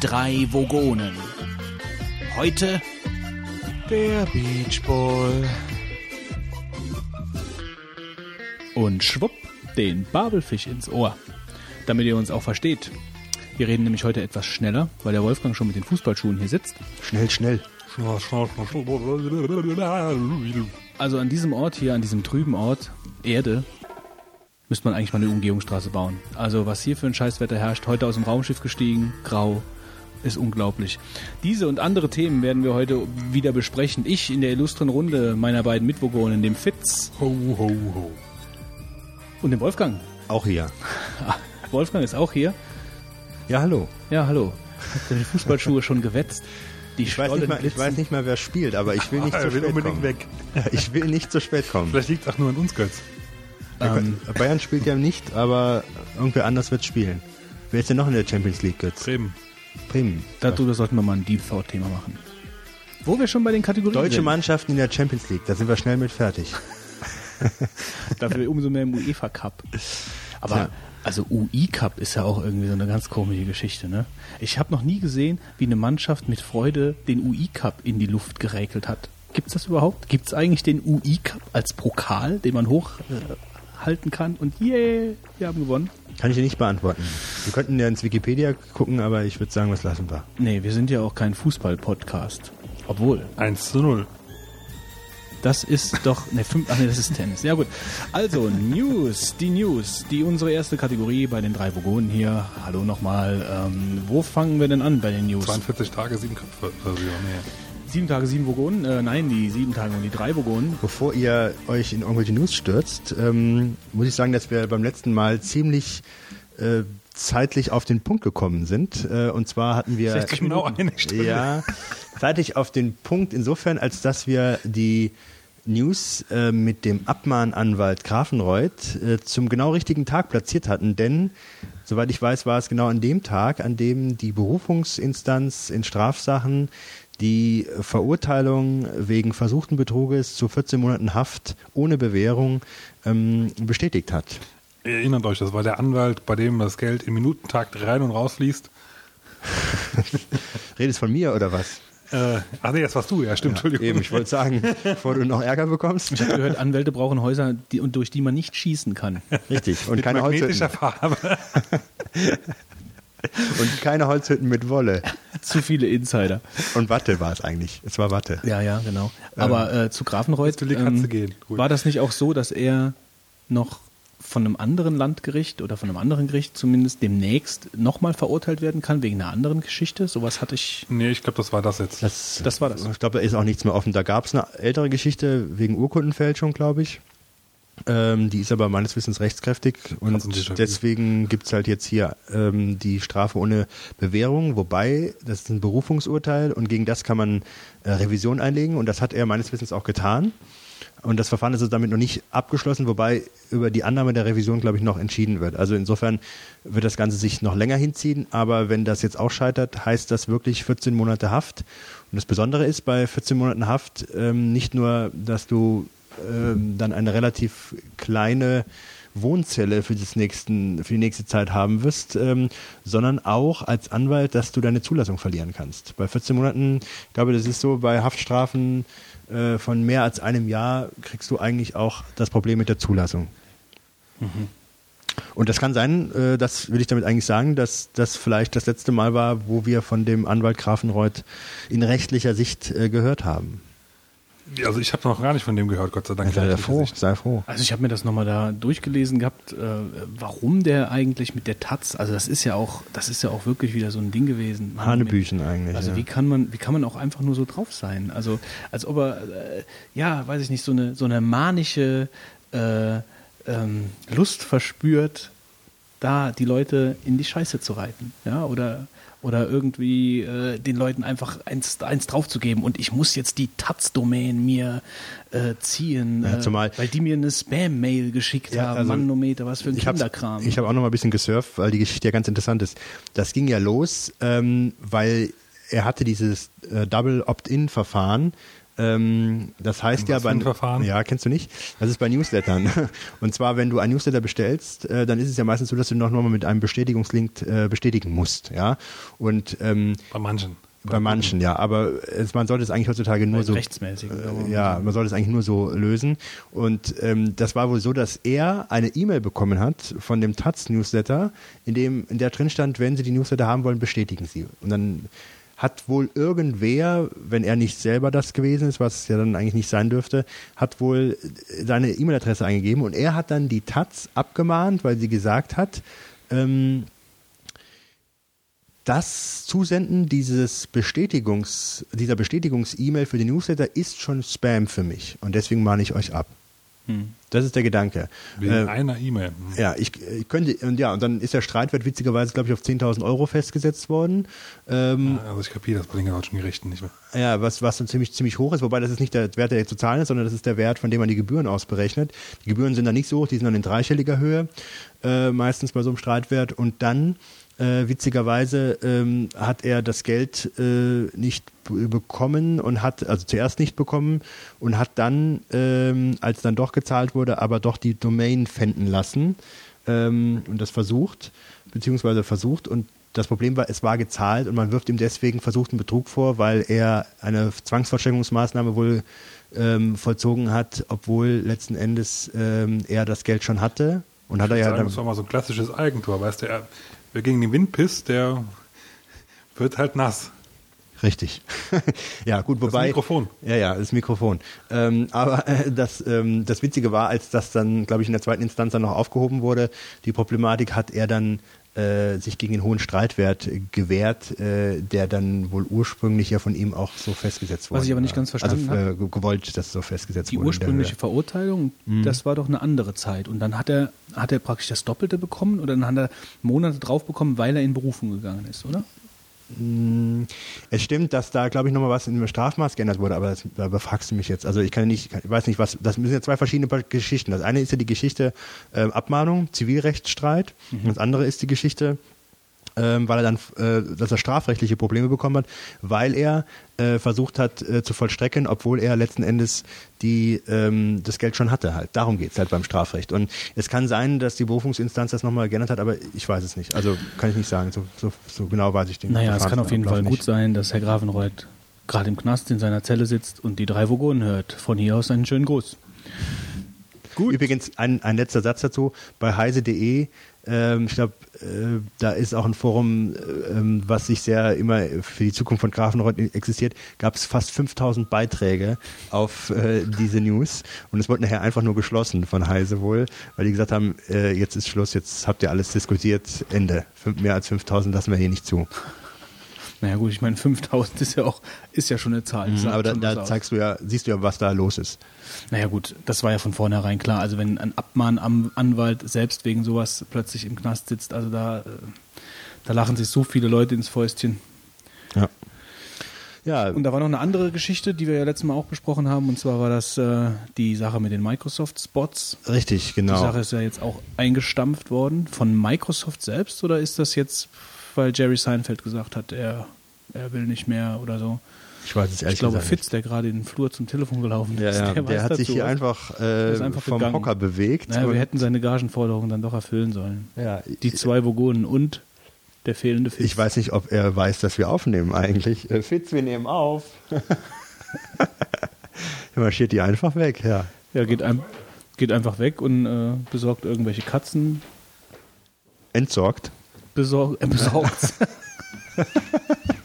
drei Vogonen. Heute Der Beachball. und schwupp den Babelfisch ins Ohr. Damit ihr uns auch versteht. Wir reden nämlich heute etwas schneller, weil der Wolfgang schon mit den Fußballschuhen hier sitzt. Schnell, schnell. Also an diesem Ort hier, an diesem trüben Ort, Erde, müsste man eigentlich mal eine Umgehungsstraße bauen. Also was hier für ein Scheißwetter herrscht, heute aus dem Raumschiff gestiegen, grau, ist unglaublich. Diese und andere Themen werden wir heute wieder besprechen. Ich in der illustren Runde meiner beiden Mitbewohner, dem Fitz Ho, ho, ho. und dem Wolfgang. Auch hier. Wolfgang ist auch hier. Ja, hallo. Ja, hallo. Habt ihr die Fußballschuhe schon gewetzt? Die Ich weiß, nicht mal, ich weiß nicht mal, wer spielt, aber ich will nicht zu will spät unbedingt kommen. weg. Ich will nicht zu spät kommen. Vielleicht liegt es auch nur an uns, Götz. Ähm, Bayern spielt ja nicht, aber irgendwer anders wird spielen. Wer ist denn noch in der Champions League, Götz? Bremen. Bremen. darüber sollten wir mal ein Deep Thought-Thema machen. Wo wir schon bei den Kategorien Deutsche sind. Mannschaften in der Champions League, da sind wir schnell mit fertig. Dafür umso mehr im UEFA Cup. Aber Tja. also UI Cup ist ja auch irgendwie so eine ganz komische Geschichte, ne? Ich habe noch nie gesehen, wie eine Mannschaft mit Freude den UI Cup in die Luft geräkelt hat. Gibt's das überhaupt? Gibt's eigentlich den UI Cup als Pokal, den man hochhalten kann und yeah, wir haben gewonnen? Kann ich dir nicht beantworten. Wir könnten ja ins Wikipedia gucken, aber ich würde sagen, was lassen wir. Nee, wir sind ja auch kein Fußball-Podcast. Obwohl, 1 zu 0. Das ist doch, ne, fünf, ach nee, das ist Tennis. Ja gut. Also, News, die News, die unsere erste Kategorie bei den drei Vogonen hier. Hallo nochmal. Ähm, wo fangen wir denn an bei den News? 42 Tage, 7 Köpfe. Also, ja, nee. Sieben Tage, sieben Vogonen? Äh, nein, die sieben Tage und die drei Vogonen. Bevor ihr euch in irgendwelche News stürzt, ähm, muss ich sagen, dass wir beim letzten Mal ziemlich äh, zeitlich auf den Punkt gekommen sind. Äh, und zwar hatten wir 60 genau eine Stunde. ja zeitlich auf den Punkt insofern, als dass wir die News äh, mit dem Abmahnanwalt Grafenreuth äh, zum genau richtigen Tag platziert hatten, denn soweit ich weiß, war es genau an dem Tag, an dem die Berufungsinstanz in Strafsachen die Verurteilung wegen versuchten Betruges zu 14 Monaten Haft ohne Bewährung ähm, bestätigt hat. Ihr erinnert euch, das war der Anwalt, bei dem das Geld im Minutentakt rein und rausfließt. Redest von mir oder was? Äh, ach nee, das warst du, ja, stimmt, Entschuldigung. Eben, ich wollte sagen, bevor du noch Ärger bekommst. Ich habe gehört, Anwälte brauchen Häuser, die, und durch die man nicht schießen kann. Richtig. Und Mit keine magnetischer Holzhütten. Farbe. Und keine Holzhütten mit Wolle. Zu viele Insider. Und Watte war es eigentlich. Es war Watte. Ja, ja, genau. Aber äh, zu Grafenreuth Katze gehen? Ruhig. war das nicht auch so, dass er noch von einem anderen Landgericht oder von einem anderen Gericht zumindest demnächst nochmal verurteilt werden kann wegen einer anderen Geschichte? Sowas hatte ich. Nee, ich glaube, das war das jetzt. Das, Das war das. Ich glaube, da ist auch nichts mehr offen. Da gab es eine ältere Geschichte wegen Urkundenfälschung, glaube ich. Ähm, die ist aber meines Wissens rechtskräftig und deswegen gibt's halt jetzt hier ähm, die Strafe ohne Bewährung, wobei das ist ein Berufungsurteil und gegen das kann man äh, Revision einlegen und das hat er meines Wissens auch getan. Und das Verfahren ist also damit noch nicht abgeschlossen, wobei über die Annahme der Revision, glaube ich, noch entschieden wird. Also insofern wird das Ganze sich noch länger hinziehen. Aber wenn das jetzt auch scheitert, heißt das wirklich 14 Monate Haft. Und das Besondere ist bei 14 Monaten Haft ähm, nicht nur, dass du ähm, dann eine relativ kleine Wohnzelle für, das nächsten, für die nächste Zeit haben wirst, ähm, sondern auch als Anwalt, dass du deine Zulassung verlieren kannst. Bei 14 Monaten, ich glaube, das ist so, bei Haftstrafen äh, von mehr als einem Jahr kriegst du eigentlich auch das Problem mit der Zulassung. Und das kann sein, äh, das will ich damit eigentlich sagen, dass das vielleicht das letzte Mal war, wo wir von dem Anwalt Grafenreuth in rechtlicher Sicht äh, gehört haben. Also ich habe noch gar nicht von dem gehört, Gott sei Dank. Sei Rechtliche froh, sei froh. Also ich habe mir das nochmal da durchgelesen gehabt, äh, warum der eigentlich mit der Taz, also das ist ja auch, das ist ja auch wirklich wieder so ein Ding gewesen. Mann, Hanebüchen eigentlich. Also ja. wie kann man, wie kann man auch einfach nur so drauf sein? Also als ob er, äh, ja, weiß ich nicht, so eine so eine manische äh, ähm, Lust verspürt, da die Leute in die Scheiße zu reiten, ja, oder oder irgendwie äh, den Leuten einfach eins, eins draufzugeben und ich muss jetzt die Taz-Domain mir äh, ziehen, Ja, äh, zumal- weil die mir eine Spam-Mail geschickt Ja, haben, also Manometer, was für ein ich habe Kinderkram. ich hab auch noch mal ein bisschen gesurft, weil die Geschichte ja ganz interessant ist. Das ging ja los, ähm, weil er hatte dieses äh, Double Opt-in-Verfahren. Ähm, das heißt ja bei ja kennst du nicht. Das ist bei Newslettern. Und zwar, wenn du ein Newsletter bestellst, äh, dann ist es ja meistens so, dass du noch nochmal mit einem Bestätigungslink äh, bestätigen musst. Ja. Und ähm, Bei manchen. bei manchen, ja. Aber es, man sollte es eigentlich heutzutage nur so rechtsmäßig. äh, ja, man sollte es eigentlich nur so lösen. Und ähm, das war wohl so, dass er eine E-Mail bekommen hat von dem Taz-Newsletter, in dem in der drin stand, wenn Sie die Newsletter haben wollen, bestätigen Sie. Und dann hat wohl irgendwer, wenn er nicht selber das gewesen ist, was ja dann eigentlich nicht sein dürfte, hat wohl seine E-Mail-Adresse eingegeben und er hat dann die Taz abgemahnt, weil sie gesagt hat, ähm, das Zusenden dieses Bestätigungs, dieser Bestätigungs-E-Mail für den Newsletter ist schon Spam für mich und deswegen mahne ich euch ab. Hm. Das ist der Gedanke. Wegen Äh, einer E-Mail. ja, ich, ich könnte, und ja, und dann ist der Streitwert witzigerweise, glaube ich, auf 10.000 Euro festgesetzt worden. Ähm, Also ich kapiere das bei den deutschen Gerichten nicht mehr. ja, was, was dann ziemlich, ziemlich hoch ist, wobei das ist nicht der Wert, der jetzt zu zahlen ist, sondern das ist der Wert, von dem man die Gebühren ausberechnet. Die Gebühren sind dann nicht so hoch, die sind dann in dreistelliger Höhe, äh, meistens bei so einem Streitwert. Und dann, äh, witzigerweise, ähm, hat er das Geld äh, nicht bekommen und hat, also zuerst nicht bekommen und hat dann, ähm, als dann doch gezahlt wurde, aber doch die Domain pfänden lassen ähm, und das versucht, beziehungsweise versucht und das Problem war, es war gezahlt und man wirft ihm deswegen versuchten Betrug vor, weil er eine Zwangsvollstreckungsmaßnahme wohl ähm, vollzogen hat, obwohl letzten Endes ähm, er das Geld schon hatte. Und hat er ja Sagen, dann, das war mal so ein klassisches Eigentor, weißt du, er, wer gegen den Wind pisst, der wird halt nass. Richtig. ja, gut, Das wobei. Mikrofon. Ja, ja, das Mikrofon. Ähm, aber äh, das, ähm, das Witzige war, als das dann, glaube ich, in der zweiten Instanz dann noch aufgehoben wurde, die Problematik hat er dann äh, sich gegen den hohen Streitwert gewehrt, äh, der dann wohl ursprünglich ja von ihm auch so festgesetzt wurde. Was ich aber nicht ganz verstanden also, äh, gewollt, dass so festgesetzt Die wurde. der ursprüngliche. Verurteilung, das war doch eine andere Zeit. Und dann hat er, hat er praktisch das Doppelte bekommen oder dann hat er Monate drauf bekommen, weil er in Berufung gegangen ist, oder? Es stimmt, dass da, glaube ich, nochmal was im Strafmaß geändert wurde, aber das, da befragst du mich jetzt. Also ich kann nicht, ich weiß nicht, was, das sind ja zwei verschiedene Geschichten. Das eine ist ja die Geschichte äh, Abmahnung, Zivilrechtsstreit. Und das andere ist die Geschichte, ähm, weil er dann, äh, dass er strafrechtliche Probleme bekommen hat, weil er äh, versucht hat äh, zu vollstrecken, obwohl er letzten Endes die ähm, das Geld schon hatte halt. Darum geht's halt beim Strafrecht. Und es kann sein, dass die Berufungsinstanz das nochmal geändert hat, aber ich weiß es nicht. Also kann ich nicht sagen. So, so, so genau weiß ich den Naja, es kann auf jeden Fall Verfahrensablauf gut nicht. sein, dass Herr Grafenreuth gerade im Knast in seiner Zelle sitzt und die drei Vogonen hört. Von hier aus einen schönen Gruß. Gut. Übrigens, ein, ein letzter Satz dazu. Bei heise.de, ich glaube, äh, da ist auch ein Forum, äh, ähm, was sich sehr immer für die Zukunft von Grafenreuth existiert, gab es fast 5000 Beiträge auf äh, diese News und es wurde nachher einfach nur geschlossen von Heise wohl, weil die gesagt haben, jetzt ist Schluss, jetzt habt ihr alles diskutiert, Ende. Mehr als 5000 lassen wir hier nicht zu. Naja gut, ich meine 5000 ist ja auch ist ja schon eine Zahl. Mhm, Aber da, da zeigst du ja, siehst du ja, was da los ist. Naja gut, das war ja von vornherein klar. Also wenn ein Abmahnanwalt selbst wegen sowas plötzlich im Knast sitzt, also da, äh, da lachen sich so viele Leute ins Fäustchen. Ja. Ja, Und da war noch eine andere Geschichte, die wir ja letztes Mal auch besprochen haben, und zwar war das äh, die Sache mit den Microsoft-Spots. richtig, Die genau. Sache ist ja jetzt auch eingestampft worden von Microsoft selbst oder ist das jetzt, weil Jerry Seinfeld gesagt hat, er, er will nicht mehr oder so? Ich weiß es ehrlich Ich glaube, Fitz, der gerade in den Flur zum Telefon gelaufen Ja, ist, ja, der, hat sich hier was. einfach, äh, einfach vom gegangen. Hocker bewegt. Naja, wir hätten seine Gagenforderungen dann doch erfüllen sollen. ja, Die zwei Vogonen und der fehlende Fitz. ich weiß nicht, ob er weiß, dass wir aufnehmen eigentlich. Äh, Fitz, wir nehmen auf. er marschiert die einfach weg, ja. Er geht, ein, geht einfach weg und äh, besorgt irgendwelche Katzen. Entsorgt. Besorg, äh, besorgt.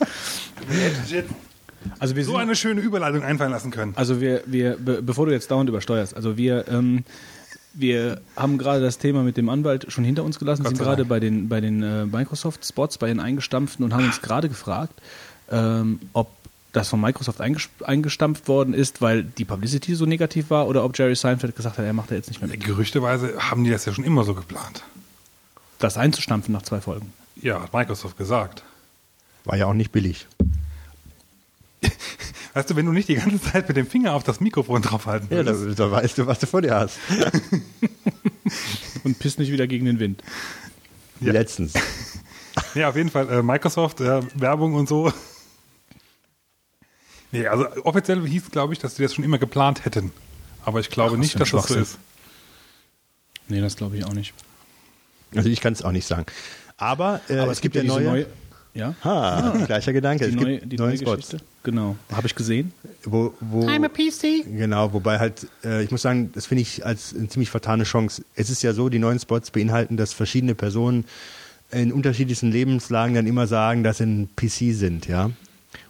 also wir So sind, eine schöne Überleitung einfallen lassen können. also wir, wir, be, bevor du jetzt dauernd übersteuerst, also wir, ähm, wir haben gerade das Thema mit dem Anwalt schon hinter uns gelassen, Gott sind gerade bei den, bei den äh, Microsoft-Spots, bei den eingestampften und haben uns gerade gefragt, ähm, ob das von Microsoft einges eingestampft worden ist, weil die Publicity so negativ war oder ob Jerry Seinfeld gesagt hat, er macht da jetzt nicht mehr mit. Gerüchteweise haben die das ja schon immer so geplant. Das einzustampfen nach zwei Folgen. Ja, hat Microsoft gesagt. War ja auch nicht billig. Weißt du, wenn du nicht die ganze Zeit mit dem Finger auf das Mikrofon draufhalten Ja, da, weißt du, was du vor dir hast. Und pisst nicht wieder gegen den Wind. Wie letztens. ja, auf jeden Fall, äh, Microsoft, äh, Werbung und so. Nee, also offiziell hieß, glaube ich, dass sie das schon immer geplant hätten. Aber ich glaube Ach, nicht, dass das so ist. Nee, das glaube ich auch nicht. Also ich kann es auch nicht sagen. Aber, äh, Aber es, gibt ja diese neue. neue. Ja, Ha, gleicher Gedanke. die es neue, gibt die neue neue Spots. Geschichte. Genau, habe ich gesehen. Wo, wo, I'm a PC. Genau, wobei halt, äh, ich muss sagen, das finde ich als eine ziemlich vertane Chance. Es ist ja so, die neuen Spots beinhalten, dass verschiedene Personen in unterschiedlichsten Lebenslagen dann immer sagen, dass sie ein PC sind, ja.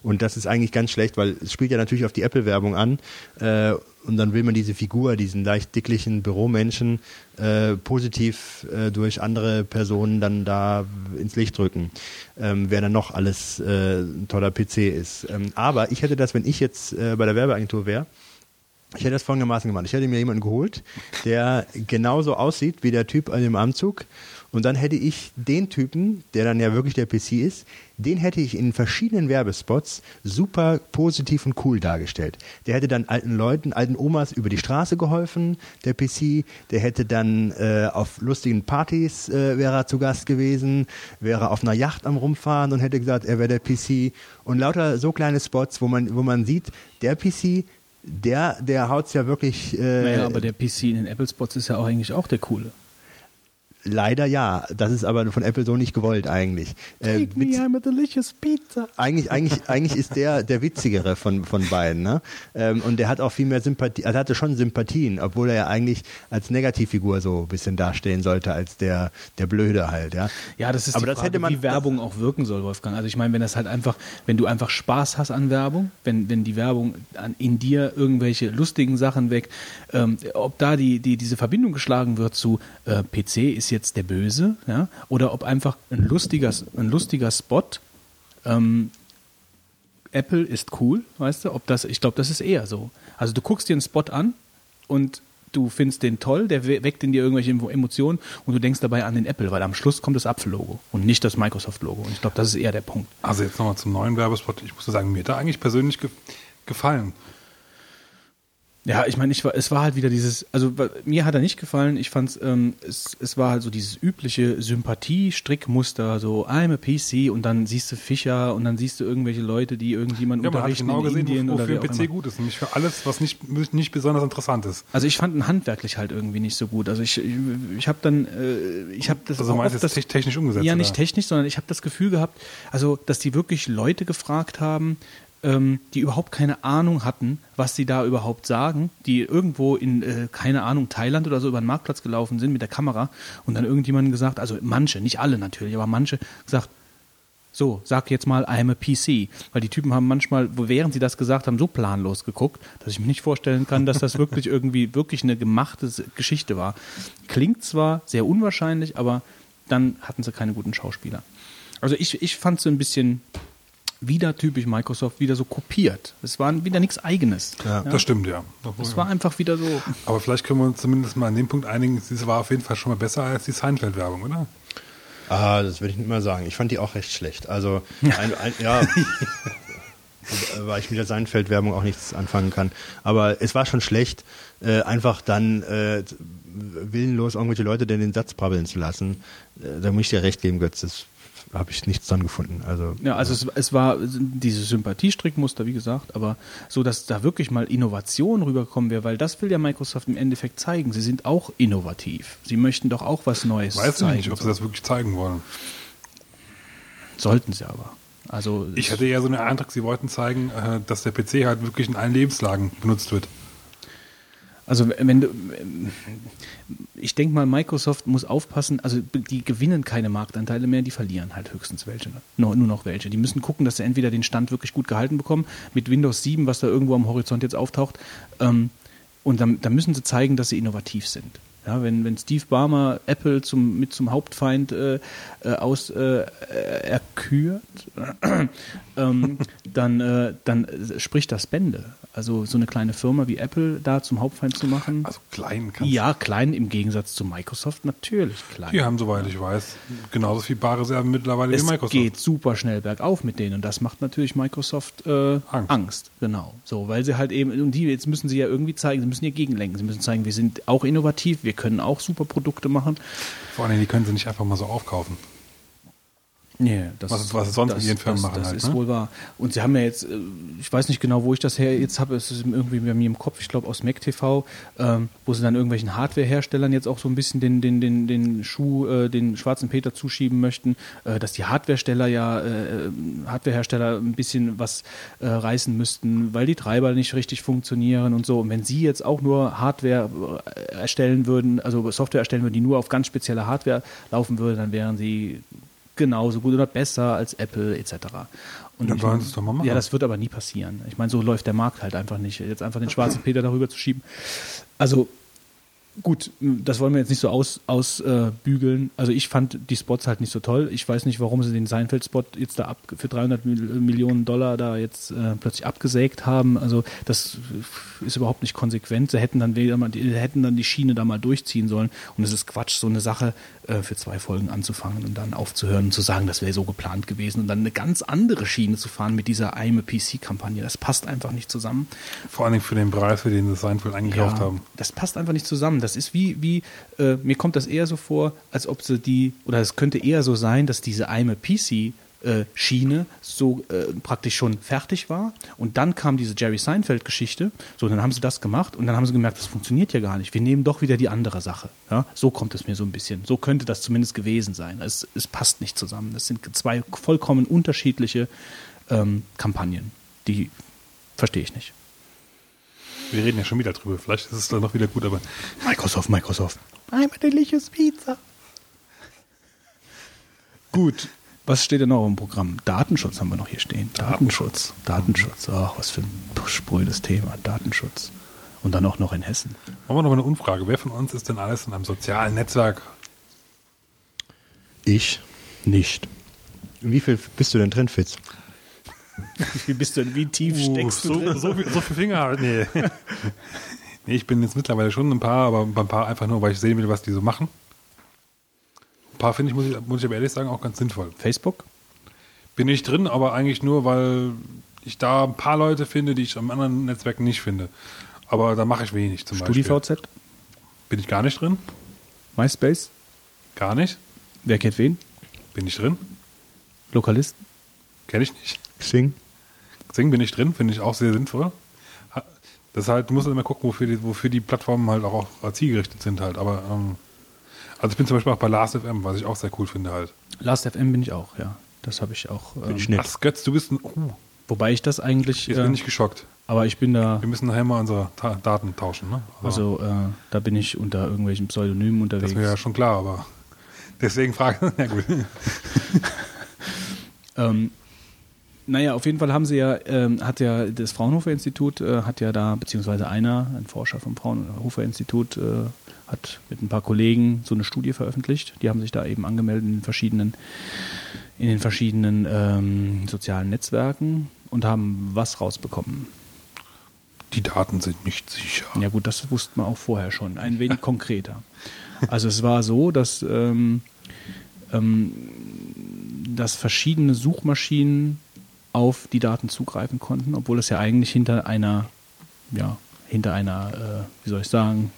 Und das ist eigentlich ganz schlecht, weil es spielt ja natürlich auf die Apple-Werbung an. Äh, und dann will man diese Figur, diesen leicht dicklichen Büromenschen, äh, positiv äh, durch andere Personen dann da ins Licht drücken, ähm, wer dann noch alles äh, ein toller PC ist. Ähm, aber ich hätte das, wenn ich jetzt äh, bei der Werbeagentur wäre, ich hätte das folgendermaßen gemacht. Ich hätte mir jemanden geholt, der genauso aussieht wie der Typ an dem Anzug. Und dann hätte ich den Typen, der dann ja wirklich der PC ist, den hätte ich in verschiedenen Werbespots super positiv und cool dargestellt. Der hätte dann alten Leuten, alten Omas über die Straße geholfen, der PC. Der hätte dann äh, auf lustigen Partys äh, wäre er zu Gast gewesen, wäre auf einer Yacht am rumfahren und hätte gesagt, er wäre der PC. Und lauter so kleine Spots, wo man, wo man sieht, der PC, der, der haut's ja wirklich. Äh, Naja, aber der PC in den Apple Spots ist ja auch eigentlich auch der coole. Leider ja. Das ist aber von Apple so nicht gewollt eigentlich. Äh, witz- I'm a delicious pizza. eigentlich, eigentlich, eigentlich ist der der witzigere von, von beiden. Ne? Ähm, und der hat auch viel mehr Sympathie, also er hatte schon Sympathien, obwohl er ja eigentlich als Negativfigur so ein bisschen dastehen sollte, als der, der Blöde halt. Ja, Ja, das ist Aber die das Frage, hätte man- wie Werbung auch wirken soll, Wolfgang. Also ich meine, wenn das halt einfach, wenn du einfach Spaß hast an Werbung, wenn, wenn die Werbung an, in dir irgendwelche lustigen Sachen weg, ähm, ob da die, die, diese Verbindung geschlagen wird zu äh, PC ist jetzt der Böse, ja, oder ob einfach ein lustiger, ein lustiger Spot, ähm, Apple ist cool, weißt du, ob das, ich glaube, das ist eher so. Also du guckst dir einen Spot an und du findest den toll, der we- weckt in dir irgendwelche Emo- Emotionen und du denkst dabei an den Apple, weil am Schluss kommt das Apfel-Logo und nicht das Microsoft-Logo. Und ich glaube, das ist eher der Punkt. Also jetzt nochmal zum neuen Werbespot. Ich muss sagen, mir hat er eigentlich persönlich ge gefallen. Ja, ich meine, ich war, es war halt wieder dieses, also mir hat er nicht gefallen. Ich fand ähm, es, es war halt so dieses übliche Sympathie-Strickmuster, so I'm a PC und dann siehst du Fischer und dann siehst du irgendwelche Leute, die irgendjemanden Ja, man hat unterrichten genau in gesehen, Indien wo- oder wofür auch PC gut ist. Nämlich für alles, was nicht, nicht besonders interessant ist. Also ich fand ihn handwerklich halt irgendwie nicht so gut. Also ich, ich, ich habe dann, äh, ich habe das Also meinst du oft jetzt das, te- technisch umgesetzt? Ja, oder? nicht technisch, sondern ich habe das Gefühl gehabt, also dass die wirklich Leute gefragt haben, ähm, die überhaupt keine Ahnung hatten, was sie da überhaupt sagen, die irgendwo in, äh, keine Ahnung, Thailand oder so über den Marktplatz gelaufen sind mit der Kamera und dann irgendjemandem gesagt, also manche, nicht alle natürlich, aber manche gesagt, so, sag jetzt mal, I'm a PC. Weil die Typen haben manchmal, während sie das gesagt haben, so planlos geguckt, dass ich mir nicht vorstellen kann, dass das wirklich irgendwie wirklich eine gemachte Geschichte war. Klingt zwar sehr unwahrscheinlich, aber dann hatten sie keine guten Schauspieler. Also ich, ich fand es so ein bisschen wieder typisch Microsoft, wieder so kopiert. Es war wieder nichts Eigenes. Ja, das stimmt, ja. Es war einfach wieder so. Aber vielleicht können wir uns zumindest mal an dem Punkt einigen, sie war auf jeden Fall schon mal besser als die Seinfeld-Werbung, oder? Ah, das würde ich nicht mal sagen. Ich fand die auch recht schlecht. Also, ein, ein, ja, weil ich mit der Seinfeld-Werbung auch nichts anfangen kann. Aber es war schon schlecht, äh, einfach dann äh, willenlos irgendwelche Leute denn den Satz brabbeln zu lassen. Äh, da muss ich dir recht geben, Götz. Das habe ich nichts dran gefunden. Also, Ja, also es, es war dieses Sympathiestrickmuster, wie gesagt, aber so, dass da wirklich mal Innovation rüberkommen wäre, weil das will ja Microsoft im Endeffekt zeigen. Sie sind auch innovativ. Sie möchten doch auch was Neues Weiß ich zeigen. nicht, ob sie das wirklich zeigen wollen. Sollten sie aber. Also Ich hatte eher so einen Eindruck, sie wollten zeigen, äh, dass der PC halt wirklich in allen Lebenslagen benutzt wird. Also wenn du, ich denke mal, Microsoft muss aufpassen, also die gewinnen keine Marktanteile mehr, die verlieren halt höchstens welche, nur, nur noch welche. Die müssen gucken, dass sie entweder den Stand wirklich gut gehalten bekommen, mit Windows 7, was da irgendwo am Horizont jetzt auftaucht, ähm, und dann, dann müssen sie zeigen, dass sie innovativ sind. Ja, wenn, wenn Steve Barmer Apple zum, mit zum Hauptfeind äh, äh, aus äh, erkürt, ähm, dann, äh, dann spricht das Bände. Also so eine kleine Firma wie Apple da zum Hauptfeind zu machen. Also klein kannst Ja, klein im Gegensatz zu Microsoft, natürlich klein. Die haben, soweit ich weiß, genauso viel Barreserven mittlerweile es wie Microsoft. geht super schnell bergauf mit denen und das macht natürlich Microsoft äh, Angst. Angst. Genau. So, weil sie halt eben, und die, jetzt müssen sie ja irgendwie zeigen, sie müssen ihr gegenlenken. Sie müssen zeigen, wir sind auch innovativ, wir können auch super Produkte machen. Vor allem, die können sie nicht einfach mal so aufkaufen. Nee, das, Was- was sonst mit ihren Firmen das, machen Das halt, ist ne? wohl wahr. Und sie haben ja jetzt, äh, ich weiß nicht genau, wo ich das her jetzt habe, es ist irgendwie bei mir im Kopf, ich glaube aus MacTV, ähm, wo sie dann irgendwelchen Hardwareherstellern jetzt auch so ein bisschen den, den, den, den Schuh, äh, den schwarzen Peter zuschieben möchten, äh, dass die Hardwaresteller ja, äh, Hardwarehersteller ein bisschen was äh, reißen müssten, weil die Treiber nicht richtig funktionieren und so. Und wenn sie jetzt auch nur Hardware äh, erstellen würden, also Software erstellen würden, die nur auf ganz spezielle Hardware laufen würde, dann wären sie genauso gut oder besser als Apple etc. Und mein, sie es doch mal machen. Ja, das wird aber nie passieren. Ich meine, so läuft der Markt halt einfach nicht. Jetzt einfach den schwarzen Peter darüber zu schieben. Also gut, das wollen wir jetzt nicht so ausbügeln. Aus, äh, bügeln. also ich fand die Spots halt nicht so toll. Ich weiß nicht, warum sie den Seinfeld-Spot jetzt da ab, für 300 Mil- Millionen Dollar da jetzt äh, plötzlich abgesägt haben. Also das ist überhaupt nicht konsequent. Sie hätten dann die hätten dann die Schiene da mal durchziehen sollen. Und es ist Quatsch, so eine Sache äh, für zwei Folgen anzufangen und dann aufzuhören und zu sagen, das wäre so geplant gewesen und dann eine ganz andere Schiene zu fahren mit dieser I'm a PC-Kampagne. Das passt einfach nicht zusammen. Vor allen Dingen für den Preis, für den sie Seinfeld eingekauft haben. Das passt einfach nicht zusammen. Das ist wie, wie äh, mir kommt das eher so vor, als ob sie die, oder es könnte eher so sein, dass diese I'm a PC äh, Schiene so äh, praktisch schon fertig war und dann kam diese Jerry Seinfeld Geschichte, so dann haben sie das gemacht und dann haben sie gemerkt, das funktioniert ja gar nicht. Wir nehmen doch wieder die andere Sache. Ja? So kommt es mir so ein bisschen. So könnte das zumindest gewesen sein. Es, es passt nicht zusammen. Das sind zwei vollkommen unterschiedliche ähm, Kampagnen. Die verstehe ich nicht. Wir reden ja schon wieder drüber. Vielleicht ist es dann noch wieder gut, aber Microsoft, Microsoft. I'm a delicious pizza. Gut. Was steht denn noch im Programm? Datenschutz haben wir noch hier stehen. Datenschutz. Datenschutz. Ach, was für ein sprödes Thema. Datenschutz. Und dann auch noch in Hessen. machen wir noch mal eine Umfrage. Wer von uns ist denn alles in einem sozialen Netzwerk? Ich nicht. Wie viel bist du denn drin, Fitz? Wie bist du denn, wie tief steckst so, du drin? so, viel, so viel Finger halt. Nee. nee, ich bin jetzt mittlerweile schon ein paar, aber ein paar einfach nur, weil ich sehen will, was die so machen. Ein paar finde ich, muss ich, muss ich aber ehrlich sagen, auch ganz sinnvoll. Facebook? Bin ich drin, aber eigentlich nur, weil ich da ein paar Leute finde, die ich am anderen Netzwerken nicht finde. Aber da mache ich wenig zum Beispiel. StudiVZ? Bin ich gar nicht drin? MySpace? Gar nicht? Wer kennt wen? Bin ich drin? Lokalisten? Kenne ich nicht. Xing? Xing bin ich drin, finde ich auch sehr sinnvoll. Das ist halt, du musst immer gucken, wofür die, wofür die Plattformen halt auch, auch zielgerichtet sind halt. Aber ähm, also ich bin zum Beispiel auch bei Last.fm, was ich auch sehr cool finde halt. Last.fm bin ich auch, ja. Das habe ich auch. Ähm, ich nicht. Ach, Götz, du bist ein, uh, wobei ich das eigentlich, jetzt äh, bin ich geschockt. aber ich bin da, Wir müssen nachher mal unsere Ta Daten tauschen, ne? also äh, da bin ich unter irgendwelchen Pseudonymen das unterwegs. wäre ja schon klar, aber deswegen frage ja gut. Ähm, naja, auf jeden Fall haben sie ja, ähm, hat ja das Fraunhofer Institut, äh, hat ja da, beziehungsweise einer, ein Forscher vom Fraunhofer Institut, äh, hat mit ein paar Kollegen so eine Studie veröffentlicht. Die haben sich da eben angemeldet in den verschiedenen, in den verschiedenen ähm, sozialen Netzwerken und haben was rausbekommen. Die Daten sind nicht sicher. Ja gut, das wusste man auch vorher schon, ein wenig konkreter. Also es war so, dass, ähm, ähm, dass verschiedene Suchmaschinen auf die Daten zugreifen konnten, obwohl es ja eigentlich hinter einer, ja, hinter einer, äh, wie soll ich sagen,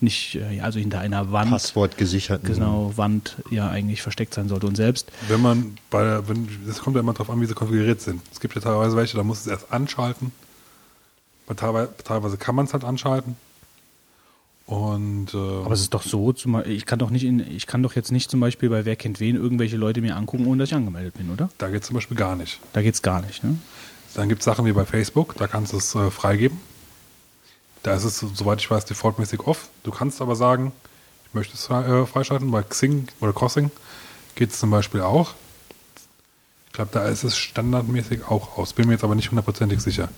nicht, äh, also hinter einer Wand, Passwort gesichert. genau, Wand ja eigentlich versteckt sein sollte. Und selbst Wenn man bei, wenn, das kommt ja immer darauf an, wie sie konfiguriert sind. Es gibt ja teilweise welche, da muss es erst anschalten. Teilweise, teilweise kann man es halt anschalten. Und äh, Aber es ist doch so, ich kann doch nicht in, ich kann doch jetzt nicht zum Beispiel bei Wer kennt wen irgendwelche Leute mir angucken, ohne dass ich angemeldet bin, oder? da geht es zum Beispiel gar nicht. Da geht's gar nicht, ne? Dann gibt es Sachen wie bei Facebook, da kannst du es äh, freigeben. Da ist es, soweit ich weiß, defaultmäßig off. Du kannst aber sagen, ich möchte es äh, freischalten. Bei Xing oder Crossing geht es zum Beispiel auch. Ich glaube, da ist es standardmäßig auch aus. Bin mir jetzt aber nicht hundertprozentig sicher.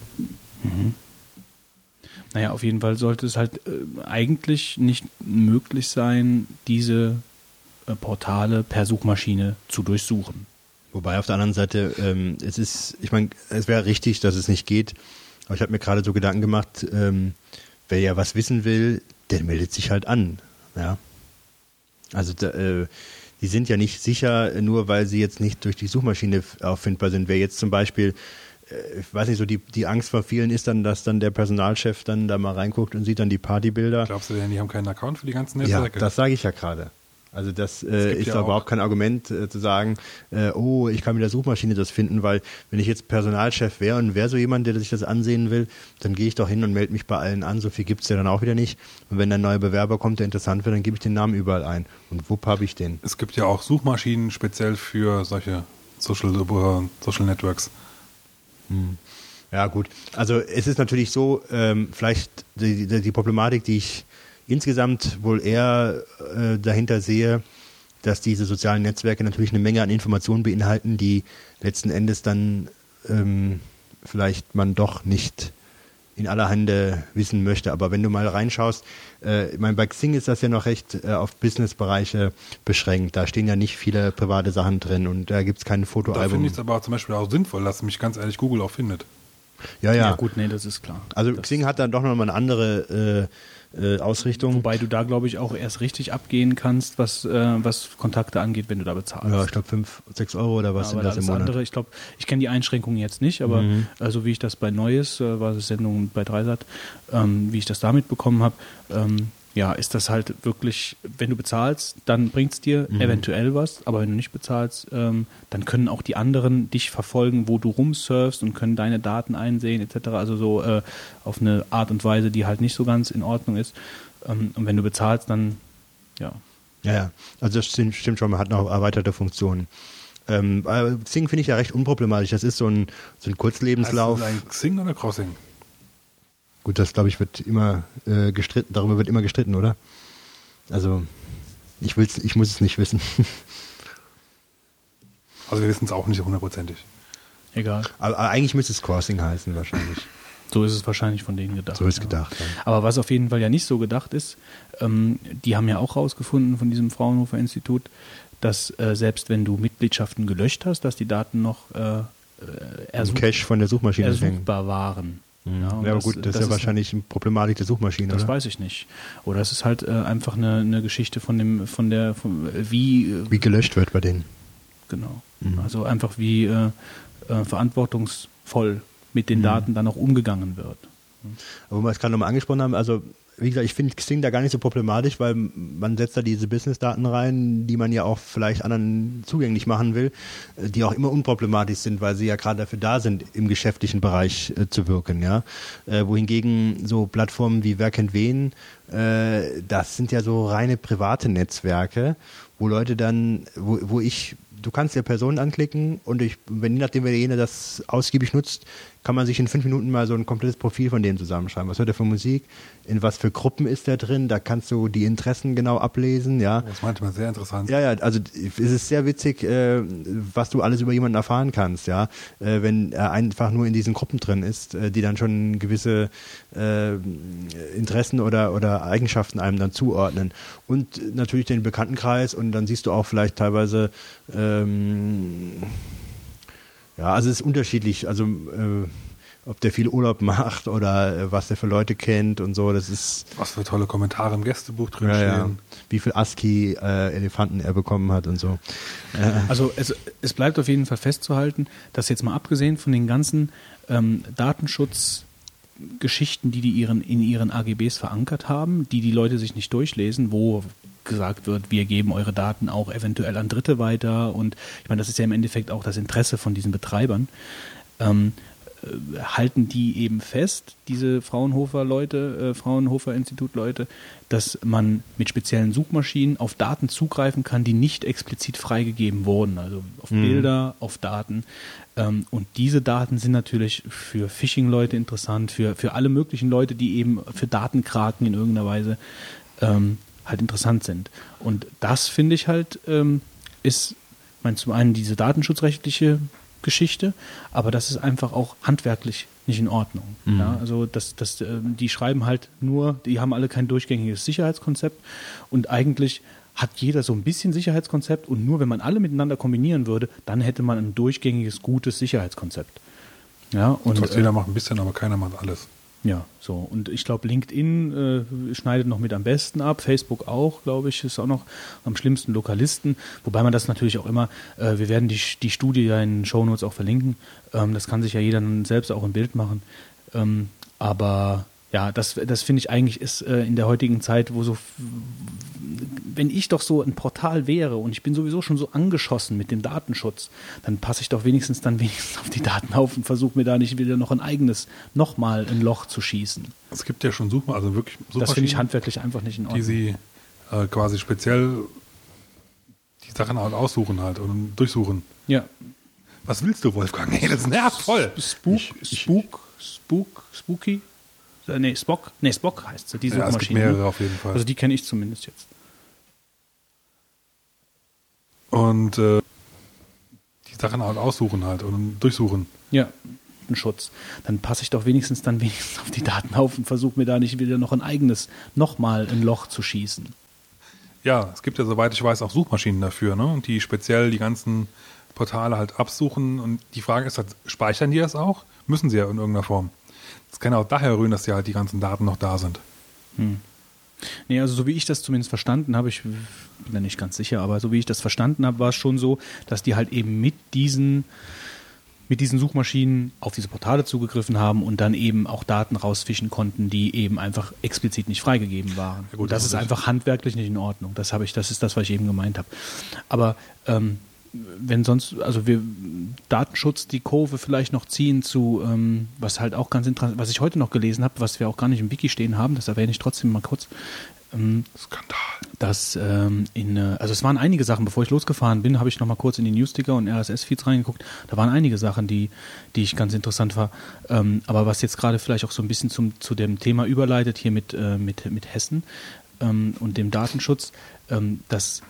Naja, auf jeden Fall sollte es halt äh, eigentlich nicht möglich sein, diese äh, Portale per Suchmaschine zu durchsuchen. Wobei auf der anderen Seite, ähm, es ist, ich meine, es wäre richtig, dass es nicht geht. Aber ich habe mir gerade so Gedanken gemacht, ähm, wer ja was wissen will, der meldet sich halt an. Ja. Also da, äh, die sind ja nicht sicher, nur weil sie jetzt nicht durch die Suchmaschine auffindbar sind. Wer jetzt zum Beispiel, ich weiß nicht, so die, die Angst von vielen ist dann, dass dann der Personalchef dann da mal reinguckt und sieht dann die Partybilder. Glaubst du denn, die haben keinen Account für die ganzen Ja, Netzwerke? das sage ich ja gerade. Also das äh, gibt ist ja doch auch- überhaupt kein Argument äh, zu sagen, äh, oh, ich kann mit der Suchmaschine das finden, weil wenn ich jetzt Personalchef wäre und wäre so jemand, der sich das ansehen will, dann gehe ich doch hin und melde mich bei allen an. So viel gibt's ja dann auch wieder nicht. Und wenn ein neuer Bewerber kommt, der interessant wird, dann gebe ich den Namen überall ein. Und wupp habe ich den. Es gibt ja auch Suchmaschinen speziell für solche Social, äh, Social Networks. Ja, gut. Also es ist natürlich so, ähm, vielleicht die, die, die Problematik, die ich insgesamt wohl eher äh, dahinter sehe, dass diese sozialen Netzwerke natürlich eine Menge an Informationen beinhalten, die letzten Endes dann ähm, vielleicht man doch nicht in aller Hände wissen möchte. Aber wenn du mal reinschaust, äh, ich meine, bei Xing ist das ja noch recht äh, auf Businessbereiche beschränkt. Da stehen ja nicht viele private Sachen drin und da gibt's kein Da Fotoalbum. finde ich es aber zum Beispiel auch sinnvoll, dass mich ganz ehrlich Google auch findet. ja, ja. Ja, gut, nee, das ist klar. Also das, Xing hat dann doch nochmal eine andere äh, äh, Ausrichtung. Wobei du da, glaube ich, auch erst richtig abgehen kannst, was, äh, was Kontakte angeht, wenn du da bezahlst. ja, ich glaube 5, 6 Euro oder was Ja, sind das im Monat? andere, ich glaube, ich kenne die Einschränkungen jetzt nicht, aber Mhm. also wie ich das bei Neues, äh, war das Sendung bei Dreisat, ähm, wie ich das da mitbekommen habe, ähm, ja, ist das halt wirklich, wenn du bezahlst, dann bringt es dir Mhm. eventuell was, aber wenn du nicht bezahlst, ähm, dann können auch die anderen dich verfolgen, wo du rumsurfst und können deine Daten einsehen etc. Also so äh, auf eine Art und Weise, die halt nicht so ganz in Ordnung ist. Ähm, und wenn du bezahlst, dann ja. Ja, ja. Also das stimmt, stimmt schon, man hat noch erweiterte Funktionen. Ähm, aber Xing finde ich ja recht unproblematisch. Das ist so ein, so ein Kurzlebenslauf. Heißt das ein Xing oder Crossing? Gut, das glaube ich wird immer äh, gestritten, darüber wird immer gestritten, oder? Also ich will's, ich muss es nicht wissen. Also wir wissen es auch nicht hundertprozentig. Egal. aber, aber eigentlich müsste es Crossing heißen wahrscheinlich. So ist es wahrscheinlich von denen gedacht. So ist ja. gedacht. Ja. Aber was auf jeden Fall ja nicht so gedacht ist, ähm, die haben ja auch rausgefunden von diesem Fraunhofer Institut, dass äh, selbst wenn du Mitgliedschaften gelöscht hast, dass die Daten noch äh, äh, Im ersuch Cache von der Suchmaschine hängen. ersuchbar waren. Mhm. Ja, und aber gut, das, ist ja wahrscheinlich eine Problematik der Suchmaschine, Das oder? weiß ich nicht. Oder es ist halt äh, einfach eine, eine Geschichte von dem, von der, von, wie, äh, Wie gelöscht wird bei denen. genau. Mhm. Also einfach wie äh, äh, verantwortungsvoll mit Mhm. den Daten dann auch umgegangen wird. Aber wir es gerade nochmal angesprochen haben, also wie gesagt, ich finde Xing da gar nicht so problematisch, weil man setzt da diese Business-Daten rein, die man ja auch vielleicht anderen zugänglich machen will, äh, die auch immer unproblematisch sind, weil sie ja gerade dafür da sind, im geschäftlichen Bereich äh, zu wirken, ja. Äh, wohingegen so Plattformen wie Wer kennt wen, äh, das sind ja so reine private Netzwerke, wo Leute dann, wo, wo ich du kannst ja Personen anklicken und ich, wenn je nachdem, wer derjenige das ausgiebig nutzt, kann man sich in fünf Minuten mal so ein komplettes Profil von dem zusammenschreiben. Was hört er für Musik? In was für Gruppen ist er drin? Da kannst du die Interessen genau ablesen, ja. Das ist manchmal sehr interessant. Ja, ja, also es ist sehr witzig, äh, was du alles über jemanden erfahren kannst, ja. Äh, wenn er einfach nur in diesen Gruppen drin ist, äh, die dann schon gewisse äh, Interessen oder, oder Eigenschaften einem dann zuordnen. Und natürlich den Bekanntenkreis und dann siehst du auch vielleicht teilweise ähm, ja, also es ist unterschiedlich. Also äh, ob der viel Urlaub macht oder äh, was der für Leute kennt und so, das ist Was für tolle Kommentare im Gästebuch drin ja, stehen. ja. wie viel ASCII-Elefanten er bekommen hat und so. Also es, es bleibt auf jeden Fall festzuhalten, dass jetzt mal abgesehen von den ganzen ähm, Datenschutzgeschichten, die die ihren, in ihren AGBs verankert haben, die die Leute sich nicht durchlesen, wo gesagt wird, wir geben eure Daten auch eventuell an Dritte weiter und ich meine, das ist ja im Endeffekt auch das Interesse von diesen Betreibern. Ähm, äh, halten die eben fest, diese Fraunhofer-Leute, äh, Fraunhofer-Institut-Leute, dass man mit speziellen Suchmaschinen auf Daten zugreifen kann, die nicht explizit freigegeben wurden, also auf Mhm. Bilder, auf Daten. Ähm, und diese Daten sind natürlich für Phishing-Leute interessant, für, für alle möglichen Leute, die eben für Datenkraken in irgendeiner Weise ähm, halt interessant sind. Und das finde ich halt, ähm, ist, ich meine, zum einen diese datenschutzrechtliche Geschichte, aber das ist einfach auch handwerklich nicht in Ordnung. Ja, also das, das, ähm, die schreiben halt nur, die haben alle kein durchgängiges Sicherheitskonzept und eigentlich hat jeder so ein bisschen Sicherheitskonzept und nur wenn man alle miteinander kombinieren würde, dann hätte man ein durchgängiges, gutes Sicherheitskonzept. Ja, und Und äh, jeder macht ein bisschen, aber keiner macht alles. Ja, so. Und ich glaube, LinkedIn äh, schneidet noch mit am besten ab. Facebook auch, glaube ich, ist auch noch am schlimmsten Lokalisten. Wobei man das natürlich auch immer, äh, wir werden die, die Studie ja in den Shownotes auch verlinken. Ähm, das kann sich ja jeder selbst auch im Bild machen. Ähm, aber ja, das, das finde ich eigentlich ist äh, in der heutigen Zeit, wo so wenn ich doch so ein Portal wäre und ich bin sowieso schon so angeschossen mit dem Datenschutz, dann passe ich doch wenigstens dann wenigstens auf die Daten auf und versuche mir da nicht wieder noch ein eigenes, nochmal ein Loch zu schießen. Es gibt ja schon Suchmaschinen, also wirklich Suchmaschinen, Das finde ich handwerklich einfach nicht in Ordnung. die sie äh, quasi speziell die Sachen halt aussuchen halt und durchsuchen. ja. Was willst du, Wolfgang? Hey, das nervt voll. Spook, Spook, Spook, Spooky? Äh, Nee, Spock. Nee, Spock heißt sie, die Ja, es gibt Suchmaschine. mehrere auf jeden Fall. Also die kenne ich zumindest jetzt. und äh, die Sachen halt aussuchen halt und durchsuchen. Ja, ein Schutz. Dann passe ich doch wenigstens dann wenigstens auf die Daten auf und versuche mir da nicht wieder noch ein eigenes, nochmal ein Loch zu schießen. Ja, es gibt ja, soweit ich weiß, auch Suchmaschinen dafür, ne? die speziell die ganzen Portale halt absuchen. Und die Frage ist halt, speichern die das auch? Müssen sie ja in irgendeiner Form. Das kann auch daher rühren, dass ja halt die ganzen Daten noch da sind. Nee, also so wie ich das zumindest verstanden habe, ich bin da nicht ganz sicher, aber so wie ich das verstanden habe, war es schon so, dass die halt eben mit diesen mit diesen Suchmaschinen auf diese Portale zugegriffen haben und dann eben auch Daten rausfischen konnten, die eben einfach explizit nicht freigegeben waren. Ja gut, das das ist ist- einfach handwerklich nicht in Ordnung. Das habe ich, das ist das, was ich eben gemeint habe. Aber ähm, wenn sonst, also wir Datenschutz die Kurve vielleicht noch ziehen zu, ähm, was halt auch ganz interessant, was ich heute noch gelesen habe, was wir auch gar nicht im Wiki stehen haben, das erwähne ich trotzdem mal kurz. Ähm, Skandal. dass ähm, in, äh, also es waren einige Sachen, bevor ich losgefahren bin, habe ich nochmal kurz in die Newsticker und RSS-Feeds reingeguckt. Da waren einige Sachen, die, die ich ganz interessant war. Ähm, aber was jetzt gerade vielleicht auch so ein bisschen zum, zu dem Thema überleitet, hier mit, äh, mit, mit Hessen ähm, und dem Datenschutz, ähm, dass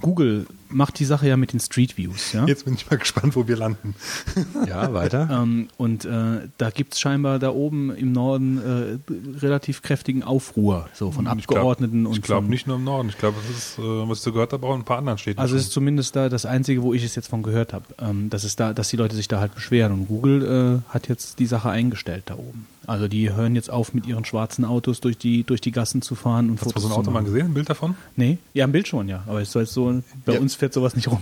Google macht die Sache ja mit den Street Views, ja. Jetzt bin ich mal gespannt, wo wir landen. Ja, weiter. Ähm, und äh, da gibt es scheinbar da oben im Norden äh, relativ kräftigen Aufruhr, so von Ich glaub- Abgeordneten und Ich glaube nicht nur im Norden. Ich glaube, das ist, äh, was ich so gehört habe, auch in ein paar anderen Städten. Also es ist zumindest da das Einzige, wo ich es jetzt von gehört habe, ähm, dass es da, dass die Leute sich da halt beschweren. Und Google äh, hat jetzt die Sache eingestellt da oben. Also die hören jetzt auf, mit ihren schwarzen Autos durch die durch die Gassen zu fahren und Hast du so ein Auto mal gesehen, ein Bild davon? Nee, ja, im Bild schon, ja. Aber es soll jetzt so, bei Ja. uns fährt sowas nicht rum.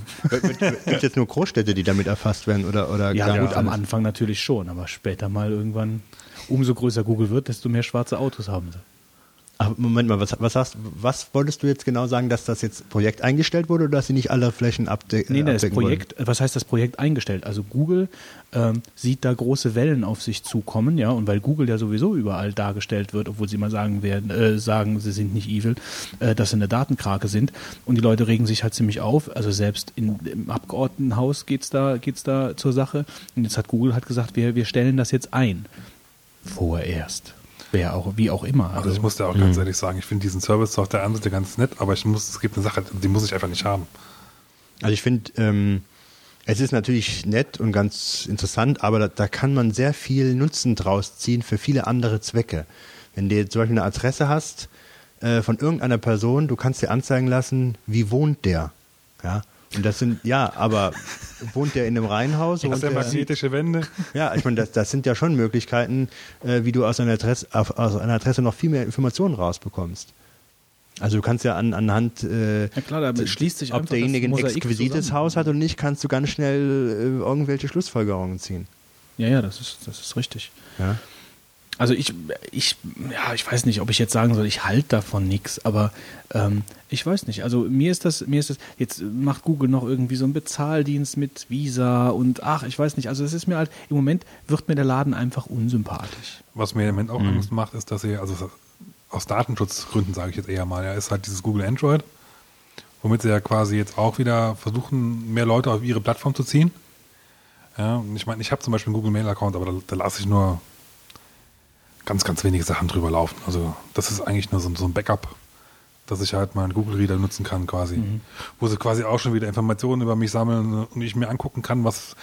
Gibt jetzt nur Großstädte, die damit erfasst werden oder, oder Ja, gut, am? Anfang natürlich schon, aber später mal irgendwann, umso größer Google wird, desto mehr schwarze Autos haben sie. Ach, Moment mal, was, was, hast, was wolltest du jetzt genau sagen, dass das jetzt Projekt eingestellt wurde oder dass sie nicht alle Flächen abde Nee, äh, nee, das abdecken Projekt, was heißt das Projekt eingestellt? Also Google ähm, sieht da große Wellen auf sich zukommen, ja, und weil Google ja sowieso überall dargestellt wird, obwohl sie mal sagen werden, äh, sagen, sie sind nicht evil, äh, dass sie eine Datenkrake sind und die Leute regen sich halt ziemlich auf. Also selbst in, im Abgeordnetenhaus geht's da, geht's da zur Sache. Und jetzt hat Google halt gesagt, wir, wir stellen das jetzt ein. Vorerst. Wer auch, wie auch immer. Also ich muss dir auch ganz ehrlich sagen, ich finde diesen Service auf der einen Seite ganz nett, aber ich muss, es gibt eine Sache, die muss ich einfach nicht haben. Also ich finde, ähm, es ist natürlich nett und ganz interessant, aber da, da kann man sehr viel Nutzen draus ziehen für viele andere Zwecke. Wenn du jetzt zum Beispiel eine Adresse hast äh, von irgendeiner Person, du kannst dir anzeigen lassen, wie wohnt der. Ja. Und das sind, ja, aber wohnt der in einem Reihenhaus? Ja der- magnetische Wände? Ja, ich meine, das, das sind ja schon Möglichkeiten, äh, wie du aus einer, Adresse, auf, aus einer Adresse noch viel mehr Informationen rausbekommst. Also du kannst ja an, anhand, äh, Ja klar, da schließt sich ob derjenige ein exquisites zusammen. Haus hat oder nicht, kannst du ganz schnell äh, irgendwelche Schlussfolgerungen ziehen. Ja, ja, das ist, das ist richtig. Ja. Also ich, ich, ja, ich weiß nicht, ob ich jetzt sagen soll, ich halte davon nichts, aber ähm, ich weiß nicht. Also mir ist das, mir ist das, jetzt macht Google noch irgendwie so einen Bezahldienst mit Visa und ach, ich weiß nicht. Also es ist mir halt, im Moment wird mir der Laden einfach unsympathisch. Was mir im Moment Mhm. auch Angst macht, ist, dass sie, also aus Datenschutzgründen sage ich jetzt eher mal, ja, ist halt dieses Google Android, womit sie ja quasi jetzt auch wieder versuchen, mehr Leute auf ihre Plattform zu ziehen. Ja, und ich meine, ich habe zum Beispiel einen Google Mail Account, aber da, da lasse ich nur ganz, ganz wenige Sachen drüber laufen. Also das ist eigentlich nur so, so ein Backup, dass ich halt meinen Google Reader nutzen kann quasi. Wo sie quasi auch schon wieder Informationen über mich sammeln und ich mir angucken kann, was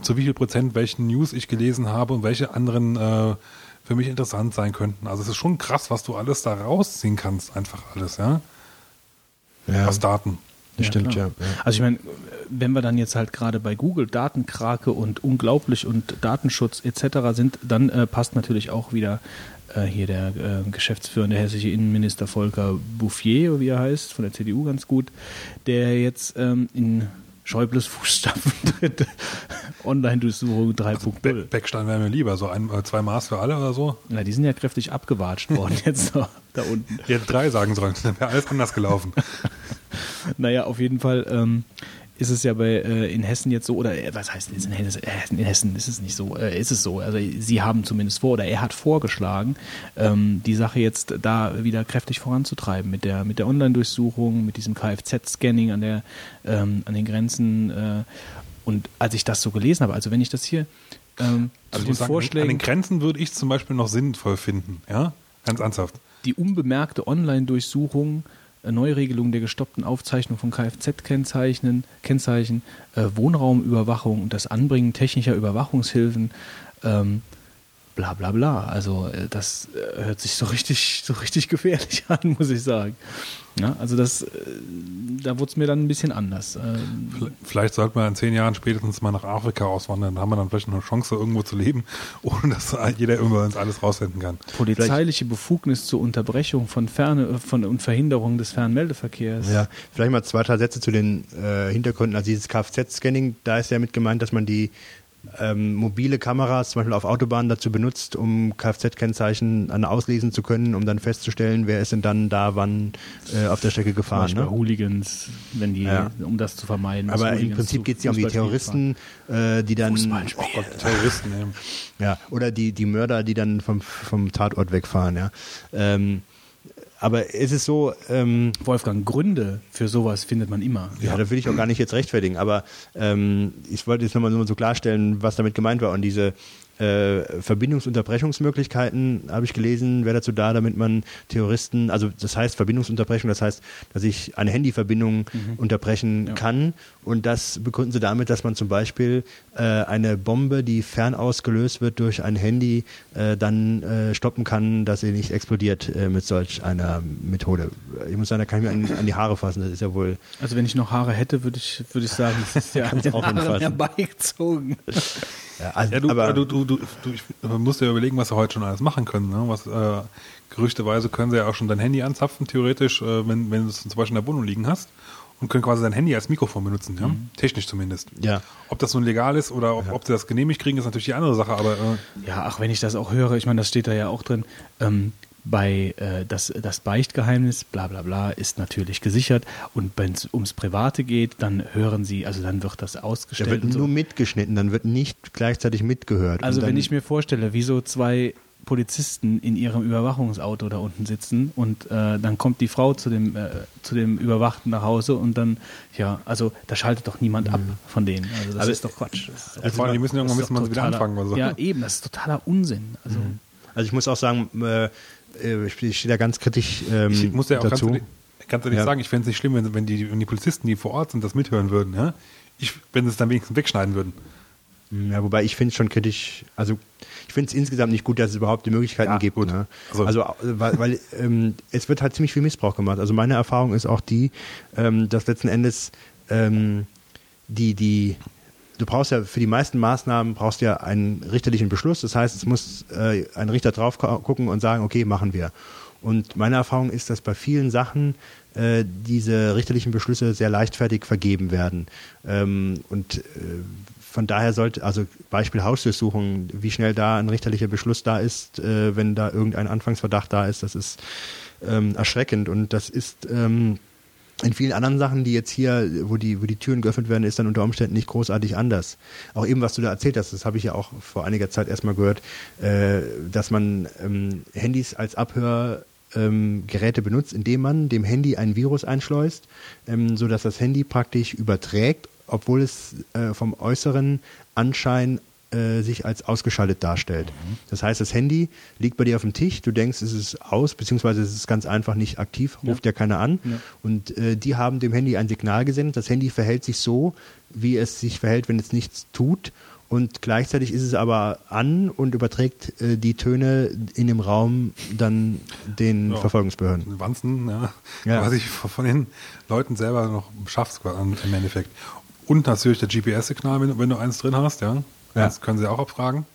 zu wie viel Prozent welchen News ich gelesen habe und welche anderen äh, für mich interessant sein könnten. Also es ist schon krass, was du alles da rausziehen kannst, einfach alles, ja, Ja, aus Daten. Das stimmt, klar. ja. ja. Also ich meine, wenn wir dann jetzt halt gerade bei Google Datenkrake und unglaublich und Datenschutz etc. sind, dann äh, passt natürlich auch wieder äh, hier der äh, geschäftsführende hessische Innenminister Volker Bouffier, wie er heißt, von der CDU ganz gut, der jetzt ähm, in Schäubles Fußstapfen tritt. Online-Durchsuchung 3.0. Beckstein wäre mir lieber, so ein, äh, zwei Maß für alle oder so. Na, die sind ja kräftig abgewatscht worden jetzt da, da unten. Die hätte drei sagen sollen, dann wäre alles anders gelaufen. Naja, auf jeden Fall ähm, ist es ja bei äh, in Hessen jetzt so, oder äh, was heißt in Hessen? Äh, in Hessen ist es nicht so, äh, ist es so. Also sie haben zumindest vor, oder er hat vorgeschlagen, ähm, die Sache jetzt da wieder kräftig voranzutreiben mit der mit der Online-Durchsuchung, mit diesem Kfz-Scanning an der ähm, an den Grenzen. Äh, und als ich das so gelesen habe, also wenn ich das hier ähm, Also den sagen, Vorschlägen an den Grenzen würde ich zum Beispiel noch sinnvoll finden, ja? Ganz ernsthaft. die unbemerkte Online-Durchsuchung, Neuregelung der gestoppten Aufzeichnung von Kfz-Kennzeichen, Kennzeichen, äh, Wohnraumüberwachung und das Anbringen technischer Überwachungshilfen, ähm, bla bla bla. Also äh, das äh, hört sich so richtig, so richtig gefährlich an, muss ich sagen. Ja, also das, äh, da wurde es mir dann ein bisschen anders. Ähm, Vielleicht sollte man in zehn Jahren spätestens mal nach Afrika auswandern. Da haben wir dann vielleicht noch eine Chance, irgendwo zu leben, ohne dass jeder über uns alles rausfinden kann. polizeiliche Befugnis zur Unterbrechung von Ferne von und Verhinderung des Fernmeldeverkehrs. Ja, vielleicht mal zwei, drei Sätze zu den äh, Hintergründen. Also dieses Kfz-Scanning, da ist ja mit gemeint, dass man die ähm, mobile Kameras zum Beispiel auf Autobahnen dazu benutzt, um Kfz-Kennzeichen an auslesen zu können, um dann festzustellen, wer ist denn dann da wann äh, auf der Strecke Zum gefahren. Beispiel Ne? Hooligans, wenn die, Ja. um das zu vermeiden. Aber im Prinzip geht es ja um die. Terroristen, äh, die dann. Oh Gott, Terroristen nehmen. Ja, oder die, die Mörder, die dann vom, vom Tatort wegfahren, ja. Ähm, aber es ist so, ähm, Wolfgang, Gründe für sowas findet man immer. ja, da will ich auch gar nicht jetzt rechtfertigen, aber ähm, ich wollte jetzt nochmal so klarstellen, was damit gemeint war. Und diese äh, Verbindungsunterbrechungsmöglichkeiten habe ich gelesen, wäre dazu da, damit man Terroristen, also das heißt Verbindungsunterbrechung, das heißt, dass ich eine Handyverbindung unterbrechen Ja. kann. Und das begründen sie damit, dass man zum Beispiel äh, eine Bombe, die fernaus gelöst wird durch ein Handy, äh, dann äh, stoppen kann, dass sie nicht explodiert äh, mit solch einer Methode. Ich muss sagen, da kann ich mir an, an die Haare fassen. Das ist ja wohl Also wenn ich noch Haare hätte, würde ich, würde ich sagen, das ist ja an den auch Haaren herbeigezogen. Ja, also, Ja, du, aber du, du, du, du ich, man muss dir überlegen, was sie heute schon alles machen können. Ne? Was, äh, gerüchteweise können sie ja auch schon dein Handy anzapfen, theoretisch, äh, wenn, wenn du es zum Beispiel in der Wohnung liegen hast und können quasi dein Handy als Mikrofon benutzen, ja? technisch zumindest. Ja. Ob das nun legal ist oder ob, ob sie das genehmigt kriegen, ist natürlich die andere Sache, aber äh, Ja, ach, wenn ich das auch höre, ich meine, das steht da ja auch drin, ähm, bei äh, das, das Beichtgeheimnis, bla bla bla, ist natürlich gesichert und wenn es ums Private geht, dann hören sie, also dann wird das da ausgestellt. wird und so. nur mitgeschnitten, dann wird nicht gleichzeitig mitgehört. Also wenn ich mir vorstelle, wie so zwei Polizisten in ihrem Überwachungsauto da unten sitzen und äh, dann kommt die Frau zu dem, äh, zu dem Überwachten nach Hause und dann, ja, also da schaltet doch niemand ab von denen. Also das Aber- ist doch Quatsch. Ist doch, vor allem, die müssen irgendwann wissen, wann doch sie wieder anfangen oder so. Ja, eben, das ist totaler Unsinn. Also Also ich muss auch sagen, äh, äh, ich stehe da ganz kritisch ähm, ich muss ja auch ganz dazu. ehrlich, ganz ehrlich Ja. sagen, ich fände es nicht schlimm, wenn, wenn, die, wenn die Polizisten, die vor Ort sind, das mithören würden. Ja? Ich, wenn sie es dann wenigstens wegschneiden würden. Ja, wobei ich finde es schon kritisch, also ich finde es insgesamt nicht gut, dass es überhaupt die Möglichkeiten Ja, gibt. Ne? Also- Also, weil, weil ähm, es wird halt ziemlich viel Missbrauch gemacht. Also meine Erfahrung ist auch die, ähm, dass letzten Endes ähm, die, die, du brauchst ja für die meisten Maßnahmen brauchst ja einen richterlichen Beschluss. Das heißt, es muss äh, ein Richter drauf gu- gucken und sagen, okay, machen wir. Und meine Erfahrung ist, dass bei vielen Sachen äh, diese richterlichen Beschlüsse sehr leichtfertig vergeben werden. Ähm, und äh, von daher sollte, also Beispiel Hausdurchsuchung, wie schnell da ein richterlicher Beschluss da ist, äh, wenn da irgendein Anfangsverdacht da ist, das ist ähm, erschreckend. Und das ist ähm, in vielen anderen Sachen, die jetzt hier, wo die, wo die Türen geöffnet werden, ist dann unter Umständen nicht großartig anders. Auch eben, was du da erzählt hast, das habe ich ja auch vor einiger Zeit erstmal gehört, äh, dass man ähm, Handys als Abhörgeräte ähm, benutzt, indem man dem Handy ein Virus einschleust, ähm, sodass das Handy praktisch überträgt, obwohl es äh, vom äußeren Anschein äh, sich als ausgeschaltet darstellt. Das heißt, das Handy liegt bei dir auf dem Tisch, du denkst, es ist aus, beziehungsweise es ist ganz einfach nicht aktiv, ruft ja, keiner an. Ja. Und äh, die haben dem Handy ein Signal gesendet. Das Handy verhält sich so, wie es sich verhält, wenn es nichts tut. Und gleichzeitig ist es aber an und überträgt äh, die Töne in dem Raum dann den Ja. Verfolgungsbehörden. Wanzen, ja, Ja. quasi von den Leuten selber noch schaffst im Endeffekt. Und natürlich der GPS-Signal, wenn, du- wenn du eins drin hast, ja. Das können sie auch abfragen.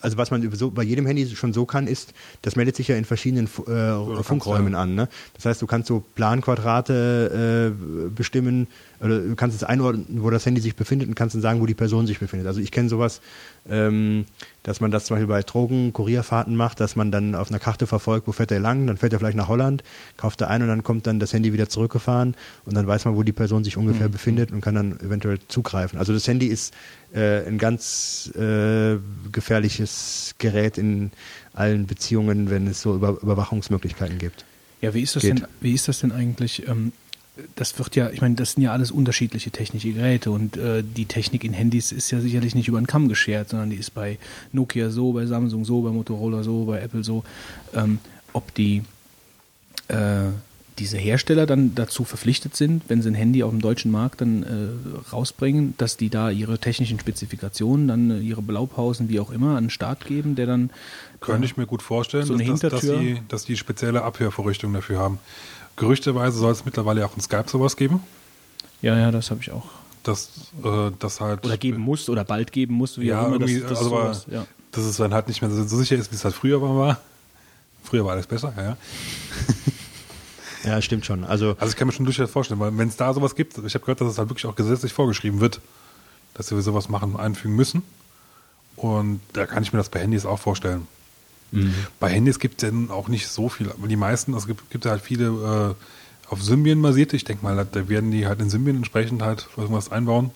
also was man so, bei jedem Handy schon so kann, ist, das meldet sich ja in verschiedenen äh, Funkräumen an. Ne? Das heißt, du kannst so Planquadrate äh, bestimmen, oder du kannst es einordnen, wo das Handy sich befindet und kannst dann sagen, wo die Person sich befindet. Also ich kenne sowas, ähm, dass man das zum Beispiel bei Drogen, Kurierfahrten macht, dass man dann auf einer Karte verfolgt, wo fährt er lang, dann fährt er vielleicht nach Holland, kauft er ein und dann kommt dann das Handy wieder zurückgefahren und dann weiß man, wo die Person sich ungefähr mhm. befindet und kann dann eventuell zugreifen. Also das Handy ist äh, ein ganz äh, gefährliches Gerät in allen Beziehungen, wenn es so Über Überwachungsmöglichkeiten gibt. Ja, wie ist das Geht. denn? Wie ist das denn eigentlich? Ähm, das wird ja, ich meine, das sind ja alles unterschiedliche technische Geräte und äh, die Technik in Handys ist ja sicherlich nicht über den Kamm geschert, sondern die ist bei Nokia so, bei Samsung so, bei Motorola so, bei Apple so. Ähm, ob die äh, diese Hersteller dann dazu verpflichtet sind, wenn sie ein Handy auf dem deutschen Markt dann äh, rausbringen, dass die da ihre technischen Spezifikationen, dann äh, ihre Blaupausen, wie auch immer, an den Start geben, der dann. Könnte ich mir gut vorstellen, so dass, dass, die, dass die spezielle Abhörvorrichtung dafür haben. Gerüchteweise soll es mittlerweile auch in Skype sowas geben. Ja, ja, das habe ich auch. Das, äh, das halt. Oder geben muss oder bald geben muss, wie ja, auch immer. Das, das, also sowas, ja. dass es dann halt nicht mehr so, sicher ist, wie es halt früher war. Früher war alles besser, ja. ja. Ja, stimmt schon. Also, also ich kann mir schon durchaus vorstellen, weil wenn es da sowas gibt, ich habe gehört, dass es halt wirklich auch gesetzlich vorgeschrieben wird, dass wir sowas machen, einfügen müssen. Und da kann ich mir das bei Handys auch vorstellen. Mhm. Bei Handys gibt es ja auch nicht so viel, aber die meisten, es gibt, gibt halt viele äh, auf Symbian basierte. Ich denke mal, da werden die halt in Symbian entsprechend halt irgendwas einbauen.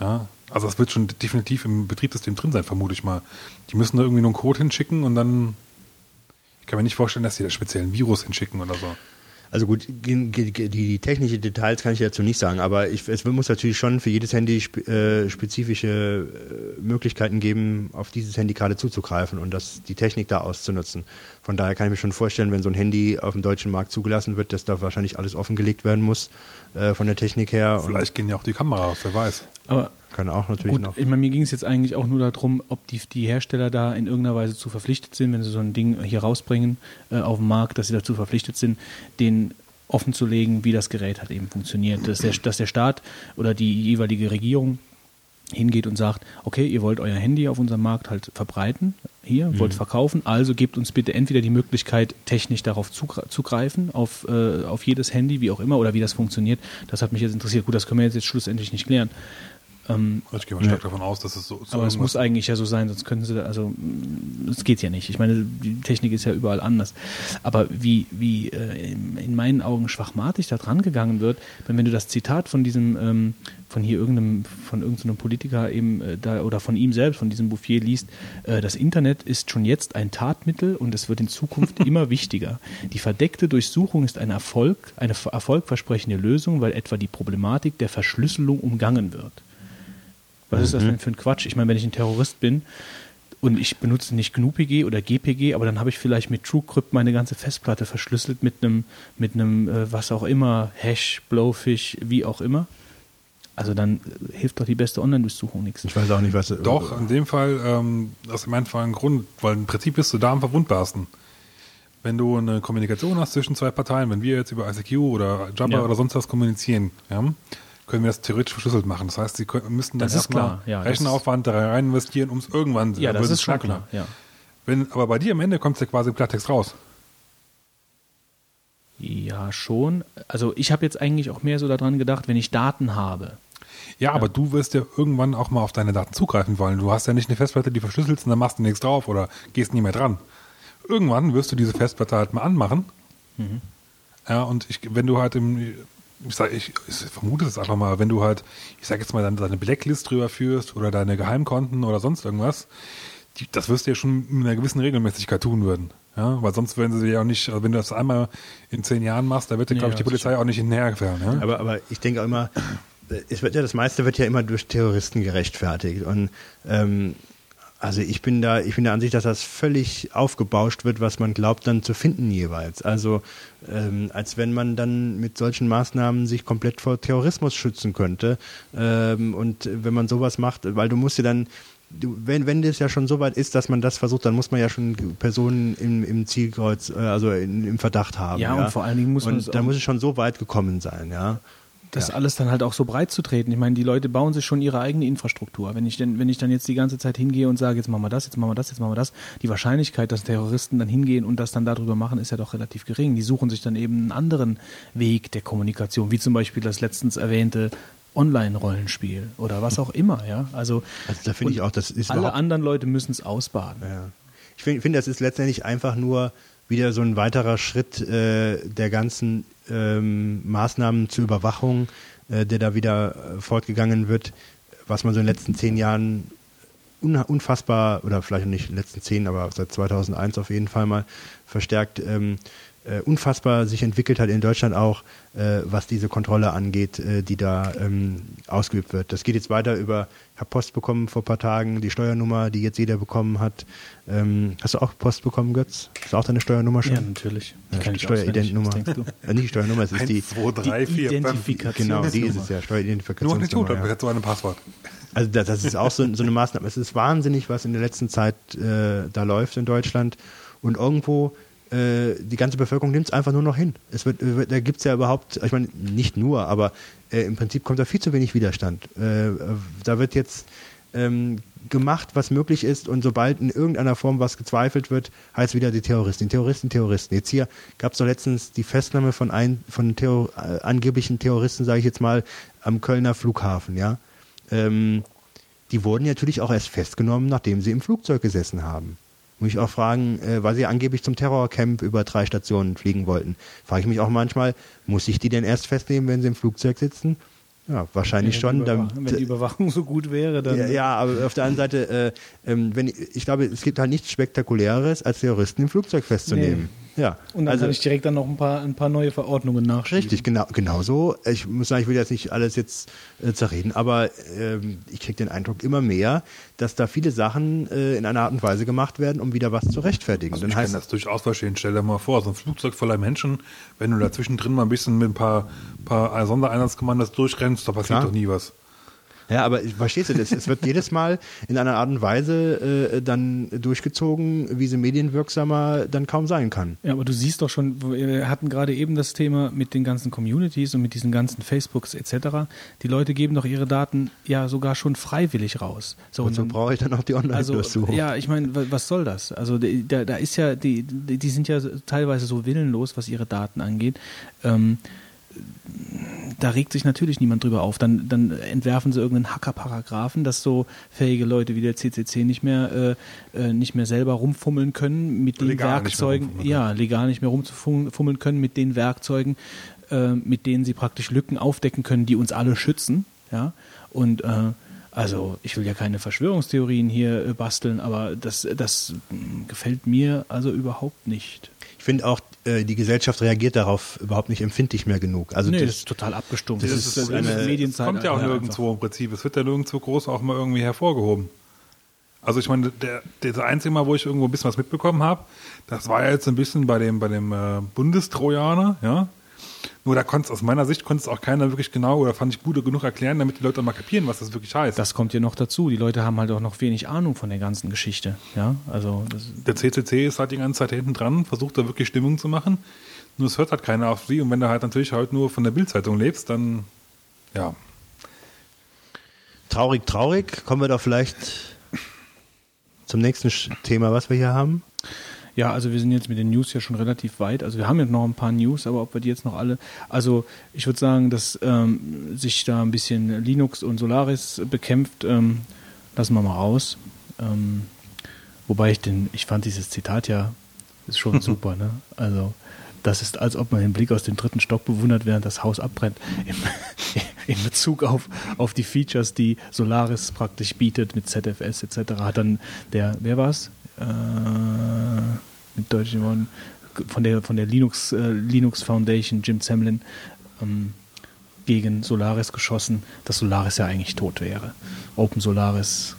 Ja, also das wird schon definitiv im Betriebssystem drin sein, vermute ich mal. Die müssen da irgendwie nur einen Code hinschicken und dann ich kann mir nicht vorstellen, dass sie da speziellen Virus hinschicken oder so. Also gut, die, die, technischen Details kann ich dazu nicht sagen, aber ich, es muss natürlich schon für jedes Handy äh, spezifische äh, Möglichkeiten geben, auf dieses Handy gerade zuzugreifen und das, die Technik da auszunutzen. Von daher kann ich mir schon vorstellen, wenn so ein Handy auf dem deutschen Markt zugelassen wird, dass da wahrscheinlich alles offengelegt werden muss äh, von der Technik her. Vielleicht gehen ja auch die Kameras, wer weiß. Aber kann auch natürlich gut, noch. Ich meine, mir ging es jetzt eigentlich auch nur darum, ob die, die Hersteller da in irgendeiner Weise zu verpflichtet sind, wenn sie so ein Ding hier rausbringen äh, auf den Markt, dass sie dazu verpflichtet sind, den offen zu legen, wie das Gerät halt eben funktioniert. Dass der, dass der Staat oder die jeweilige Regierung hingeht und sagt, okay, ihr wollt euer Handy auf unserem Markt halt verbreiten, hier, mhm. wollt verkaufen, also gebt uns bitte entweder die Möglichkeit, technisch darauf zugreifen, auf, äh, auf jedes Handy, wie auch immer, oder wie das funktioniert. Das hat mich jetzt interessiert. Gut, das können wir jetzt, jetzt schlussendlich nicht klären. Ähm, ich gehe mal stark ja. davon aus, dass es so, so Aber es muss eigentlich ja so sein, sonst können sie, also es geht ja nicht. Ich meine, die Technik ist ja überall anders. Aber wie, wie äh, in meinen Augen schwachmatig da dran gegangen wird, wenn, wenn du das Zitat von diesem, ähm, von hier irgendeinem, von irgendeinem Politiker eben äh, da oder von ihm selbst, von diesem Bouffier liest, äh, das Internet ist schon jetzt ein Tatmittel und es wird in Zukunft immer wichtiger. Die verdeckte Durchsuchung ist ein Erfolg, eine erfolgversprechende Lösung, weil etwa die Problematik der Verschlüsselung umgangen wird. Was mhm. ist das mhm. denn für ein Quatsch? Ich meine, wenn ich ein Terrorist bin und ich benutze nicht GNU-PG oder GPG, aber dann habe ich vielleicht mit TrueCrypt meine ganze Festplatte verschlüsselt mit einem, mit einem, äh, was auch immer, Hash, Blowfish, wie auch immer. Also dann äh, hilft doch die beste Online-Durchsuchung nichts. Ich weiß auch nicht, was. Doch, in dem Fall, ähm, das ist in meinem Fall ein Grund, weil im Prinzip bist du da am verwundbarsten. Wenn du eine Kommunikation hast zwischen zwei Parteien, wenn wir jetzt über ICQ oder Jabba ja. oder sonst was kommunizieren, ja, können wir das theoretisch verschlüsselt machen. Das heißt, sie können, müssten dann erstmal ja, Rechenaufwand da rein investieren, um es irgendwann Ja, das ist schon klar. Ja. Wenn, aber bei dir am Ende kommt es ja quasi im Klartext raus. Ja, schon. Also ich habe jetzt eigentlich auch mehr so daran gedacht, wenn ich Daten habe. Ja, ja, aber du wirst ja irgendwann auch mal auf deine Daten zugreifen wollen. Du hast ja nicht eine Festplatte, die verschlüsselst und dann machst du nichts drauf oder gehst nie mehr dran. Irgendwann wirst du diese Festplatte halt mal anmachen. Mhm. Ja, und ich, wenn du halt im, ich, sag, ich, ich vermute das einfach mal, wenn du halt, ich sag jetzt mal, deine, deine Blacklist drüber führst oder deine Geheimkonten oder sonst irgendwas, die, das wirst du ja schon mit einer gewissen Regelmäßigkeit tun würden. Ja, weil sonst würden sie ja auch nicht, also wenn du das einmal in zehn Jahren machst, da wird dir, ja, glaube ich, die Polizei auch nicht hinterherfahren. Ja? Aber, aber ich denke auch immer, es wird ja das meiste wird ja immer durch Terroristen gerechtfertigt. Und ähm, also ich bin da, ich bin der Ansicht, dass das völlig aufgebauscht wird, was man glaubt dann zu finden jeweils. Also ähm, als wenn man dann mit solchen Maßnahmen sich komplett vor Terrorismus schützen könnte. Ähm, und wenn man sowas macht, weil du musst ja dann Du, wenn, wenn das ja schon so weit ist, dass man das versucht, dann muss man ja schon Personen im, im Zielkreuz, äh, also in, im Verdacht haben. Ja, ja, und vor allen Dingen muss man. Und da muss es schon so weit gekommen sein, ja. Das Ja. alles dann halt auch so breit zu treten. Ich meine, die Leute bauen sich schon ihre eigene Infrastruktur. Wenn ich denn, wenn ich dann jetzt die ganze Zeit hingehe und sage, jetzt machen wir das, jetzt machen wir das, jetzt machen wir das, die Wahrscheinlichkeit, dass Terroristen dann hingehen und das dann darüber machen, ist ja doch relativ gering. Die suchen sich dann eben einen anderen Weg der Kommunikation, wie zum Beispiel das letztens erwähnte Online-Rollenspiel oder was auch immer, ja. Also, Also da finde ich auch, das ist alle anderen Leute müssen es ausbaden. Ja. Ich finde, find, das ist letztendlich einfach nur wieder so ein weiterer Schritt äh, der ganzen ähm, Maßnahmen zur Überwachung, äh, der da wieder äh, fortgegangen wird, was man so in den letzten zehn Jahren un unfassbar, oder vielleicht nicht in den letzten zehn, aber seit 2001 auf jeden Fall mal verstärkt, ähm, äh, unfassbar sich entwickelt hat in Deutschland auch, äh, was diese Kontrolle angeht, äh, die da ähm, ausgeübt wird. Das geht jetzt weiter über, habe Post bekommen vor ein paar Tagen, die Steuernummer, die jetzt jeder bekommen hat. Ähm, hast du auch Post bekommen, Götz? Ist auch deine Steuernummer schon? Ja, natürlich. Die Ja. Steueridentnummer. Du? Äh, nicht die Steuernummer, es ist die, 1, 2, 3, 4, 5. Identifikation. genau, die ist es ja, Nur nicht gut, Steueridentifikationsnummer. ja. so ein Passwort. Also das, das ist auch so, so eine Maßnahme. Es ist wahnsinnig, was in der letzten Zeit äh, da läuft in Deutschland. Und irgendwo, äh, die ganze Bevölkerung nimmt es einfach nur noch hin. Es wird da gibt es ja überhaupt, ich meine, nicht nur, aber äh, im Prinzip kommt da viel zu wenig Widerstand. Äh, da wird jetzt ähm, gemacht, was möglich ist und sobald in irgendeiner Form was gezweifelt wird, heißt wieder die Terroristen, Terroristen, Terroristen. Jetzt hier gab es doch letztens die Festnahme von, ein, von Terror, äh, angeblichen Terroristen, sage ich jetzt mal, am Kölner Flughafen, ja. Ähm, die wurden natürlich auch erst festgenommen, nachdem sie im Flugzeug gesessen haben. Muss ich auch fragen, äh, weil sie angeblich zum Terrorcamp über drei Stationen fliegen wollten. Frage ich mich auch manchmal, muss ich die denn erst festnehmen, wenn sie im Flugzeug sitzen? Ja, wahrscheinlich Wenn schon. Dann, wenn die Überwachung so gut wäre, dann. ja, ja, aber auf der anderen Seite, äh, ähm, wenn, ich glaube, es gibt halt nichts Spektakuläres, als Terroristen im Flugzeug festzunehmen. Ja, Und dann also, kann ich direkt dann noch ein paar, ein paar neue Verordnungen nachschieben. Richtig, genau, genau so. Ich muss sagen, ich will jetzt nicht alles jetzt äh, zerreden, aber ähm, ich kriege den Eindruck immer mehr, dass da viele Sachen äh, in einer Art und Weise gemacht werden, um wieder was zu rechtfertigen. Also Dann ich kann das durchaus verstehen. Stell dir mal vor, so ein Flugzeug voller Menschen, wenn du dazwischen drin mal ein bisschen mit ein paar, paar Sondereinsatzkommandos durchrennst, da passiert Klar. doch nie was. Ja, aber ich- verstehst du das? Es wird jedes Mal in einer Art und Weise äh, dann durchgezogen, wie sie medienwirksamer dann kaum sein kann. Ja, aber du siehst doch schon, wir hatten gerade eben das Thema mit den ganzen Communities und mit diesen ganzen Facebooks etc. Die Leute geben doch ihre Daten ja sogar schon freiwillig raus. So, Und so dann- brauche ich dann auch die also, Online-Durchsuchung. ja, ich meine, wa- was soll das? Also die- da, da ist ja, die, die die sind ja teilweise so willenlos, was ihre Daten angeht. Ähm, da regt sich natürlich niemand drüber auf. Dann, dann entwerfen sie irgendeinen Hacker-Paragraphen, dass so fähige Leute wie der CCC nicht mehr, äh, äh, nicht mehr selber rumfummeln können mit den Legal Werkzeugen, ja, legal nicht mehr rumfummeln können mit den Werkzeugen, äh, mit denen sie praktisch Lücken aufdecken können, die uns alle schützen. Ja, und äh, also ich will ja keine Verschwörungstheorien hier äh, basteln, aber das, das mh, gefällt mir also überhaupt nicht. Ich finde auch, äh, die Gesellschaft reagiert darauf überhaupt nicht empfindlich mehr genug. Also nee, das, das ist total abgestumpft. das Das, ist ist, eine- eine Es Medienzeit. kommt ja auch nirgendwo im Prinzip. Es wird ja nirgendwo groß auch mal irgendwie hervorgehoben. Also ich meine, der, der einzige Mal, wo ich irgendwo ein bisschen was mitbekommen habe, das war ja jetzt ein bisschen bei dem, bei dem äh, Bundestrojaner, ja. Nur da konnte es aus meiner Sicht konnte es auch keiner wirklich genau oder fand ich gut genug erklären, damit die Leute auch mal kapieren, was das wirklich heißt. Das kommt ja noch dazu. Die Leute haben halt auch noch wenig Ahnung von der ganzen Geschichte. Ja, also der CCC ist halt die ganze Zeit hinten dran, versucht da wirklich Stimmung zu machen. Nur es hört halt keiner auf sie und wenn du halt natürlich halt nur von der Bildzeitung lebst, dann ja. traurig, traurig. Kommen wir doch vielleicht zum nächsten Thema, was wir hier haben. Ja, also wir sind jetzt mit den News ja schon relativ weit. Also wir haben jetzt noch ein paar News, aber ob wir die jetzt noch alle. Also ich würde sagen, dass ähm, sich da ein bisschen Linux und Solaris bekämpft, ähm, lassen wir mal raus. Ähm, wobei ich den, ich fand dieses Zitat ja ist schon super, ne? Also das ist, als ob man den Blick aus dem dritten Stock bewundert, während das Haus abbrennt. Im, in Bezug auf, auf die Features, die Solaris praktisch bietet mit ZFS etc. hat dann der, wer war's? Äh, mit deutschen Worten, von der, von der Linux, äh, Linux Foundation, Jim Semlin, ähm, gegen Solaris geschossen, dass Solaris ja eigentlich tot wäre. Open Solaris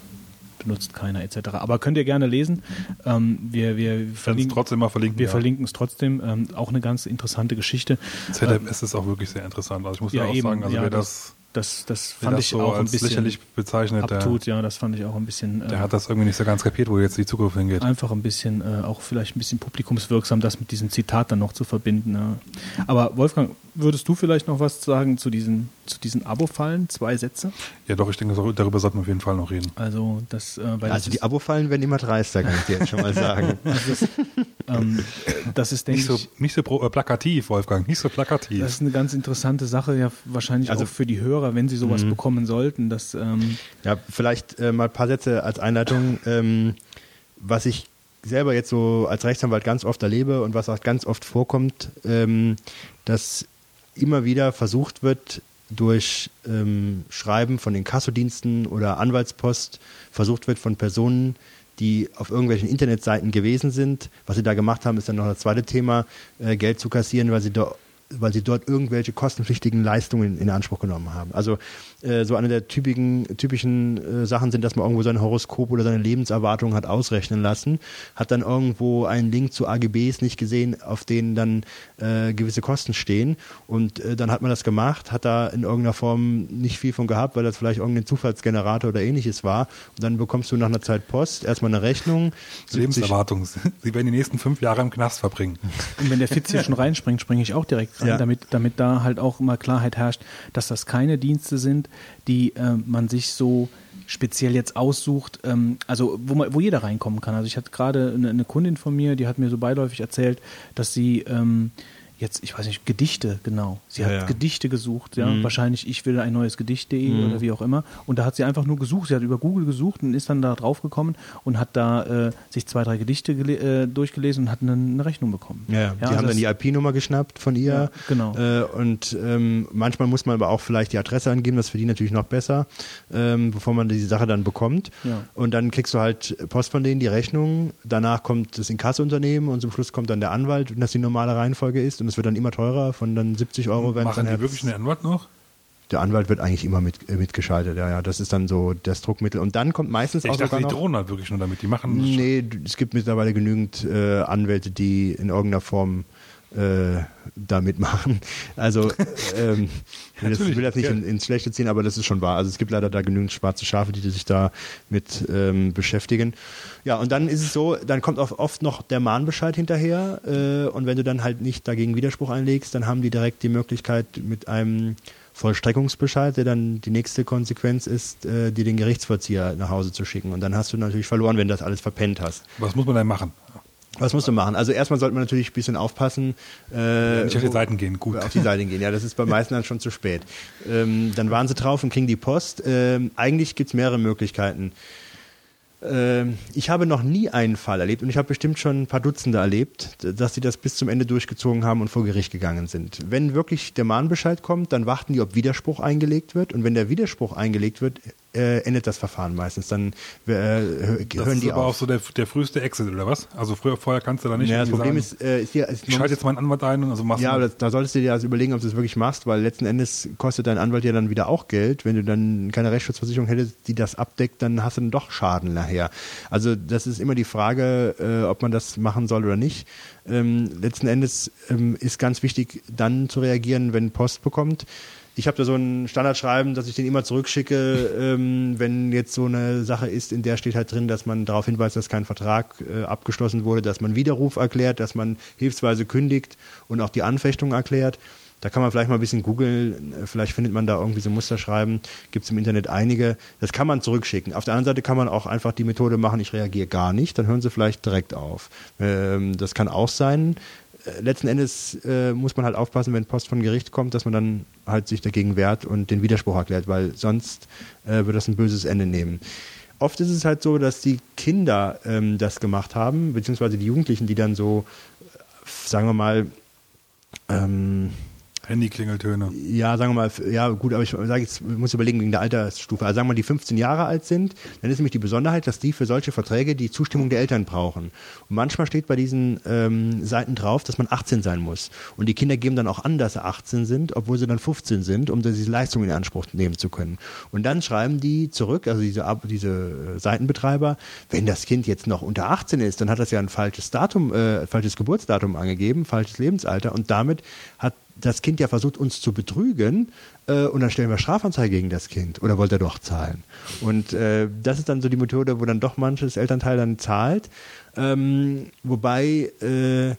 benutzt keiner etc. Aber könnt ihr gerne lesen. Ähm, wir wir verlinken trotzdem mal verlinken. wir ja. verlinken es trotzdem. Ähm, auch eine ganz interessante Geschichte. ZFS ist auch wirklich sehr interessant. Also ich muss ja, Ja, auch eben, sagen, also ja, wer das, Das, das fand das ich so auch ein bisschen lächerlich bezeichnet, der, abtut. Ja, das fand ich auch ein bisschen. äh, der hat das irgendwie nicht so ganz kapiert, wo jetzt die Zukunft hingeht. einfach ein bisschen, äh, auch vielleicht ein bisschen publikumswirksam, das mit diesem Zitat dann noch zu verbinden. Ja. Aber Wolfgang, würdest du vielleicht noch was sagen zu diesen zu diesen Abo-Fallen zwei Sätze. Ja, doch, ich denke, darüber sollten wir auf jeden Fall noch reden. Also das, äh, weil Also das, die Abo-Fallen werden immer dreister, kann ich dir jetzt schon mal sagen. ist, ähm, das ist, denke Nicht so, ich, nicht so pro, äh, plakativ, Wolfgang, nicht so plakativ. das ist eine ganz interessante Sache, ja wahrscheinlich Also- auch für die Hörer, wenn sie sowas bekommen sollten, dass ähm, Ja, vielleicht äh, mal ein paar Sätze als Einleitung. Ähm, was ich selber jetzt so als Rechtsanwalt ganz oft erlebe und was auch ganz oft vorkommt, ähm, dass immer wieder versucht wird, durch ähm, Schreiben von den Kassodiensten oder Anwaltspost versucht wird von Personen, die auf irgendwelchen Internetseiten gewesen sind. Was sie da gemacht haben, ist dann noch das zweite Thema, äh, Geld zu kassieren, weil sie dort weil sie dort irgendwelche kostenpflichtigen Leistungen in Anspruch genommen haben. Also äh, so eine der typischen, typischen äh, Sachen sind, dass man irgendwo sein Horoskop oder seine Lebenserwartung hat ausrechnen lassen, hat dann irgendwo einen Link zu AGBs nicht gesehen, auf denen dann äh, gewisse Kosten stehen und äh, dann hat man das gemacht, hat da in irgendeiner Form nicht viel von gehabt, weil das vielleicht irgendein Zufallsgenerator oder ähnliches war und dann bekommst du nach einer Zeit Post erstmal eine Rechnung. 70 Lebenserwartung. Sie werden die nächsten fünf Jahre im Knast verbringen. Und wenn der Fitz hier schon reinspringt, springe ich auch direkt Ja. damit, damit da halt auch immer Klarheit herrscht, dass das keine Dienste sind, die äh, man sich so speziell jetzt aussucht, ähm, also wo, man, wo jeder reinkommen kann. Also ich hatte gerade eine, eine Kundin von mir, die hat mir so beiläufig erzählt, dass sie ähm, jetzt, ich weiß nicht, Gedichte, genau. Sie Ja, hat ja. Gedichte gesucht, ja. Mhm. Wahrscheinlich ich will ein neues Gedicht.de oder wie auch immer. Und da hat sie einfach nur gesucht. Sie hat über Google gesucht und ist dann da drauf gekommen und hat da äh, sich zwei, drei Gedichte äh, durchgelesen und hat eine, eine Rechnung bekommen. Ja, ja. die also haben dann die IP-Nummer geschnappt von ihr. Genau. Äh, und ähm, manchmal muss man aber auch vielleicht die Adresse angeben, das für die natürlich noch besser, ähm, bevor man die Sache dann bekommt. Und dann kriegst du halt Post von denen, die Rechnung. Danach kommt das Inkassounternehmen und zum Schluss kommt dann der Anwalt, wenn das die normale Reihenfolge ist. Und es wird dann immer teurer, von dann 70 Euro werden es Machen dann die wirklich einen Anwalt noch? Der Anwalt wird eigentlich immer mit, äh, mitgeschaltet, ja, ja. Das ist dann so das Druckmittel. Und dann kommt meistens Ich auch dachte, sogar die noch, drohen halt wirklich nur damit. Die machen Nee, es gibt mittlerweile genügend äh, Anwälte, die in irgendeiner Form äh, da mitmachen. Also ähm, ich will das, Natürlich, will das nicht ja. in, ins Schlechte ziehen, aber das ist schon wahr. Also es gibt leider da genügend schwarze Schafe, die sich da mit ähm, beschäftigen. Ja, und dann ist es so, dann kommt auch oft noch der Mahnbescheid hinterher äh, und wenn du dann halt nicht dagegen Widerspruch einlegst, dann haben die direkt die Möglichkeit mit einem Vollstreckungsbescheid, der dann die nächste Konsequenz ist, äh, dir den Gerichtsvollzieher nach Hause zu schicken. Und dann hast du natürlich verloren, wenn du das alles verpennt hast. Was muss man denn machen? Was musst du machen? Also erstmal sollte man natürlich ein bisschen aufpassen. Äh, Nicht auf die Seiten gehen, gut. Auf die Seiten gehen, ja, das ist bei meisten dann schon zu spät. Ähm, dann waren sie drauf und kriegen die Post. Ähm, eigentlich gibt's mehrere Möglichkeiten. Ähm, ich habe noch nie einen Fall erlebt und ich habe bestimmt schon ein paar Dutzende erlebt, dass sie das bis zum Ende durchgezogen haben und vor Gericht gegangen sind. Wenn wirklich der Mahnbescheid kommt, dann warten die, ob Widerspruch eingelegt wird und wenn der Widerspruch eingelegt wird, äh, endet das Verfahren meistens. Dann äh, hören Das ist die aber auf. auch so der, der früheste Exit, oder was? Also früher, vorher kannst du da nicht ja, das Problem sagen, ist, äh, ist hier, ist, ich schalte jetzt meinen Anwalt ein und also machst ja, das, da solltest du dir also überlegen, ob du das wirklich machst, weil letzten Endes kostet dein Anwalt ja dann wieder auch Geld. Wenn du dann keine Rechtsschutzversicherung hättest, die das abdeckt, dann hast du dann doch Schaden nachher. Also das ist immer die Frage, äh, ob man das machen soll oder nicht. Ähm, letzten Endes ähm, ist ganz wichtig, dann zu reagieren, wenn Post bekommt. Ich habe da so ein Standardschreiben, dass ich den immer zurückschicke, ähm, wenn jetzt so eine Sache ist, in der steht halt drin, dass man darauf hinweist, dass kein Vertrag äh, abgeschlossen wurde, dass man Widerruf erklärt, dass man hilfsweise kündigt und auch die Anfechtung erklärt. Da kann man vielleicht mal ein bisschen googeln, vielleicht findet man da irgendwie so Musterschreiben, gibt es im Internet einige. Das kann man zurückschicken. Auf der anderen Seite kann man auch einfach die Methode machen, ich reagiere gar nicht, dann hören sie vielleicht direkt auf. Ähm, das kann auch sein. Äh, Letzten Endes äh, muss man halt aufpassen, wenn Post von Gericht kommt, dass man dann halt sich dagegen wehrt und den Widerspruch erklärt, weil sonst äh, wird das ein böses Ende nehmen. Oft ist es halt so, dass die Kinder ähm, das gemacht haben, beziehungsweise die Jugendlichen, die dann so, äh, sagen wir mal, ähm, Handy-Klingeltöne. ja, sagen wir mal, ja gut, aber ich sage jetzt, muss überlegen wegen der Altersstufe. Also sagen wir mal, die 15 Jahre alt sind, dann ist nämlich die Besonderheit, dass die für solche Verträge die Zustimmung der Eltern brauchen. Und manchmal steht bei diesen ähm, Seiten drauf, dass man 18 sein muss. Und die Kinder geben dann auch an, dass sie 18 sind, obwohl sie dann 15 sind, um diese Leistung in Anspruch nehmen zu können. Und dann schreiben die zurück, also diese, diese äh, Seitenbetreiber, wenn das Kind jetzt noch unter 18 ist, dann hat das ja ein falsches Datum, äh, falsches Geburtsdatum angegeben, falsches Lebensalter und damit hat das Kind ja versucht, uns zu betrügen äh, und dann stellen wir Strafanzeige gegen das Kind oder wollte er doch zahlen? Und äh, das ist dann so die Methode, wo dann doch manches Elternteil dann zahlt. Ähm, wobei äh,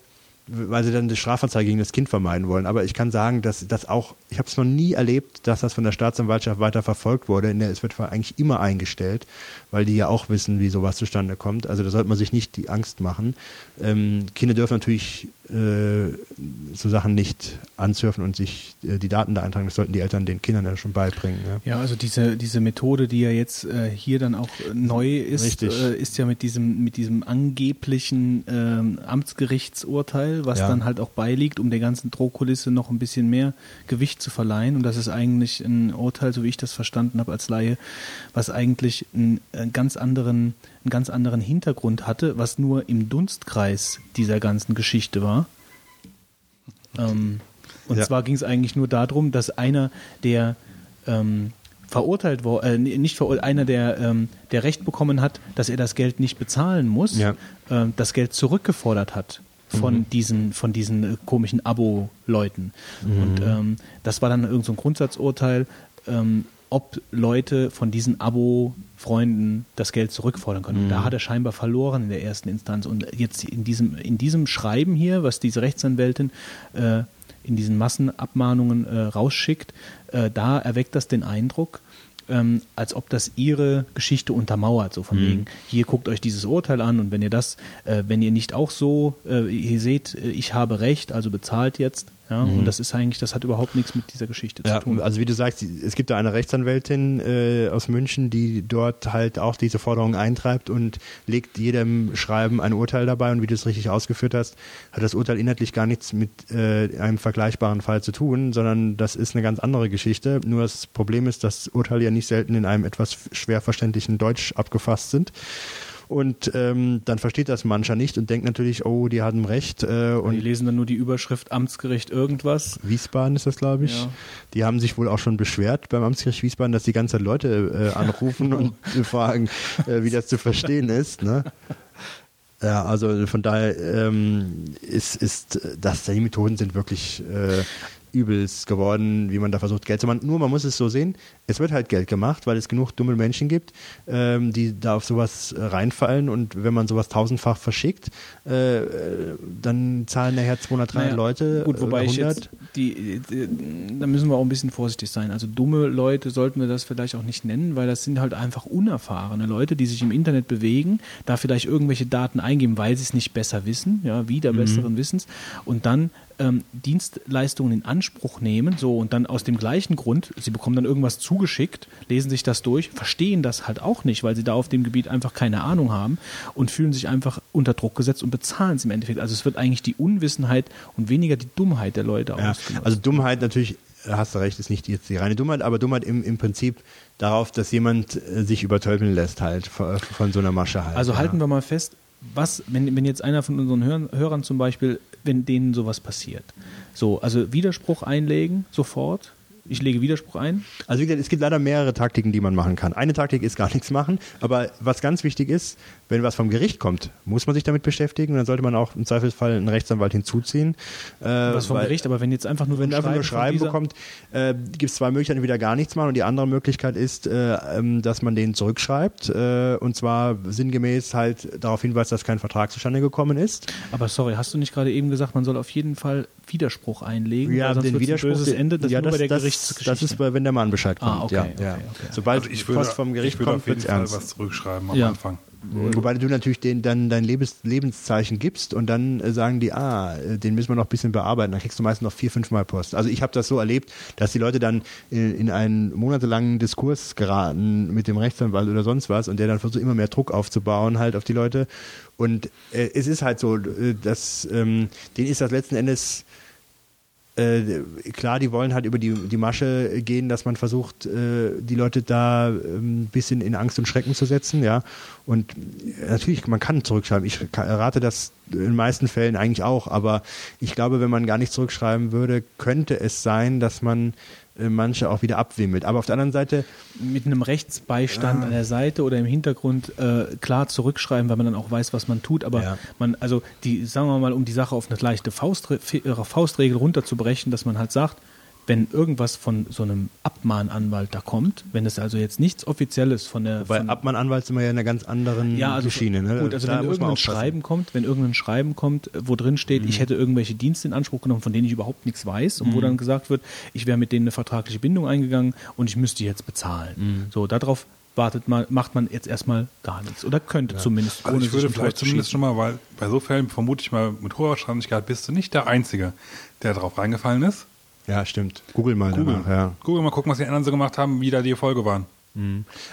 weil sie dann die Strafanzeige gegen das Kind vermeiden wollen. Aber ich kann sagen, dass das auch, ich habe es noch nie erlebt, dass das von der Staatsanwaltschaft weiter verfolgt wurde. Der, es wird eigentlich immer eingestellt, weil die ja auch wissen, wie sowas zustande kommt. Also da sollte man sich nicht die Angst machen. Ähm, Kinder dürfen natürlich äh, so Sachen nicht ansurfen und sich äh, die Daten da eintragen. Das sollten die Eltern den Kindern ja schon beibringen. Ja, ja also diese, diese Methode, die ja jetzt äh, hier dann auch neu ist, äh, ist ja mit diesem, mit diesem angeblichen ähm, Amtsgerichtsurteil, was ja. dann halt auch beiliegt, um der ganzen Drohkulisse noch ein bisschen mehr Gewicht zu verleihen. Und das ist eigentlich ein Urteil, so wie ich das verstanden habe als Laie, was eigentlich einen, einen ganz anderen einen ganz anderen Hintergrund hatte, was nur im Dunstkreis dieser ganzen Geschichte war. Ähm, und ja. zwar ging es eigentlich nur darum, dass einer, der ähm, verurteilt war, äh, nicht verurteilt, einer, der, ähm, der Recht bekommen hat, dass er das Geld nicht bezahlen muss, ja. äh, das Geld zurückgefordert hat von mhm. diesen von diesen äh, komischen Abo-Leuten. Mhm. Und ähm, das war dann irgendein so Grundsatzurteil, ähm, ob Leute von diesen Abo-Freunden das Geld zurückfordern können. Mhm. Da hat er scheinbar verloren in der ersten Instanz. Und jetzt in diesem, in diesem Schreiben hier, was diese Rechtsanwältin äh, in diesen Massenabmahnungen äh, rausschickt, äh, da erweckt das den Eindruck, ähm, als ob das ihre Geschichte untermauert, so von mhm. wegen, hier guckt euch dieses Urteil an und wenn ihr das, äh, wenn ihr nicht auch so, äh, ihr seht, äh, ich habe Recht, also bezahlt jetzt, ja, mhm. und das ist eigentlich, das hat überhaupt nichts mit dieser Geschichte ja, zu tun. Also wie du sagst, es gibt da eine Rechtsanwältin äh, aus München, die dort halt auch diese Forderung eintreibt und legt jedem Schreiben ein Urteil dabei. Und wie du es richtig ausgeführt hast, hat das Urteil inhaltlich gar nichts mit äh, einem vergleichbaren Fall zu tun, sondern das ist eine ganz andere Geschichte. Nur das Problem ist, dass Urteile ja nicht selten in einem etwas schwer verständlichen Deutsch abgefasst sind. Und ähm, dann versteht das mancher nicht und denkt natürlich, oh, die haben recht. Äh, und die lesen dann nur die Überschrift Amtsgericht irgendwas. Wiesbaden ist das, glaube ich. Ja. Die haben sich wohl auch schon beschwert beim Amtsgericht Wiesbaden, dass die ganze Zeit Leute äh, anrufen und fragen, äh, wie das zu verstehen ist. Ne? Ja, also von daher ähm, ist, ist das, die Methoden sind wirklich äh, übelst geworden, wie man da versucht, Geld zu machen. Nur man muss es so sehen, es wird halt Geld gemacht, weil es genug dumme Menschen gibt, ähm, die da auf sowas äh, reinfallen und wenn man sowas tausendfach verschickt, äh, dann zahlen nachher 200, 300 naja, Leute. Gut, wobei 100. ich jetzt, die, die, da müssen wir auch ein bisschen vorsichtig sein. Also dumme Leute sollten wir das vielleicht auch nicht nennen, weil das sind halt einfach unerfahrene Leute, die sich im Internet bewegen, da vielleicht irgendwelche Daten eingeben, weil sie es nicht besser wissen, ja, wieder mhm. besseren Wissens und dann ähm, Dienstleistungen in Anspruch nehmen, so und dann aus dem gleichen Grund, sie bekommen dann irgendwas zugeschickt, lesen sich das durch, verstehen das halt auch nicht, weil sie da auf dem Gebiet einfach keine Ahnung haben und fühlen sich einfach unter Druck gesetzt und bezahlen es im Endeffekt. Also es wird eigentlich die Unwissenheit und weniger die Dummheit der Leute ja, Also Dummheit natürlich, hast du recht, ist nicht jetzt die reine Dummheit, aber Dummheit im, im Prinzip darauf, dass jemand äh, sich übertölpeln lässt halt von, von so einer Masche halt. Also halten wir mal fest, was, wenn, wenn jetzt einer von unseren Hörern, Hörern zum Beispiel, wenn denen sowas passiert, so, also Widerspruch einlegen sofort, ich lege Widerspruch ein. Also wie gesagt, es gibt leider mehrere Taktiken, die man machen kann. Eine Taktik ist gar nichts machen, aber was ganz wichtig ist, wenn was vom Gericht kommt, muss man sich damit beschäftigen und dann sollte man auch im Zweifelsfall einen Rechtsanwalt hinzuziehen. Äh, was vom weil, Gericht, aber wenn jetzt einfach nur wenn einfach nur Schreiben bekommt, äh, gibt es zwei Möglichkeiten, wieder gar nichts machen und die andere Möglichkeit ist, äh, ähm, dass man den zurückschreibt äh, und zwar sinngemäß halt darauf hinweist, dass kein Vertrag zustande gekommen ist. Aber sorry, hast du nicht gerade eben gesagt, man soll auf jeden Fall Widerspruch einlegen? Ja, den Widerspruch. Ein Ende, das ja, das, bei der das, Gerichtsgeschichte. Das ist, wenn der Mann Bescheid ah, kommt. Ah, okay, ja, okay, okay. Sobald also ich würde, Post vom Gericht ich würde kommt, auf jeden Fall ernst. was zurückschreiben am ja. Anfang. Mhm. Wobei du natürlich den, dann dein Lebens, Lebenszeichen gibst und dann äh, sagen die, ah, äh, den müssen wir noch ein bisschen bearbeiten. Dann kriegst du meistens noch vier, fünf Mal Post. Also ich habe das so erlebt, dass die Leute dann in, in, einen monatelangen Diskurs geraten mit dem Rechtsanwalt oder sonst was und der dann versucht, immer mehr Druck aufzubauen halt auf die Leute. Und äh, es ist halt so, äh, dass ähm, denen ist das letzten Endes äh, klar, die wollen halt über die, die Masche gehen, dass man versucht, äh, die Leute da ein ähm, bisschen in Angst und Schrecken zu setzen, ja. Und natürlich, man kann zurückschreiben. Ich rate das in den meisten Fällen eigentlich auch, aber ich glaube, wenn man gar nicht zurückschreiben würde, könnte es sein, dass man äh, manche auch wieder abwimmelt. Aber auf der anderen Seite. Mit einem Rechtsbeistand ja. an der Seite oder im Hintergrund äh, klar zurückschreiben, weil man dann auch weiß, was man tut. Aber ja. man, also die, sagen wir mal, um die Sache auf eine leichte Faustre äh, Faustregel runterzubrechen, dass man halt sagt, wenn irgendwas von so einem Abmahnanwalt da kommt, wenn es also jetzt nichts Offizielles von der Bei von, Abmann-Anwalt sind wir ja in einer ganz anderen ja, also Schiene. Ne? Gut, also Da wenn irgendein. Schreiben kommt, wenn irgendein Schreiben kommt, wo drin steht, Mhm. ich hätte irgendwelche Dienste in Anspruch genommen, von denen ich überhaupt nichts weiß, und wo dann gesagt wird, ich wäre mit denen eine vertragliche Bindung eingegangen und ich müsste jetzt bezahlen. Mhm. So, darauf wartet man, macht man jetzt erstmal gar nichts oder könnte zumindest. Also ich würde vielleicht zu zumindest schon mal, weil bei so Fällen vermute ich mal mit hoher Wahrscheinlichkeit bist du nicht der Einzige, der darauf reingefallen ist. Ja, stimmt. Google mal Google. danach, ja. Google mal gucken, was die anderen so gemacht haben, wie da die Erfolge waren.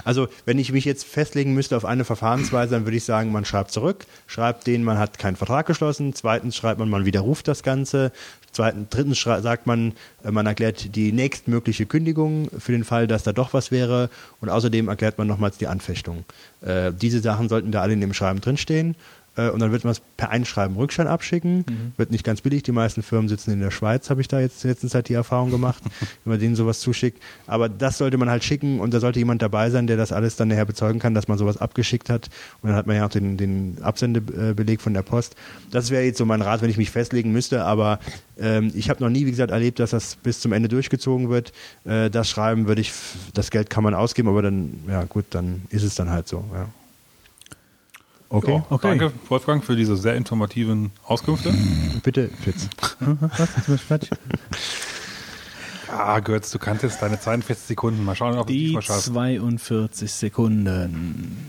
Also, wenn ich mich jetzt festlegen müsste auf eine Verfahrensweise, dann würde ich sagen, man schreibt zurück, schreibt denen, man hat keinen Vertrag geschlossen. Zweitens schreibt man, man widerruft das Ganze. Zweitens, drittens sagt man, äh, man erklärt die nächstmögliche Kündigung für den Fall, dass da doch was wäre. Und außerdem erklärt man nochmals die Anfechtung. Äh, diese Sachen sollten da alle in dem Schreiben drinstehen. Äh, Und dann wird man es per Einschreiben Rückschein abschicken. Wird nicht ganz billig. Die meisten Firmen sitzen in der Schweiz, habe ich da jetzt letztens Zeit die Erfahrung gemacht, wenn man denen sowas zuschickt. Aber das sollte man halt schicken und da sollte jemand dabei sein, der das alles dann nachher bezeugen kann, dass man sowas abgeschickt hat. Und dann hat man ja auch den, den Absendebeleg von der Post. Das wäre jetzt so mein Rat, wenn ich mich festlegen müsste. Aber ähm, ich habe noch nie, wie gesagt, erlebt, dass das bis zum Ende durchgezogen wird. Äh, das Schreiben würde ich, das Geld kann man ausgeben, aber dann, ja gut, dann ist es dann halt so. Ja. Okay, Ja, Okay. Danke, Wolfgang, für diese sehr informativen Auskünfte. bitte, Fitz. Was? Bin ich fertig? Ah, Götz, du kannst jetzt deine 42 Sekunden. Mal schauen, ob du Die es schaffst. 42 Sekunden.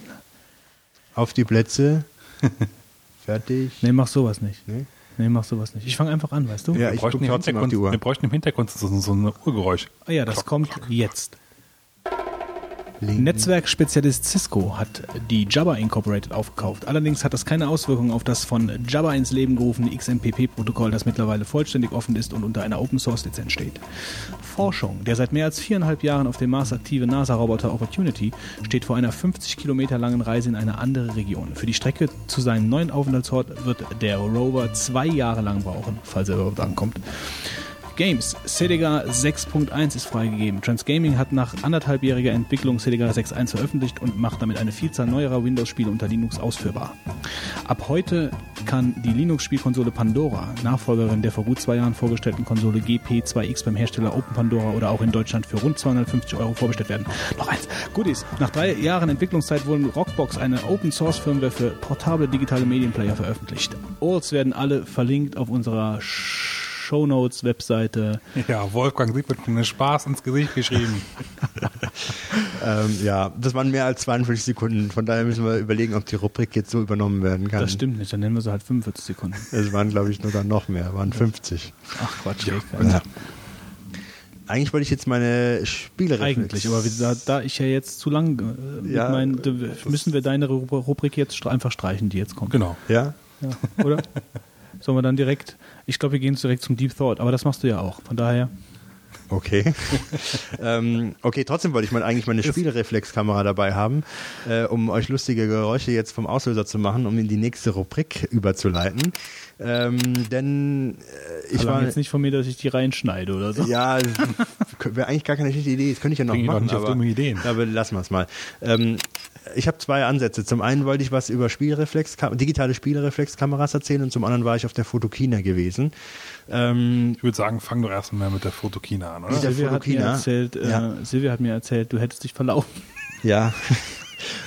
Auf die Plätze. Fertig. Nee, mach sowas nicht. Nee? Nee, mach sowas nicht. Ich fange einfach an, weißt du? Ja, Wir ich bräuchten, im Hintergrund, die Uhr. wir bräuchten im Hintergrund so, so ein Urgeräusch. Ah ja, das kommt jetzt. Netzwerkspezialist Cisco hat die Jabba Incorporated aufgekauft. Allerdings hat das keine Auswirkungen auf das von Jabba ins Leben gerufene XMPP-Protokoll, das mittlerweile vollständig offen ist und unter einer Open-Source-Lizenz steht. Forschung. Der seit mehr als viereinhalb Jahren auf dem Mars aktive NASA-Roboter Opportunity steht vor einer 50 Kilometer langen Reise in eine andere Region. Für die Strecke zu seinem neuen Aufenthaltsort wird der Rover zwei Jahre lang brauchen, falls er überhaupt ankommt. Games. Sedega 6.1 ist freigegeben. Transgaming hat nach anderthalbjähriger Entwicklung Sedega 6.1 veröffentlicht und macht damit eine Vielzahl neuerer Windows-Spiele unter Linux ausführbar. Ab heute kann die Linux-Spielkonsole Pandora, Nachfolgerin der vor gut zwei Jahren vorgestellten Konsole GP2X beim Hersteller Open Pandora oder auch in Deutschland für rund 250 Euro vorbestellt werden. Noch eins. Goodies. Nach drei Jahren Entwicklungszeit wurden Rockbox, eine Open-Source-Firmware für portable digitale Medienplayer, veröffentlicht. Alls werden alle verlinkt auf unserer Shownotes, Webseite. Ja, Wolfgang sieht mit einem Spaß ins Gesicht geschrieben. Ähm, ja, das waren mehr als 42 Sekunden. Von daher müssen wir überlegen, ob die Rubrik jetzt so übernommen werden kann. Das stimmt nicht, dann nennen wir sie halt 45 Sekunden. Es waren, glaube ich, sogar noch mehr. waren 50. Ach Quatsch. Ja. Eigentlich wollte ich jetzt meine Spiele Eigentlich, aber da, da ich ja jetzt zu lang äh, mit Ja, meinen- da müssen wir deine Ru- Rubrik jetzt einfach streichen, die jetzt kommt. Genau. Ja? Ja, oder? Sollen wir dann direkt, ich glaube, wir gehen direkt zum Deep Thought, aber das machst du ja auch. Von daher, Okay. ähm, okay, trotzdem wollte ich mal eigentlich meine Spielreflexkamera dabei haben, äh, um euch lustige Geräusche jetzt vom Auslöser zu machen, um in die nächste Rubrik überzuleiten. Ähm, denn äh, ich verlang war jetzt nicht von mir, dass ich die reinschneide oder so. Ja, wäre eigentlich gar keine schlechte Idee. Das könnte ich ja noch Bring machen. nicht auf aber, dumme Ideen. Aber lassen wir es mal. Ähm, ich habe zwei Ansätze. Zum einen wollte ich was über Spielreflex, digitale Spielreflexkameras erzählen und zum anderen war ich auf der Fotokina gewesen. Ähm, Ich würde sagen, fang doch erstmal mit der Fotokina an, oder? Silvia hat, mir Fotokina. erzählt, äh, Ja. Silvia hat mir erzählt, du hättest dich verlaufen. ja.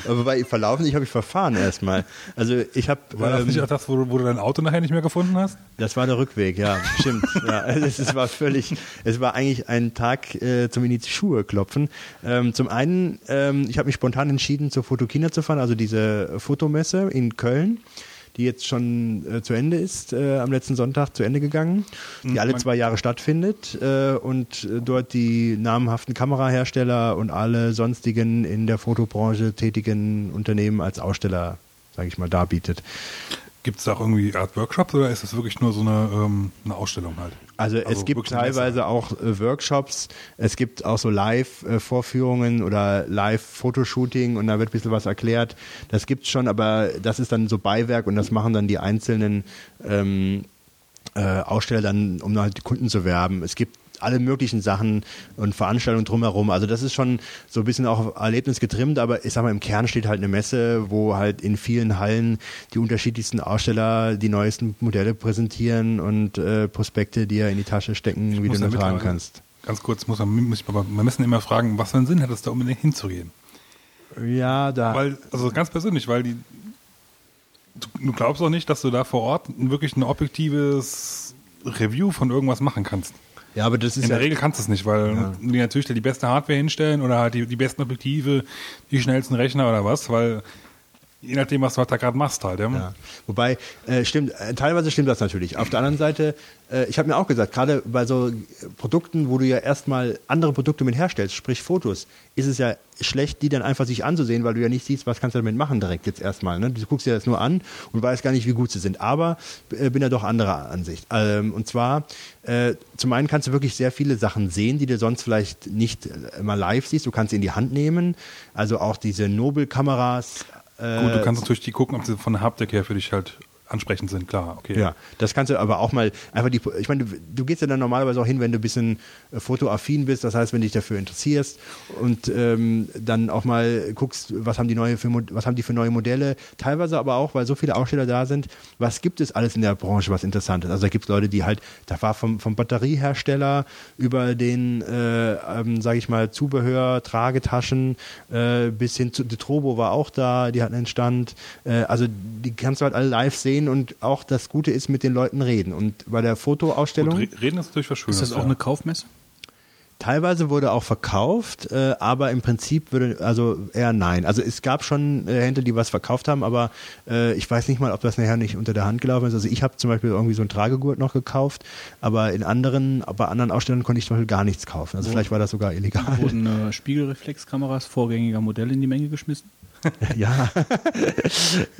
Aber bei verlaufen, ich habe ich verfahren erstmal. Also ich habe War das nicht auch das, wo, du- wo du dein Auto nachher nicht mehr gefunden hast? Das war der Rückweg, ja, stimmt. ja, es, es war völlig, es war eigentlich ein Tag äh, zum in die Schuhe klopfen. Ähm, zum einen, ähm, ich habe mich spontan entschieden, zur Fotokina zu fahren, also diese Fotomesse in Köln, die jetzt schon äh, zu Ende ist, äh, am letzten Sonntag zu Ende gegangen, die alle man- zwei Jahre stattfindet äh, und äh, dort die namhaften Kamerahersteller und alle sonstigen in der Fotobranche tätigen Unternehmen als Aussteller, sage ich mal, darbietet. Gibt es da auch irgendwie Art Workshops oder ist das wirklich nur so eine, ähm, eine Ausstellung halt? Also, es Also gibt teilweise auch äh, Workshops, es gibt auch so Live-Vorführungen oder Live-Fotoshooting und da wird ein bisschen was erklärt. Das gibt's schon, aber das ist dann so Beiwerk und das machen dann die einzelnen ähm, äh, Aussteller dann, um halt die Kunden zu werben. Es gibt alle möglichen Sachen und Veranstaltungen drumherum. Also das ist schon so ein bisschen auch auf Erlebnis getrimmt, aber ich sag mal, im Kern steht halt eine Messe, wo halt in vielen Hallen die unterschiedlichsten Aussteller die neuesten Modelle präsentieren und äh, Prospekte, die er in die Tasche stecken, wie muss du ja tragen kannst. ganz kurz, muss man, muss ich, aber wir müssen immer fragen, was für einen Sinn hat es da unbedingt hinzugehen? Ja, da. Weil, also ganz persönlich, weil die, du, du glaubst auch nicht, dass du da vor Ort wirklich ein objektives Review von irgendwas machen kannst. Ja, aber das ist In ja. der Regel kannst du es nicht, weil Ja. die natürlich die beste Hardware hinstellen oder halt die, die besten Objektive, die schnellsten Rechner oder was, weil je nachdem, was du halt da gerade machst halt. Ja. Ja. Wobei, äh, stimmt, äh, teilweise stimmt das natürlich. Auf der anderen Seite, äh, ich habe mir auch gesagt, gerade bei so Produkten, wo du ja erstmal andere Produkte mit herstellst, sprich Fotos, ist es ja schlecht, die dann einfach sich anzusehen, weil du ja nicht siehst, was kannst du damit machen direkt jetzt erstmal. Ne? Du guckst dir das nur an und weißt gar nicht, wie gut sie sind. Aber äh, bin ja doch anderer Ansicht. Ähm, und zwar, äh, zum einen kannst du wirklich sehr viele Sachen sehen, die du sonst vielleicht nicht äh, mal live siehst. Du kannst sie in die Hand nehmen. Also auch diese Nobel-Kameras. Äh, Gut, du kannst natürlich die gucken, ob sie von der Haptik her für dich halt ansprechend sind, klar, okay. Ja, das kannst du aber auch mal einfach die. Ich meine, du, du gehst ja dann normalerweise auch hin, wenn du ein bisschen äh, fotoaffin bist, das heißt, wenn du dich dafür interessierst und ähm, dann auch mal guckst, was haben die neue für, was haben die für neue Modelle. Teilweise aber auch, weil so viele Aussteller da sind, was gibt es alles in der Branche, was interessant ist. Also da gibt es Leute, die halt, da war vom, vom Batteriehersteller über den, äh, ähm, sage ich mal, Zubehör, Tragetaschen äh, bis hin zu, die Trobo war auch da, die hatten einen Stand. Äh, also die kannst du halt alle live sehen und auch das Gute ist mit den Leuten reden. Und bei der Gut, Fotoausstellung re- reden ist natürlich was Schönes. Ist das auch ja. eine Kaufmesse? teilweise wurde auch verkauft, äh, aber im Prinzip würde also eher nein. Also es gab schon äh, Händler, die was verkauft haben, aber äh, ich weiß nicht mal, ob das nachher nicht unter der Hand gelaufen ist. Also ich habe zum Beispiel irgendwie so ein Tragegurt noch gekauft, aber in anderen, bei anderen Ausstellungen konnte ich zum Beispiel gar nichts kaufen. Also vielleicht war das sogar illegal. Wurden äh, Spiegelreflexkameras vorgängiger Modelle in die Menge geschmissen? Ja.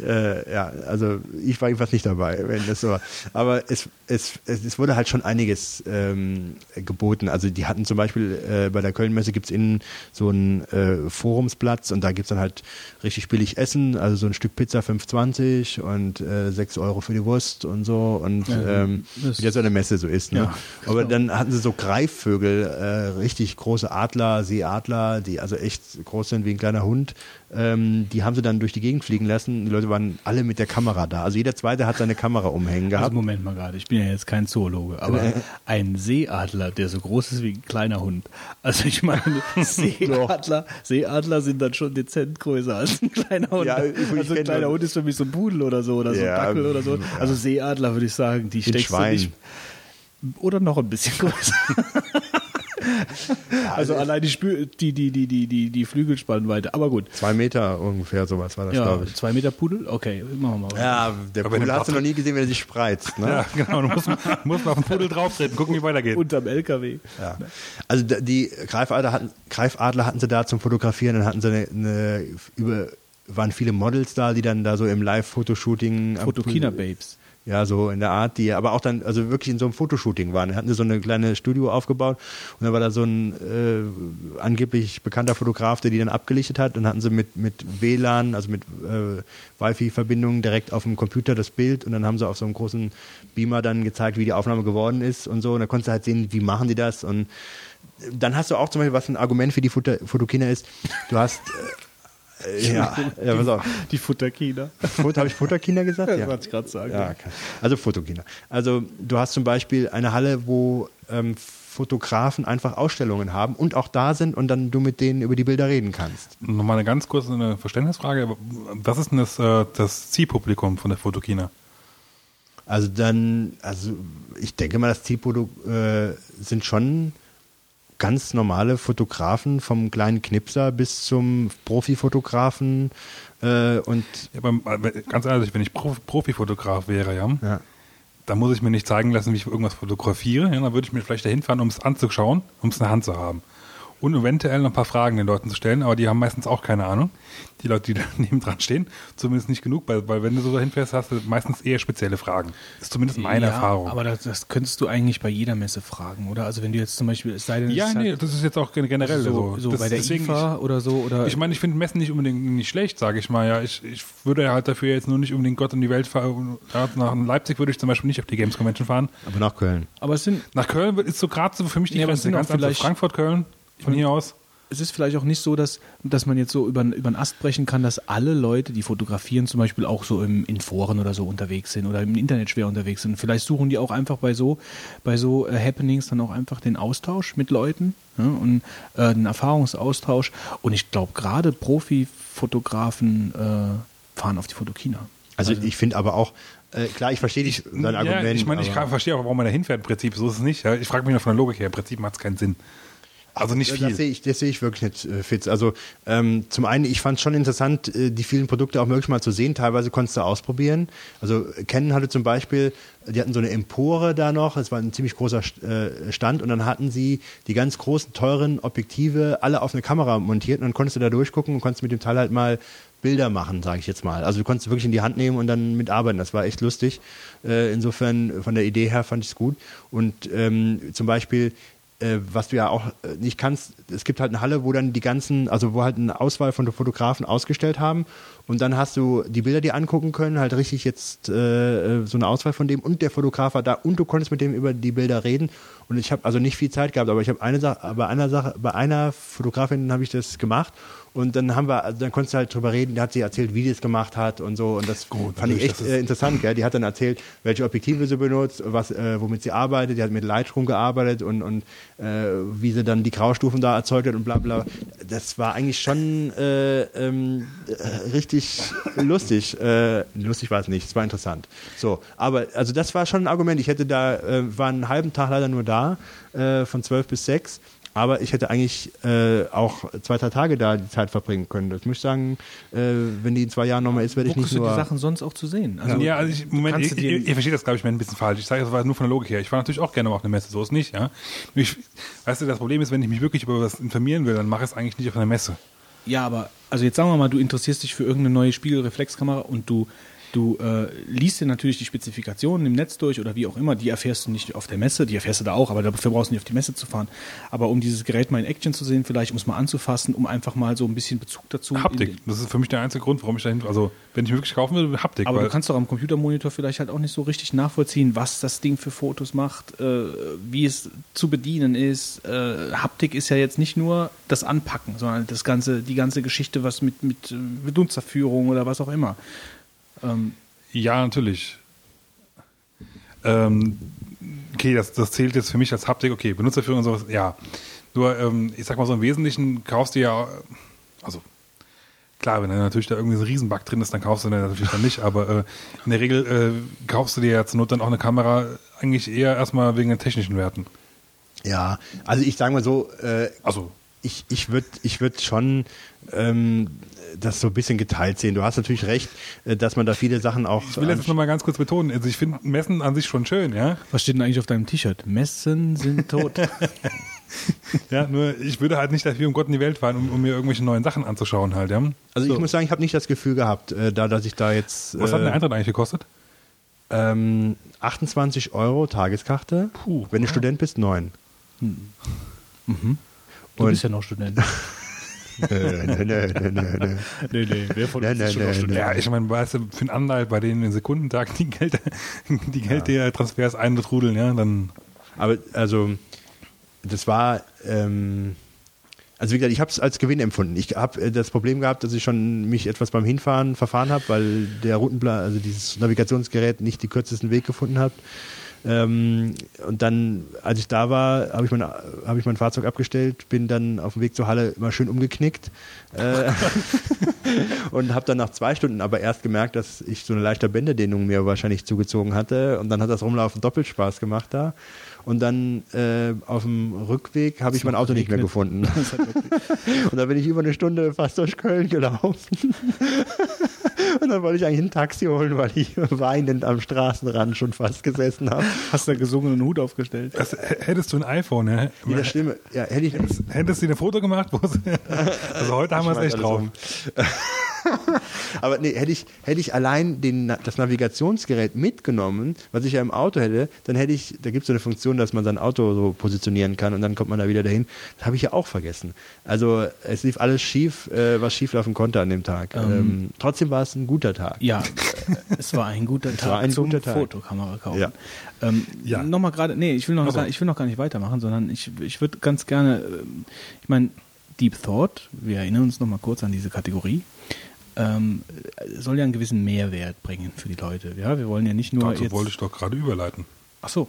äh, ja, also ich war jedenfalls nicht dabei, wenn das so war. Aber es, es, es, es wurde halt schon einiges ähm, geboten. Also die hatten zum Beispiel äh, bei der Kölnmesse gibt's innen so einen äh, Forumsplatz und da gibt's dann halt richtig billig Essen, also so ein Stück Pizza 5,20 und äh, 6 Euro für die Wurst und so und Ja, ähm, das- wie das so eine Messe so ist. Ne? Ja, Aber genau. dann hatten sie so Greifvögel, äh, richtig große Adler, Seeadler, die also echt groß sind wie ein kleiner Hund. Ähm, die haben sie dann durch die Gegend fliegen lassen. Die Leute waren alle mit der Kamera da. Also jeder Zweite hat seine Kamera umhängen Also gehabt. Moment mal gerade, ich bin ja jetzt kein Zoologe, aber ein Seeadler, der so groß ist wie ein kleiner Hund. Also ich meine, Seeadler, Seeadler sind dann schon dezent größer als ein kleiner Hund. Ja, also ein kleiner Hund ist für mich so ein Pudel oder so oder so Ja, ein Dackel oder so. Also Seeadler würde ich sagen, die steckst du Schwein. nicht. Oder noch ein bisschen größer. also allein die, Spü die, die, die, die, die, die Flügelspannweite. Aber gut. Zwei Meter ungefähr, sowas war das, Ja, glaube ich. zwei Meter Pudel? Okay, machen wir mal. Ja, der Aber Pudel hast du noch nie gesehen, wenn er sich spreizt. Ne? Ja, genau. Du musst, musst mal auf den Pudel drauftreten, gucken, wie weitergeht. Unterm LKW. Ja. Also die Greifadler hatten, Greifadler hatten sie da zum Fotografieren, dann hatten sie eine, eine über waren viele Models da, die dann da so im Live-Fotoshooting am Fotokina Pool- Babes. Ja, so in der Art, die aber auch dann, also wirklich in so einem Fotoshooting waren. Da hatten sie so eine kleine Studio aufgebaut und da war da so ein äh, angeblich bekannter Fotograf, der die dann abgelichtet hat und hatten sie mit, mit WLAN, also mit äh, Wi-Fi-Verbindung direkt auf dem Computer das Bild und dann haben sie auf so einem großen Beamer dann gezeigt, wie die Aufnahme geworden ist und so. Und da konntest du halt sehen, wie machen die das und dann hast du auch zum Beispiel, was ein Argument für die Foto Fotokina ist, du hast äh, ja, ja, pass auf. Die Futterkina. Habe ich Futterkinder gesagt? Das wollte ich gerade sagen. Ja, okay. also Fotokinder. Also du hast zum Beispiel eine Halle, wo ähm, Fotografen einfach Ausstellungen haben und auch da sind und dann du mit denen über die Bilder reden kannst. Nochmal eine ganz kurze eine Verständnisfrage. Was ist denn das, äh, das Zielpublikum von der Fotokina? Also dann, also ich denke mal, das Zielprodukt äh, sind schon ganz normale Fotografen, vom kleinen Knipser bis zum Profifotografen äh, und Ja, aber, ganz ehrlich, wenn ich Prof Profifotograf wäre, ja, ja. dann muss ich mir nicht zeigen lassen, wie ich irgendwas fotografiere. Ja, dann würde ich mir vielleicht dahin fahren, um es anzuschauen, um es in der Hand zu haben. Und eventuell noch ein paar Fragen den Leuten zu stellen, aber die haben meistens auch keine Ahnung. Die Leute, die da neben dran stehen, zumindest nicht genug, weil, weil wenn du so dahin fährst, hast du meistens eher spezielle Fragen. Das ist zumindest meine ja, Erfahrung. Aber das, das könntest du eigentlich bei jeder Messe fragen, oder? Also wenn du jetzt zum Beispiel, es sei denn, ja, es ist nee, halt das ist jetzt auch generell so, so. so das, bei der IFA oder so, oder Ich meine, ich finde Messen nicht unbedingt nicht schlecht, sage ich mal. Ja, ich, ich würde halt dafür jetzt nur nicht unbedingt Gott in die Welt fahren. Ja, nach Leipzig würde ich zum Beispiel nicht auf die Games Convention fahren. aber nach Köln. aber es sind, Nach Köln wird- ist so gerade so für mich die Nee, Grenze. Ganz einfach vielleicht- Frankfurt, Köln, von hier aus. es ist vielleicht auch nicht so, dass, dass man jetzt so über, über den Ast brechen kann, dass alle Leute, die fotografieren, zum Beispiel auch so im, in Foren oder so unterwegs sind oder im Internet schwer unterwegs sind. Vielleicht suchen die auch einfach bei so, bei so äh, Happenings dann auch einfach den Austausch mit Leuten ja, und äh, den Erfahrungsaustausch. Und ich glaube, gerade Profifotografen äh, fahren auf die Fotokina. Also, ich finde aber auch, äh, klar, ich verstehe dich, dein ja, Argument. ich meine, ich verstehe auch, warum man da hinfährt im Prinzip. So ist es nicht. Ja. Ich frage mich nur von der Logik her. Im Prinzip macht es keinen Sinn. Also nicht Das viel. sehe ich, das sehe ich wirklich nicht, äh, Fitz. Also ähm, zum einen, ich fand es schon interessant, äh, die vielen Produkte auch wirklich mal zu sehen. Teilweise konntest du ausprobieren. Also Canon hatte zum Beispiel, die hatten so eine Empore da noch. Es war ein ziemlich großer äh, Stand und dann hatten sie die ganz großen, teuren Objektive alle auf eine Kamera montiert und dann konntest du da durchgucken und konntest mit dem Teil halt mal Bilder machen, sage ich jetzt mal. Also du konntest wirklich in die Hand nehmen und dann mitarbeiten. Das war echt lustig. Äh, insofern von der Idee her fand ich es gut. Und ähm, zum Beispiel äh, was du ja auch äh, nicht kannst, es gibt halt eine Halle, wo dann die ganzen, also wo halt eine Auswahl von Fotografen ausgestellt haben und dann hast du die Bilder dir angucken können, halt richtig jetzt äh, so eine Auswahl von dem und der Fotograf war da und du konntest mit dem über die Bilder reden und ich habe also nicht viel Zeit gehabt, aber ich habe eine Sache, bei einer Sache, bei einer Fotografin habe ich das gemacht und dann haben wir, also dann konntest du halt drüber reden, da hat sie erzählt, wie die es gemacht hat und so und das Gut, fand ich echt äh, interessant, gell? Die hat dann erzählt, welche Objektive sie benutzt, was, äh, womit sie arbeitet. Die hat mit Lightroom gearbeitet und, und äh, wie sie dann die Graustufen da erzeugt hat und bla bla. Das war eigentlich schon äh, ähm, äh, richtig lustig. Äh, lustig war es nicht, es war interessant. So, aber also das war schon ein Argument. Ich hätte da, war einen halben Tag leider nur da, von zwölf bis sechs. Aber ich hätte eigentlich äh, auch zwei, drei Tage da die Zeit verbringen können. Das muss ich sagen, äh, wenn die in zwei Jahren nochmal ist, werde ich nicht kriegst du nur... die Sachen sonst auch zu sehen? Also, ja, also ich, Moment, ich, ihr, ihr versteht das, glaube ich, mir ein bisschen falsch. Ich sage das war nur von der Logik her. Ich war natürlich auch gerne mal auf eine Messe, so ist nicht, ja. Nur Ich, weißt du, das Problem ist, wenn ich mich wirklich über was informieren will, dann mache ich es eigentlich nicht auf einer Messe. Ja, aber also jetzt sagen wir mal, du interessierst dich für irgendeine neue Spiegelreflexkamera und du, du äh, liest dir natürlich die Spezifikationen im Netz durch oder wie auch immer. Die erfährst du nicht auf der Messe, die erfährst du da auch, aber dafür brauchst du nicht auf die Messe zu fahren. Aber um dieses Gerät mal in Action zu sehen, vielleicht um es mal anzufassen, um einfach mal so ein bisschen Bezug dazu. Haptik, das ist für mich der einzige Grund, warum ich dahin, also wenn ich mir wirklich kaufen will, Haptik. Aber du kannst doch am Computermonitor vielleicht halt auch nicht so richtig nachvollziehen, was das Ding für Fotos macht, äh, wie es zu bedienen ist. Äh, Haptik ist ja jetzt nicht nur das Anpacken, sondern das ganze, die ganze Geschichte, was mit, mit äh, Benutzerführung oder was auch immer. Ähm, Ja, natürlich. Ähm, okay, das, das zählt jetzt für mich als Haptik, okay, Benutzerführung und sowas, ja. Nur, ähm, ich sag mal so, im Wesentlichen kaufst du ja, also klar, wenn da natürlich da irgendwie so ein Riesenbug drin ist, dann kaufst du den natürlich dann nicht, aber äh, in der Regel äh, kaufst du dir ja zur Not dann auch eine Kamera eigentlich eher erstmal wegen den technischen Werten. Ja, also ich sage mal so, äh, Also, ich, ich würde ich würd schon ähm, das so ein bisschen geteilt sehen. Du hast natürlich recht, äh, dass man da viele Sachen auch. ich will jetzt nochmal ganz kurz betonen, also ich finde Messen an sich schon schön, ja. was steht denn eigentlich auf deinem T-Shirt? Messen sind tot. Ja, nur ich würde halt nicht dafür um Gott in die Welt fahren, um, um mir irgendwelche neuen Sachen anzuschauen halt, ja. also ich muss sagen, ich habe nicht das Gefühl gehabt, äh, da dass ich da jetzt Was hat äh, der Eintritt eigentlich gekostet? ähm, 28 Euro Tageskarte. Puh, Wenn du Student bist, 9. Du Und- bist ja noch Student. Nö, nö, nö, nö, nö. nee, nee, wer von uns ist schon noch Student? Ja, ich meine, weißt du, für einen Anteil bei denen im Sekundentag die Geld, die Geldtransfers eintrudeln, ja, dann. Aber also, das war, ähm, also wie gesagt, ich habe es als Gewinn empfunden. Ich habe äh, das Problem gehabt, dass ich schon mich etwas beim Hinfahren verfahren habe, weil der Routenplan, also dieses Navigationsgerät nicht die kürzesten Weg gefunden hat. Ähm, und dann, als ich da war, habe ich, mein, hab ich mein Fahrzeug abgestellt, bin dann auf dem Weg zur Halle immer schön umgeknickt äh, und habe dann nach zwei Stunden aber erst gemerkt, dass ich so eine leichte Bänderdehnung mir wahrscheinlich zugezogen hatte und dann hat das Rumlaufen doppelt Spaß gemacht da. Und dann äh, auf dem Rückweg habe ich mein Auto nicht mehr gefunden. und dann bin ich über eine Stunde fast durch Köln gelaufen. Und dann wollte ich eigentlich ein Taxi holen, weil ich weinend am Straßenrand schon fast gesessen habe. Hast du gesungen und einen Hut aufgestellt? Das, h- hättest du ein iPhone, ja? Mit der Stimme. Ja, hätte ich. Hättest du dir ein Foto gemacht? wo sie- also heute haben wir es echt drauf. um. Aber nee, hätte ich, hätte ich allein den, das Navigationsgerät mitgenommen, was ich ja im Auto hätte, dann hätte ich, da gibt es so eine Funktion, dass man sein Auto so positionieren kann und dann kommt man da wieder dahin. Das habe ich ja auch vergessen. Also es lief alles schief, äh, was schief laufen konnte an dem Tag. Ähm, trotzdem war es ein guter Tag. Ja, äh, es war ein guter Tag war ein zum guter Tag. Fotokamera kaufen. Ja. Ähm, Ja. Nochmal gerade, nee, ich will, noch gar, ich will noch gar nicht weitermachen, sondern ich, ich würde ganz gerne, ähm, ich meine, Deep Thought, wir erinnern uns nochmal kurz an diese Kategorie, ähm, soll ja einen gewissen Mehrwert bringen für die Leute. Ja, wir wollen ja nicht nur Dazu jetzt. wollte ich doch gerade überleiten. Ach so.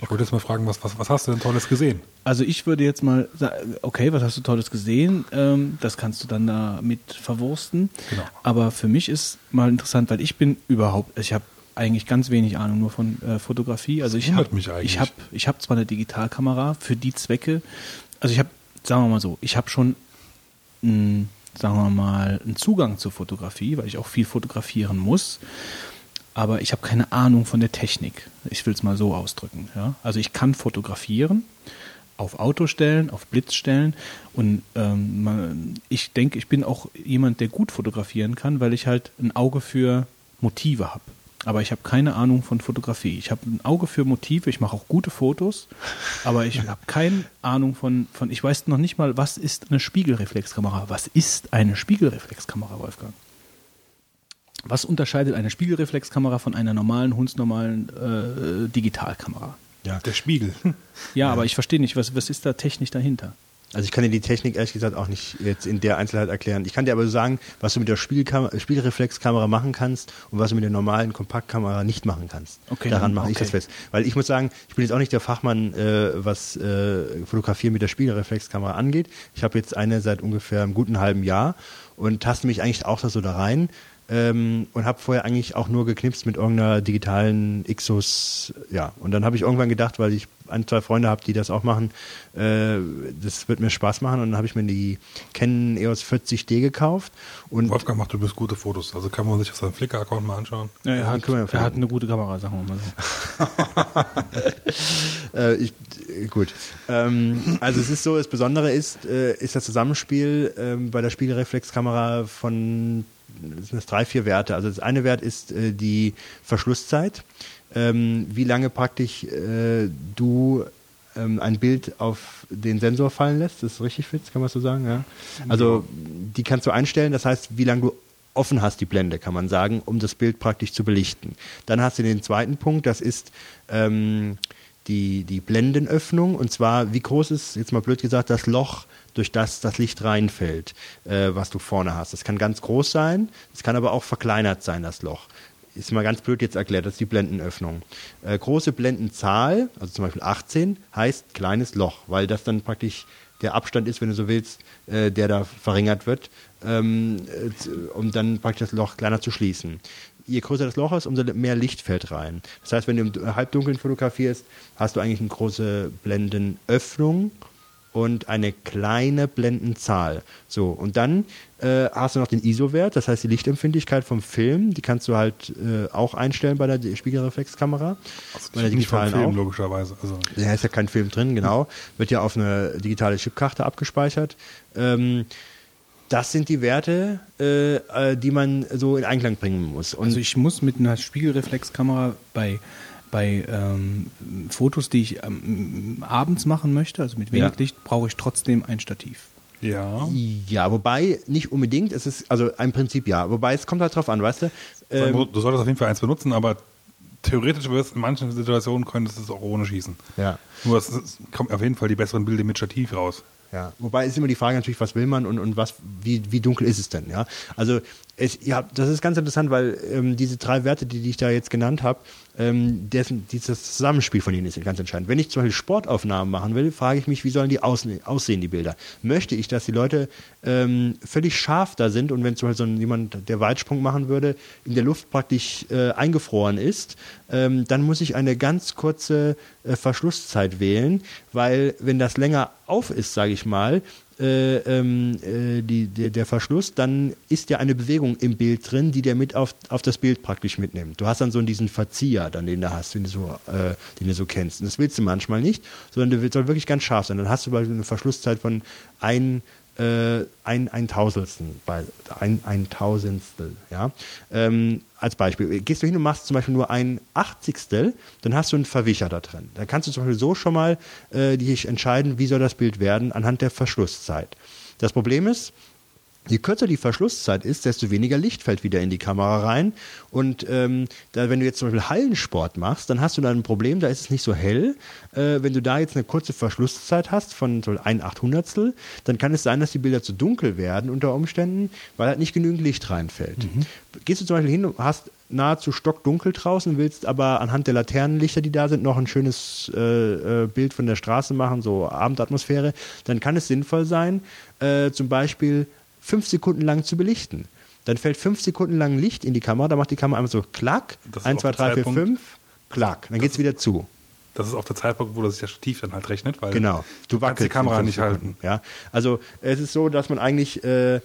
Ich wollte jetzt mal fragen, was, was, was hast du denn Tolles gesehen? Also ich würde jetzt mal sagen, okay, was hast du Tolles gesehen? Ähm, das kannst du dann da mit verwursten. Genau. Aber für mich ist mal interessant, weil ich bin überhaupt, ich habe eigentlich ganz wenig Ahnung nur von äh, Fotografie. Also ich habe mich eigentlich. ich habe ich habe zwar eine Digitalkamera für die Zwecke. Also ich habe, sagen wir mal so, ich habe schon mh, sagen wir mal, einen Zugang zur Fotografie, weil ich auch viel fotografieren muss. Aber ich habe keine Ahnung von der Technik. Ich will es mal so ausdrücken. Ja? Also ich kann fotografieren auf Autostellen, auf Blitzstellen. Und ähm, man, ich denke, ich bin auch jemand, der gut fotografieren kann, weil ich halt ein Auge für Motive habe. Aber ich habe keine Ahnung von Fotografie. Ich habe ein Auge für Motive, ich mache auch gute Fotos, aber ich habe keine Ahnung von, von, ich weiß noch nicht mal, was ist eine Spiegelreflexkamera? Was ist eine Spiegelreflexkamera, Wolfgang? Was unterscheidet eine Spiegelreflexkamera von einer normalen, hundsnormalen äh, Digitalkamera? Ja. Der Spiegel. Ja, aber ich verstehe nicht, was, was ist da technisch dahinter? Also ich kann dir die Technik ehrlich gesagt auch nicht jetzt in der Einzelheit erklären. Ich kann dir aber sagen, was du mit der Spielkam Spielreflexkamera machen kannst und was du mit der normalen Kompaktkamera nicht machen kannst. Okay, Daran mache ich okay. das fest. Weil ich muss sagen, ich bin jetzt auch nicht der Fachmann, äh, was äh, Fotografieren mit der Spielreflexkamera angeht. Ich habe jetzt eine seit ungefähr einem guten halben Jahr und taste mich eigentlich auch da so da rein. Ähm, und habe vorher eigentlich auch nur geknipst mit irgendeiner digitalen Ixus, ja. Und dann habe ich irgendwann gedacht, weil ich ein, zwei Freunde habe, die das auch machen, äh, das wird mir Spaß machen. Und dann habe ich mir die Canon EOS 40D gekauft. Und Wolfgang macht übrigens gute Fotos. Also kann man sich auf seinem Flickr-Account mal anschauen. Ja, er, hat, er hat eine gute Kamera, sagen wir mal so. Äh, ich, äh, gut. Ähm, also es ist so, das Besondere ist, äh, ist das Zusammenspiel ähm, bei der Spiegelreflexkamera von das drei, vier Werte. Also das eine Wert ist äh, die Verschlusszeit. Ähm, wie lange praktisch äh, du ähm, ein Bild auf den Sensor fallen lässt. Das ist richtig, Fitz, kann man so sagen? Ja. Also die kannst du einstellen, das heißt, wie lange du offen hast die Blende, kann man sagen, um das Bild praktisch zu belichten. Dann hast du den zweiten Punkt, das ist ähm, die, die Blendenöffnung und zwar, wie groß ist, jetzt mal blöd gesagt, das Loch, durch das das Licht reinfällt, äh, was du vorne hast. Das kann ganz groß sein, es kann aber auch verkleinert sein, das Loch. Ist mal ganz blöd jetzt erklärt, das ist die Blendenöffnung. Äh, große Blendenzahl, also zum Beispiel 18, heißt kleines Loch, weil das dann praktisch der Abstand ist, wenn du so willst, äh, der da verringert wird, ähm, äh, um dann praktisch das Loch kleiner zu schließen. Je größer das Loch ist, umso mehr Licht fällt rein. Das heißt, wenn du im Halbdunkeln fotografierst, hast du eigentlich eine große Blendenöffnung und eine kleine Blendenzahl. So, und dann äh, hast du noch den ISO-Wert, das heißt die Lichtempfindlichkeit vom Film, die kannst du halt äh, auch einstellen bei der Spiegelreflexkamera. Also bei der digitalen Film, auch. logischerweise. Also Da ist ja kein Film drin, genau. Wird ja auf eine digitale Chipkarte abgespeichert. Ähm, das sind die Werte, äh, äh, die man so in Einklang bringen muss. Und Also ich muss mit einer Spiegelreflexkamera bei, bei ähm, Fotos, die ich ähm, abends machen möchte, also mit wenig Ja. Licht, brauche ich trotzdem ein Stativ. ja. ja, wobei nicht unbedingt, es ist, also im Prinzip ja, wobei es kommt halt drauf an, weißt du? Ähm, du solltest auf jeden Fall eins benutzen, aber theoretisch wirst in manchen Situationen könntest du es auch ohne schießen. ja. Nur es ist, kommen auf jeden Fall die besseren Bilder mit Stativ raus. Ja, wobei ist immer die Frage natürlich, was will man und, und was, wie, wie dunkel ist es denn, ja? Also es, ja, das ist ganz interessant, weil ähm, diese drei Werte, die, die ich da jetzt genannt habe, ähm, dessen, dieses Zusammenspiel von ihnen ist ganz entscheidend. Wenn ich zum Beispiel Sportaufnahmen machen will, frage ich mich, wie sollen die aussehen, aussehen die Bilder? Möchte ich, dass die Leute ähm, völlig scharf da sind und wenn zum Beispiel so jemand, der Weitsprung machen würde, in der Luft praktisch äh, eingefroren ist, ähm, dann muss ich eine ganz kurze äh, Verschlusszeit wählen, weil wenn das länger auf ist, sage ich mal, äh, ähm, äh, die, der, der Verschluss, dann ist ja eine Bewegung im Bild drin, die der mit auf, auf das Bild praktisch mitnimmt. Du hast dann so diesen Verzieher, dann den du hast, den du so, äh, den du so kennst. Und das willst du manchmal nicht, sondern der soll wirklich ganz scharf sein. Dann hast du eine Verschlusszeit von ein äh, ein, ein Tausendstel, bei, ein, ein Tausendstel, ja. Ähm, als Beispiel. Gehst du hin und machst zum Beispiel nur ein Achtzigstel, dann hast du einen Verwicher da drin. Da kannst du zum Beispiel so schon mal äh, dich entscheiden, wie soll das Bild werden anhand der Verschlusszeit. Das Problem ist, Je kürzer die Verschlusszeit ist, desto weniger Licht fällt wieder in die Kamera rein. Und ähm, da, wenn du jetzt zum Beispiel Hallensport machst, dann hast du dann ein Problem, da ist es nicht so hell. Äh, wenn du da jetzt eine kurze Verschlusszeit hast von so ein Achthundertstel, dann kann es sein, dass die Bilder zu dunkel werden unter Umständen, weil halt nicht genügend Licht reinfällt. Mhm. Gehst du zum Beispiel hin und hast nahezu stockdunkel draußen, willst aber anhand der Laternenlichter, die da sind, noch ein schönes äh, äh, Bild von der Straße machen, so Abendatmosphäre, dann kann es sinnvoll sein, äh, zum Beispiel fünf Sekunden lang zu belichten. Dann fällt fünf Sekunden lang Licht in die Kamera, dann macht die Kamera einfach so klack, Das ist 1, auch 2, der 3, 4, Zeitpunkt- 5, klack. Dann geht es wieder zu. Das ist auch der Zeitpunkt, wo das Stativ dann halt rechnet, weil Genau. du kannst die Kamera nicht halten. Ja. Also es ist so, dass man eigentlich, äh, äh,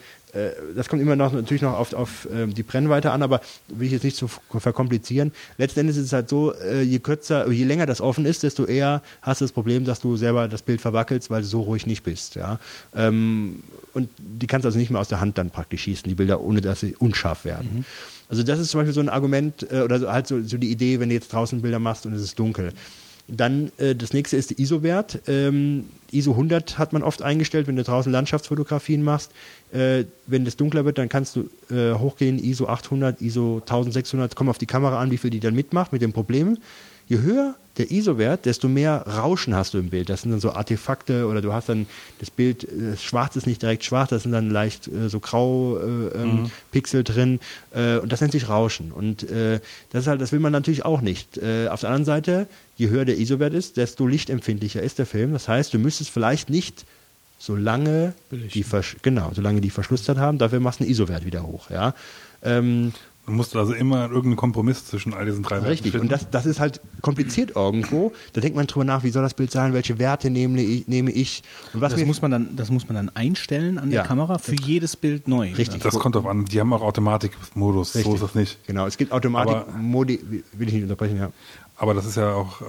das kommt immer noch natürlich noch auf, auf ähm, die Brennweite an, aber will ich jetzt nicht zu verkomplizieren. Letzten Endes ist es halt so, äh, je kürzer, je länger das offen ist, desto eher hast du das Problem, dass du selber das Bild verwackelst, weil du so ruhig nicht bist. Ja. Ähm, und die kannst du also nicht mehr aus der Hand dann praktisch schießen, die Bilder, ohne dass sie unscharf werden. Also das ist zum Beispiel so ein Argument äh, oder halt so, so die Idee, wenn du jetzt draußen Bilder machst und es ist dunkel. Dann äh, das nächste ist der ISO-Wert. Ähm, ISO 100 hat man oft eingestellt, wenn du draußen Landschaftsfotografien machst. Äh, wenn das dunkler wird, dann kannst du äh, hochgehen, ISO 800, ISO 1600, kommt auf die Kamera an, wie viel die dann mitmacht mit dem Problem. Je höher der ISO-Wert, desto mehr Rauschen hast du im Bild. Das sind dann so Artefakte oder du hast dann das Bild, äh, das Schwarz ist nicht direkt schwarz, das sind dann leicht äh, so grau äh, ähm, Pixel drin äh, und das nennt sich Rauschen. Und äh, das halt, das will man natürlich auch nicht. Äh, auf der anderen Seite, je höher der ISO-Wert ist, desto lichtempfindlicher ist der Film. Das heißt, du müsstest vielleicht nicht solange Belichten. die Versch genau, solange die Verschlusszeit haben, dafür machst du den ISO-Wert wieder hoch. Ja. Ähm, Du musst also immer irgendeinen Kompromiss zwischen all diesen drei Werten Richtig, finden. und das, das ist halt kompliziert irgendwo. Da denkt man drüber nach, wie soll das Bild sein, welche Werte nehme ich, nehme ich und was Das muss, man dann, das muss man dann einstellen an Ja. der Kamera für jedes Bild neu. Richtig. das kommt drauf an. Die haben auch Automatikmodus. So ist das nicht. Genau, es gibt Automatik-Modi, will ich nicht unterbrechen, ja. Aber das ist ja auch, äh,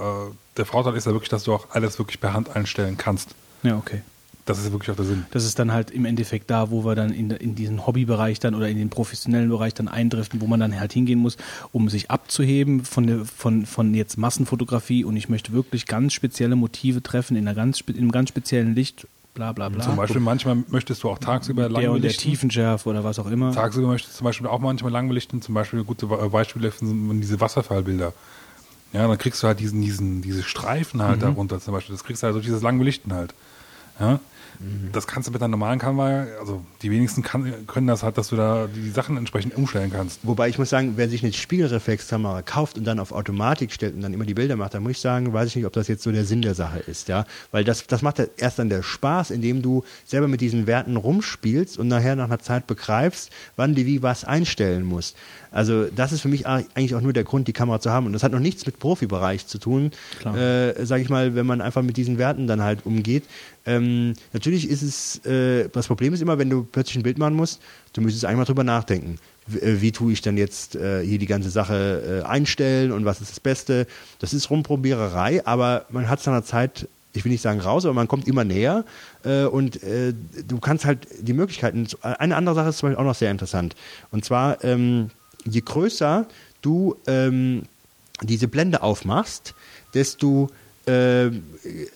der Vorteil ist ja wirklich, dass du auch alles wirklich per Hand einstellen kannst. Ja, okay. Das ist wirklich auch der Sinn. Das ist dann halt im Endeffekt da, wo wir dann in, in diesen Hobbybereich dann oder in den professionellen Bereich dann eindriften, wo man dann halt hingehen muss, um sich abzuheben von, der, von, von jetzt Massenfotografie und ich möchte wirklich ganz spezielle Motive treffen in, einer ganz, in einem ganz speziellen Licht, bla bla bla. Zum Beispiel, manchmal möchtest du auch tagsüber lang der und der. Tiefenschärfe oder was auch immer. Tagsüber möchtest du zum Beispiel auch manchmal lang belichten. Zum Beispiel gute Be- Beispiele sind diese Wasserfallbilder. Ja, dann kriegst du halt diesen, diesen, diese Streifen halt darunter zum Beispiel. Das kriegst du halt durch dieses lang Belichten halt. Ja. Das kannst du mit einer normalen Kamera, also die wenigsten kann, können das halt, dass du da die Sachen entsprechend umstellen kannst. Wobei ich muss sagen, wer sich eine Spiegelreflexkamera kauft und dann auf Automatik stellt und dann immer die Bilder macht, dann muss ich sagen, weiß ich nicht, ob das jetzt so der Sinn der Sache ist, ja. Weil das, das macht erst dann der Spaß, indem du selber mit diesen Werten rumspielst und nachher nach einer Zeit begreifst, wann du wie was einstellen musst. Also das ist für mich eigentlich auch nur der Grund, die Kamera zu haben. Und das hat noch nichts mit Profibereich zu tun, Klar. äh, sage ich mal, wenn man einfach mit diesen Werten dann halt umgeht. Ähm, natürlich ist es, äh, das Problem ist immer, wenn du plötzlich ein Bild machen musst, du müsstest eigentlich mal drüber nachdenken. Wie, äh, wie tue ich dann jetzt äh, hier die ganze Sache äh, einstellen und was ist das Beste? Das ist Rumprobiererei, aber man hat es nach einer Zeit, ich will nicht sagen raus, aber man kommt immer näher äh, und äh, du kannst halt die Möglichkeiten. Eine andere Sache ist zum Beispiel auch noch sehr interessant. Und zwar, ähm, je größer du ähm, diese Blende aufmachst, desto äh,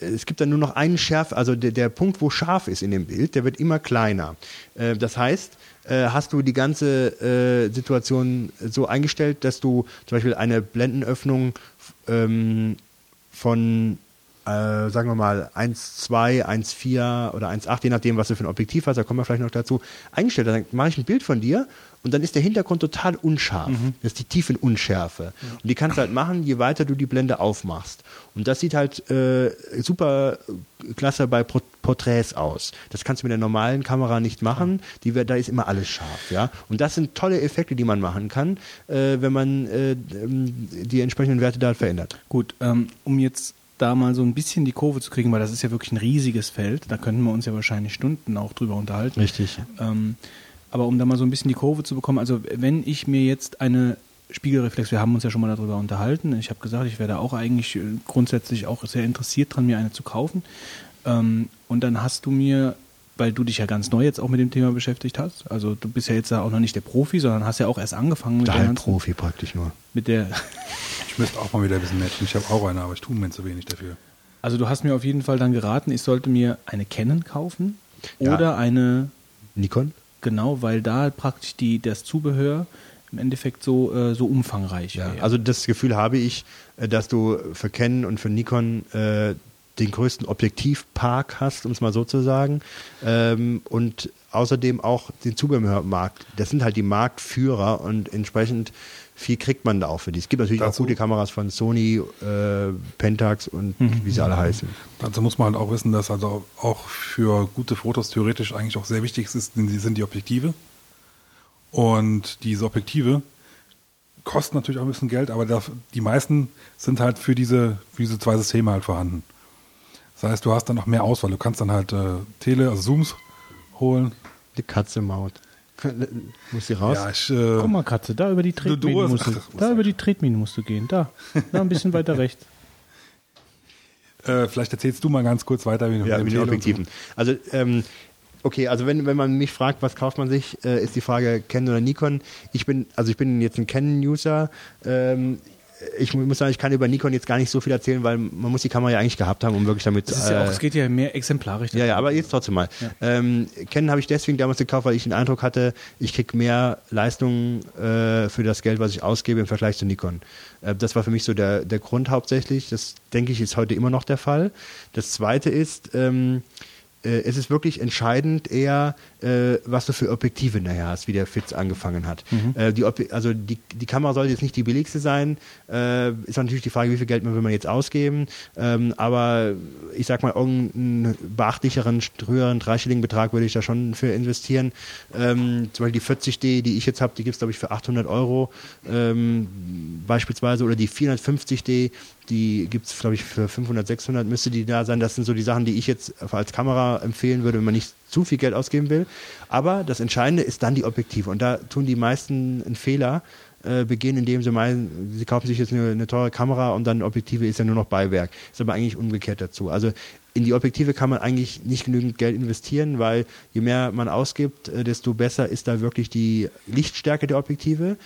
es gibt dann nur noch einen Schärf, also der, der Punkt, wo scharf ist in dem Bild, der wird immer kleiner. Äh, das heißt, äh, hast du die ganze äh, Situation so eingestellt, dass du zum Beispiel eine Blendenöffnung ähm, von äh, sagen wir mal 1,2, 1,4 oder 1,8, je nachdem, was du für ein Objektiv hast, da kommen wir vielleicht noch dazu, eingestellt. Dann mache ich ein Bild von dir und dann ist der Hintergrund total unscharf. Das ist die Tiefenunschärfe. Und die kannst du halt machen, je weiter du die Blende aufmachst. Und das sieht halt äh, super klasse bei Pro Porträts aus. Das kannst du mit der normalen Kamera nicht machen. Die, da ist immer alles scharf. Ja? Und das sind tolle Effekte, die man machen kann, äh, wenn man äh, die entsprechenden Werte da verändert. Gut, ähm, um jetzt da mal so ein bisschen die Kurve zu kriegen, weil das ist ja wirklich ein riesiges Feld, da könnten wir uns ja wahrscheinlich Stunden auch drüber unterhalten. Richtig. Ähm, aber um da mal so ein bisschen die Kurve zu bekommen, also wenn ich mir jetzt eine Spiegelreflex, wir haben uns ja schon mal darüber unterhalten, ich habe gesagt, ich wäre da auch eigentlich äh, grundsätzlich auch sehr interessiert dran, mir eine zu kaufen. Ähm, und dann hast du mir, weil du dich ja ganz neu jetzt auch mit dem Thema beschäftigt hast, also du bist ja jetzt da auch noch nicht der Profi, sondern hast ja auch erst angefangen mit der, ganzen, Profi praktisch nur. mit der Ich müsste auch mal wieder ein bisschen matchen. Ich habe auch eine, aber ich tue mir zu wenig dafür. Also du hast mir auf jeden Fall dann geraten, ich sollte mir eine Canon kaufen Ja. oder eine Nikon? genau, weil da praktisch die, das Zubehör im Endeffekt so, äh, so umfangreich Ja, also das Gefühl habe ich, äh, dass du für Canon und für Nikon äh, den größten Objektivpark hast, um es mal so zu sagen. Ähm, und außerdem auch den Zubehörmarkt. Das sind halt die Marktführer und entsprechend viel kriegt man da auch für die. Es gibt natürlich Dazu- auch gute Kameras von Sony, äh, Pentax und wie sie alle heißen. Dazu muss man halt auch wissen, dass also auch für gute Fotos theoretisch eigentlich auch sehr wichtig ist, sind die, sind die Objektive. Und diese Objektive kosten natürlich auch ein bisschen Geld, aber die meisten sind halt für diese, für diese zwei Systeme halt vorhanden. Das heißt, du hast dann noch mehr Auswahl. Du kannst dann halt äh, Tele, also Zooms holen. Die Katze Maut. Muss sie raus? Ja, ich, äh, Guck mal, Katze, da über die du Tretmine hast- musst du, ach, da über die Tretmine musst du gehen. Da, da ein bisschen weiter rechts. äh, vielleicht erzählst du mal ganz kurz weiter, wie Ja, mit den und so- Objektiven. Also, ähm, okay, also wenn, wenn man mich fragt, was kauft man sich, äh, ist die Frage Canon oder Nikon. Ich bin, also ich bin jetzt ein Canon-User. Ähm, ich mu- muss sagen, ich kann über Nikon jetzt gar nicht so viel erzählen, weil man muss die Kamera ja eigentlich gehabt haben, um wirklich damit Das ist ja auch, äh, es geht ja mehr exemplarisch. ja, ja, aber jetzt trotzdem mal. Ähm, Canon habe ich deswegen damals gekauft, weil ich den Eindruck hatte, ich krieg mehr Leistung äh, für das Geld, was ich ausgebe im Vergleich zu Nikon. Äh, das war für mich so der, der Grund hauptsächlich. Das denke ich ist heute immer noch der Fall. Das zweite ist, ähm, äh, es ist wirklich entscheidend eher, äh, was du für Objektive nachher hast, wie der Fitz angefangen hat. Äh, die, Ob- also die, die Kamera sollte jetzt nicht die billigste sein. Äh, ist natürlich die Frage, wie viel Geld will man jetzt ausgeben. Ähm, aber ich sag mal, irgendeinen beachtlicheren, höheren dreistelligen Betrag würde ich da schon für investieren. Ähm, zum Beispiel die 40D, die ich jetzt habe, die gibt es, glaube ich, für 800 Euro ähm, beispielsweise. Oder die 450D, die gibt es, glaube ich, für 500, 600 müsste die da sein. Das sind so die Sachen, die ich jetzt als Kamera empfehlen würde, wenn man nicht zu viel Geld ausgeben will. Aber das Entscheidende ist dann die Objektive. Und da tun die meisten einen Fehler äh, begehen, indem sie meinen, sie kaufen sich jetzt eine, eine teure Kamera und dann Objektive ist ja nur noch Beiwerk. Ist aber eigentlich umgekehrt dazu. Also in die Objektive kann man eigentlich nicht genügend Geld investieren, weil je mehr man ausgibt, äh, desto besser ist da wirklich die Lichtstärke der Objektive.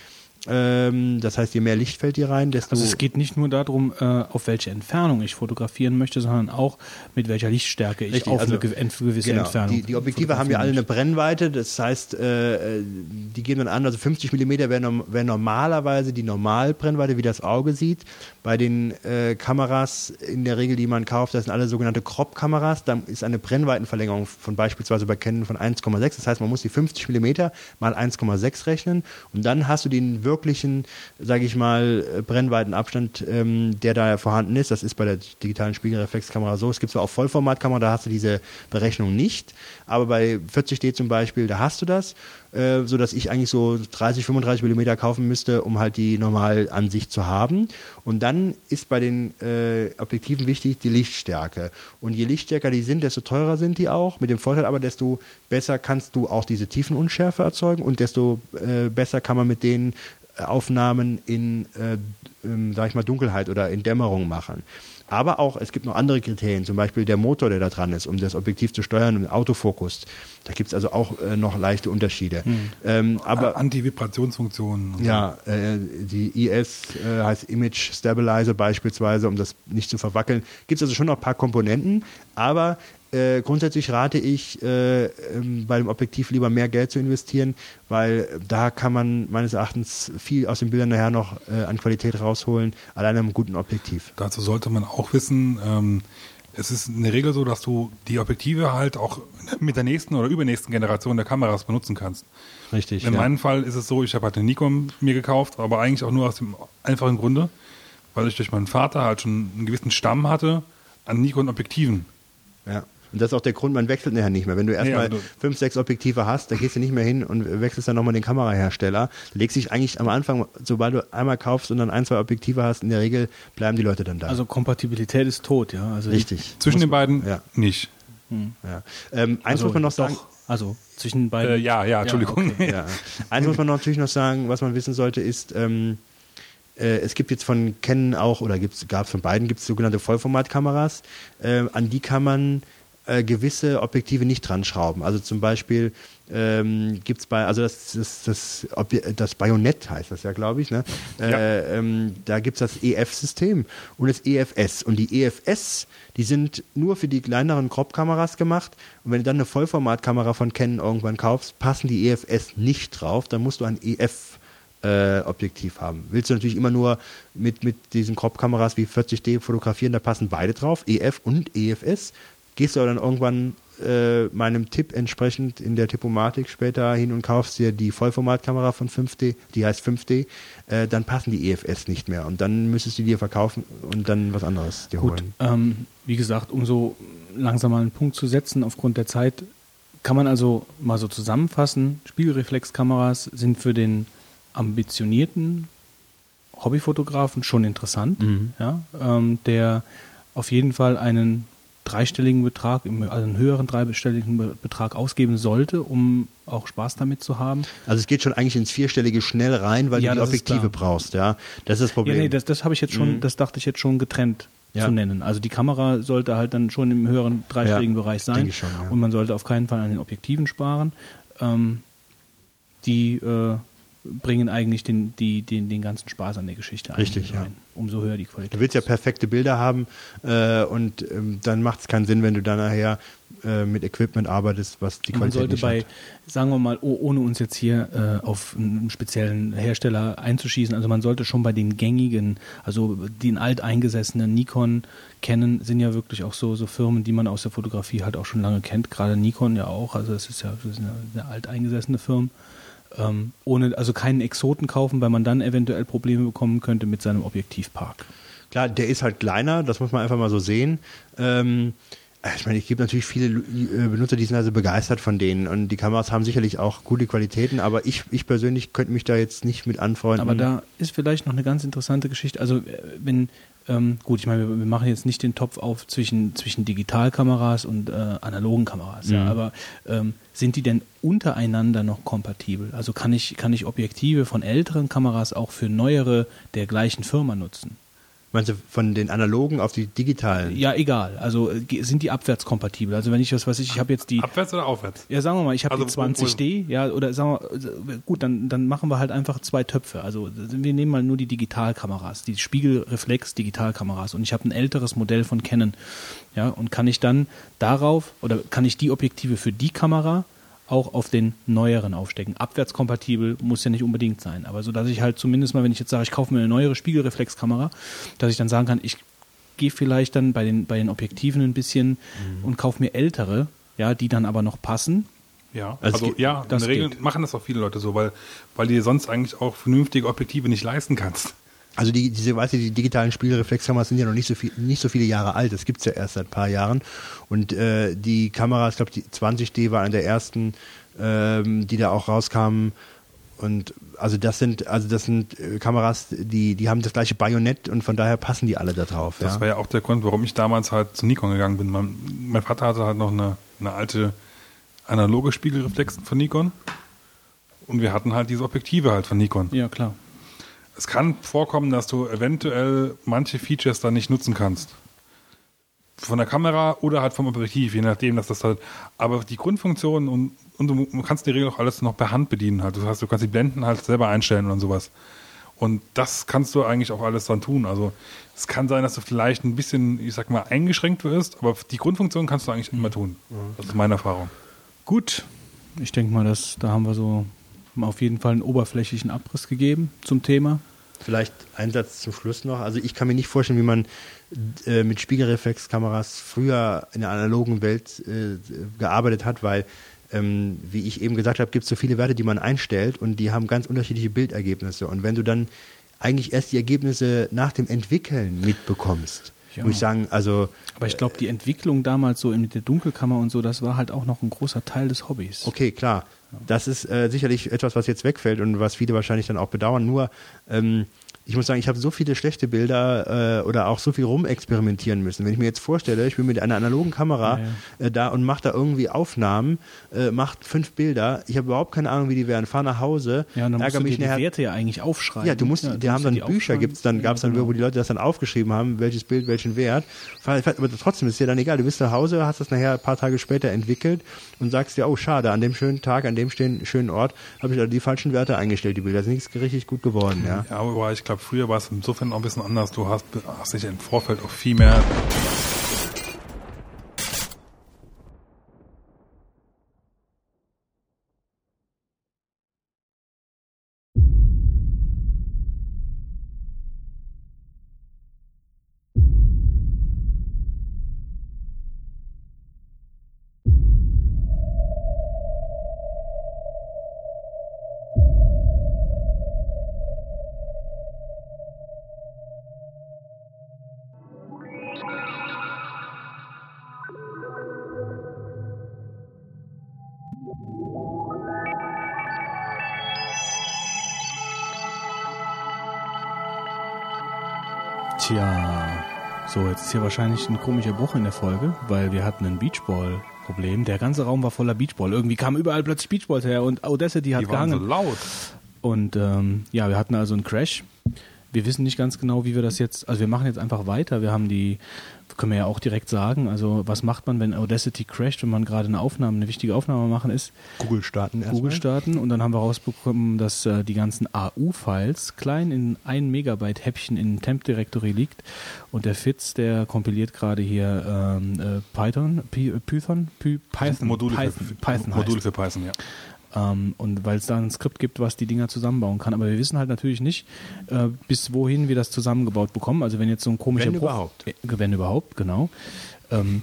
Ähm, das heißt, je mehr Licht fällt hier rein, desto Also es geht nicht nur darum, äh, auf welche Entfernung ich fotografieren möchte, sondern auch mit welcher Lichtstärke ich Richtig, auf also, eine gewisse Genau. Entfernung. Die, die Objektive haben ja alle eine Brennweite, das heißt, äh, äh, die geben dann an, also 50 mm wäre wär normalerweise die Normalbrennweite, wie das Auge sieht. Bei den äh, Kameras in der Regel, die man kauft, das sind alle sogenannte Crop-Kameras, da ist eine Brennweitenverlängerung von beispielsweise bei Canon von 1,6. Das heißt, man muss die 50 mm mal 1,6 rechnen und dann hast du den wirklichen, sage ich mal, äh, Brennweitenabstand, ähm, der da vorhanden ist. Das ist bei der digitalen Spiegelreflexkamera so. Es gibt zwar auch Vollformatkamera, da hast du diese Berechnung nicht, aber bei 40D zum Beispiel, da hast du das, äh, so dass ich eigentlich so 30, 35 Millimeter kaufen müsste, um halt die Normalansicht zu haben. Und dann ist bei den äh, Objektiven wichtig die Lichtstärke. Und je lichtstärker die sind, desto teurer sind die auch. Mit dem Vorteil aber, desto besser kannst du auch diese Tiefenunschärfe erzeugen und desto äh, besser kann man mit denen äh, Aufnahmen in, äh, ähm, sag ich mal, Dunkelheit oder in Dämmerung machen. Aber auch, es gibt noch andere Kriterien, zum Beispiel der Motor, der da dran ist, um das Objektiv zu steuern und Autofokus. Da gibt es also auch äh, noch leichte Unterschiede. Ähm, aber Anti-Vibrationsfunktionen. und ja, äh, die IS äh, heißt Image Stabilizer beispielsweise, um das nicht zu verwackeln. Gibt es also schon noch ein paar Komponenten, aber äh, grundsätzlich rate ich, äh, ähm, bei dem Objektiv lieber mehr Geld zu investieren, weil da kann man meines Erachtens viel aus den Bildern nachher noch äh, an Qualität rausholen, allein einem guten Objektiv. Dazu sollte man auch wissen, ähm, es ist in der Regel so, dass du die Objektive halt auch mit der nächsten oder übernächsten Generation der Kameras benutzen kannst. Richtig. In meinem Fall ist es so, ich habe halt eine Nikon mir gekauft, aber eigentlich auch nur aus dem einfachen Grunde, weil ich durch meinen Vater halt schon einen gewissen Stamm hatte an Nikon-Objektiven. Ja. Und das ist auch der Grund, man wechselt nachher nicht mehr. Wenn du erstmal du- fünf, sechs Objektive hast, dann gehst du nicht mehr hin und wechselst dann nochmal den Kamerahersteller. Du legst dich eigentlich am Anfang, sobald du einmal kaufst und dann ein, zwei Objektive hast, in der Regel bleiben die Leute dann da. Also Kompatibilität ist tot, ja. Also Richtig. Zwischen den beiden ja. nicht. Ja. Ähm, eins also muss man noch sagen. Doch, also zwischen beiden. Äh, ja, ja, Entschuldigung. okay. Ja. Eins muss man natürlich noch sagen, was man wissen sollte, ist, ähm, äh, es gibt jetzt von Canon auch, oder gab es von beiden, gibt es sogenannte Vollformatkameras. Äh, an die kann man äh, gewisse Objektive nicht dran schrauben. Also zum Beispiel ähm, gibt es bei, also das, das, das, das Bajonett heißt das ja, glaube ich, ne? Ja. Äh, ähm, da gibt es das EF-System und das EFS. Und die EFS, die sind nur für die kleineren Crop-Kameras gemacht. Und wenn du dann eine Vollformatkamera von Canon irgendwann kaufst, passen die EFS nicht drauf. Dann musst du ein EF äh, Objektiv haben. Willst du natürlich immer nur mit, mit diesen Crop-Kameras wie 40D fotografieren, da passen beide drauf, EF und EFS. Gehst du aber dann irgendwann äh, meinem Tipp entsprechend in der Tippomatik später hin und kaufst dir die Vollformatkamera von 5D, die heißt 5D, äh, dann passen die EFS nicht mehr und dann müsstest du dir verkaufen und dann was anderes dir Gut, holen. Ähm, wie gesagt, um so langsam mal einen Punkt zu setzen aufgrund der Zeit, kann man also mal so zusammenfassen, Spiegelreflexkameras sind für den ambitionierten Hobbyfotografen schon interessant, mhm. ja, ähm, der auf jeden Fall einen dreistelligen Betrag, also einen höheren dreistelligen Betrag ausgeben sollte, um auch Spaß damit zu haben. Also es geht schon eigentlich ins Vierstellige schnell rein, weil ja, du die Objektive brauchst, ja. Das ist das Problem. Ja, nee, das, das habe ich jetzt schon, mhm. das dachte ich jetzt schon getrennt ja. zu nennen. Also die Kamera sollte halt dann schon im höheren dreistelligen ja, Bereich sein. Schon, und man sollte auf keinen Fall an den Objektiven sparen. Ähm, die äh, bringen eigentlich den, die, den, den ganzen Spaß an der Geschichte Richtig, ja. rein. Umso höher die Qualität. Du willst ja perfekte Bilder haben äh, und ähm, dann macht es keinen Sinn, wenn du dann nachher äh, mit Equipment arbeitest, was die Qualität Man sollte bei, hat. sagen wir mal, oh, ohne uns jetzt hier äh, auf einen speziellen Hersteller einzuschießen, also man sollte schon bei den gängigen, also den alteingesessenen Nikon, Canon sind ja wirklich auch so, so Firmen, die man aus der Fotografie halt auch schon lange kennt, gerade Nikon ja auch, also das ist ja das eine, eine alteingesessene Firma ähm, ohne, also keinen Exoten kaufen, weil man dann eventuell Probleme bekommen könnte mit seinem Objektivpark. Klar, der ist halt kleiner, das muss man einfach mal so sehen. Ähm, ich meine, ich gebe natürlich viele äh, Benutzer, die sind also begeistert von denen und die Kameras haben sicherlich auch gute Qualitäten, aber ich, ich persönlich könnte mich da jetzt nicht mit anfreunden. Aber da ist vielleicht noch eine ganz interessante Geschichte. Also äh, wenn, ähm, gut, ich meine, wir, wir, machen jetzt nicht den Topf auf zwischen, zwischen Digitalkameras und äh, analogen Kameras, mhm. ja, aber ähm, sind die denn untereinander noch kompatibel? Also kann ich, kann ich Objektive von älteren Kameras auch für neuere der gleichen Firma nutzen? Meinst du von den analogen auf die digitalen? Ja, egal. Also äh, sind die abwärtskompatibel? Also wenn ich was weiß ich, ich habe jetzt die abwärts oder aufwärts? Ja, sagen wir mal, ich habe also, die 20D, ja, oder sagen wir gut, dann dann machen wir halt einfach zwei Töpfe. Also wir nehmen mal nur die Digitalkameras, die Spiegelreflex Digitalkameras und ich habe ein älteres Modell von Canon. Ja, und kann ich dann darauf oder kann ich die Objektive für die Kamera auch auf den neueren aufstecken. Abwärtskompatibel muss ja nicht unbedingt sein, aber so, dass ich halt zumindest mal, wenn ich jetzt sage, ich kaufe mir eine neuere Spiegelreflexkamera, dass ich dann sagen kann, ich gehe vielleicht dann bei den, bei den Objektiven ein bisschen mhm. und kaufe mir ältere, ja, die dann aber noch passen. Ja, also, also ja, in der Regel geht. machen das auch viele Leute so, weil, weil die sonst eigentlich auch vernünftige Objektive nicht leisten kannst. Also die, diese, weißt du, die digitalen Spiegelreflexkameras sind ja noch nicht so viel, nicht so viele Jahre alt. Das gibt's ja erst seit ein paar Jahren. Und äh, die Kameras, ich glaube, die 20D war eine der ersten, ähm, die da auch rauskamen. Und also das sind, also das sind äh, Kameras, die, die haben das gleiche Bajonett und von daher passen die alle da drauf. Das ja? war ja auch der Grund, warum ich damals halt zu Nikon gegangen bin. Mein, mein Vater hatte halt noch eine, eine alte analoge Spiegelreflex von Nikon. Und wir hatten halt diese Objektive halt von Nikon. Ja, klar es kann vorkommen, dass du eventuell manche Features dann nicht nutzen kannst. Von der Kamera oder halt vom Objektiv, je nachdem, dass das halt. Aber die Grundfunktion und, und du kannst in der Regel auch alles noch per Hand bedienen. Halt. Das heißt, du kannst die Blenden halt selber einstellen und sowas. Und das kannst du eigentlich auch alles dann tun. Also es kann sein, dass du vielleicht ein bisschen, ich sag mal, eingeschränkt wirst, aber die Grundfunktion kannst du eigentlich immer tun. Das ist meine Erfahrung. Gut, ich denke mal, dass da haben wir so auf jeden Fall einen oberflächlichen Abriss gegeben zum Thema. Vielleicht ein Satz zum Schluss noch. Also ich kann mir nicht vorstellen, wie man äh, mit Spiegelreflexkameras früher in der analogen Welt äh, gearbeitet hat, weil ähm, wie ich eben gesagt habe, gibt es so viele Werte, die man einstellt und die haben ganz unterschiedliche Bildergebnisse. Und wenn du dann eigentlich erst die Ergebnisse nach dem Entwickeln mitbekommst, ja. muss ich sagen, also. Aber ich glaube, die Entwicklung damals so in der Dunkelkammer und so, das war halt auch noch ein großer Teil des Hobbys. Okay, klar. Das ist äh, sicherlich etwas, was jetzt wegfällt und was viele wahrscheinlich dann auch bedauern. Nur ähm, ich muss sagen, ich habe so viele schlechte Bilder äh, oder auch so viel rumexperimentieren müssen. Wenn ich mir jetzt vorstelle, ich bin mit einer analogen Kamera Ja, Äh, da und mache da irgendwie Aufnahmen, äh, macht fünf Bilder, ich habe überhaupt keine Ahnung, wie die werden, fahre nach Hause, Ja, und dann ärgere mich die nachher. Werte ja eigentlich aufschreiben. Ja, du musst, Ja, die haben dann die Bücher, gibt's dann, gab's dann, Ja, wo die Leute das dann aufgeschrieben haben, welches Bild, welchen Wert. Aber trotzdem ist dir dann egal. Du bist nach Hause, hast das nachher ein paar Tage später entwickelt und sagst dir, oh schade, an dem schönen Tag, an dem stehen, schönen Ort habe ich da die falschen Werte eingestellt. Die Bilder sind nicht richtig gut geworden, ja. Ja, aber ich glaube, früher war es insofern auch ein bisschen anders. Du hast, hast dich im Vorfeld auch viel mehr jetzt hier wahrscheinlich ein komischer Bruch in der Folge, weil wir hatten ein Beachball-Problem. Der ganze Raum war voller Beachball. Irgendwie kamen überall plötzlich Beachballs her und Audacity hat Die gehangen. so laut. Und ähm, ja, wir hatten also einen Crash. Wir wissen nicht ganz genau, wie wir das jetzt, also wir machen jetzt einfach weiter. Wir haben die, können wir ja auch direkt sagen, also was macht man, wenn Audacity crasht, wenn man gerade eine Aufnahme, eine wichtige Aufnahme machen ist? Google starten erstmal. Google starten und dann haben wir rausbekommen, dass äh, die ganzen AU-Files klein in 1 Megabyte Häppchen in Temp Directory liegt und der Fitz, der kompiliert gerade hier ähm, äh, Python, Py- Python, Py- Python, Module, Python, für, Python Module heißt. für Python, ja. Ähm, und weil es da ein Skript gibt, was die Dinger zusammenbauen kann. Aber wir wissen halt natürlich nicht, äh, bis wohin wir das zusammengebaut bekommen. Also wenn jetzt so ein komischer Wenn Bruch, überhaupt. Äh, wenn überhaupt, genau. Ähm,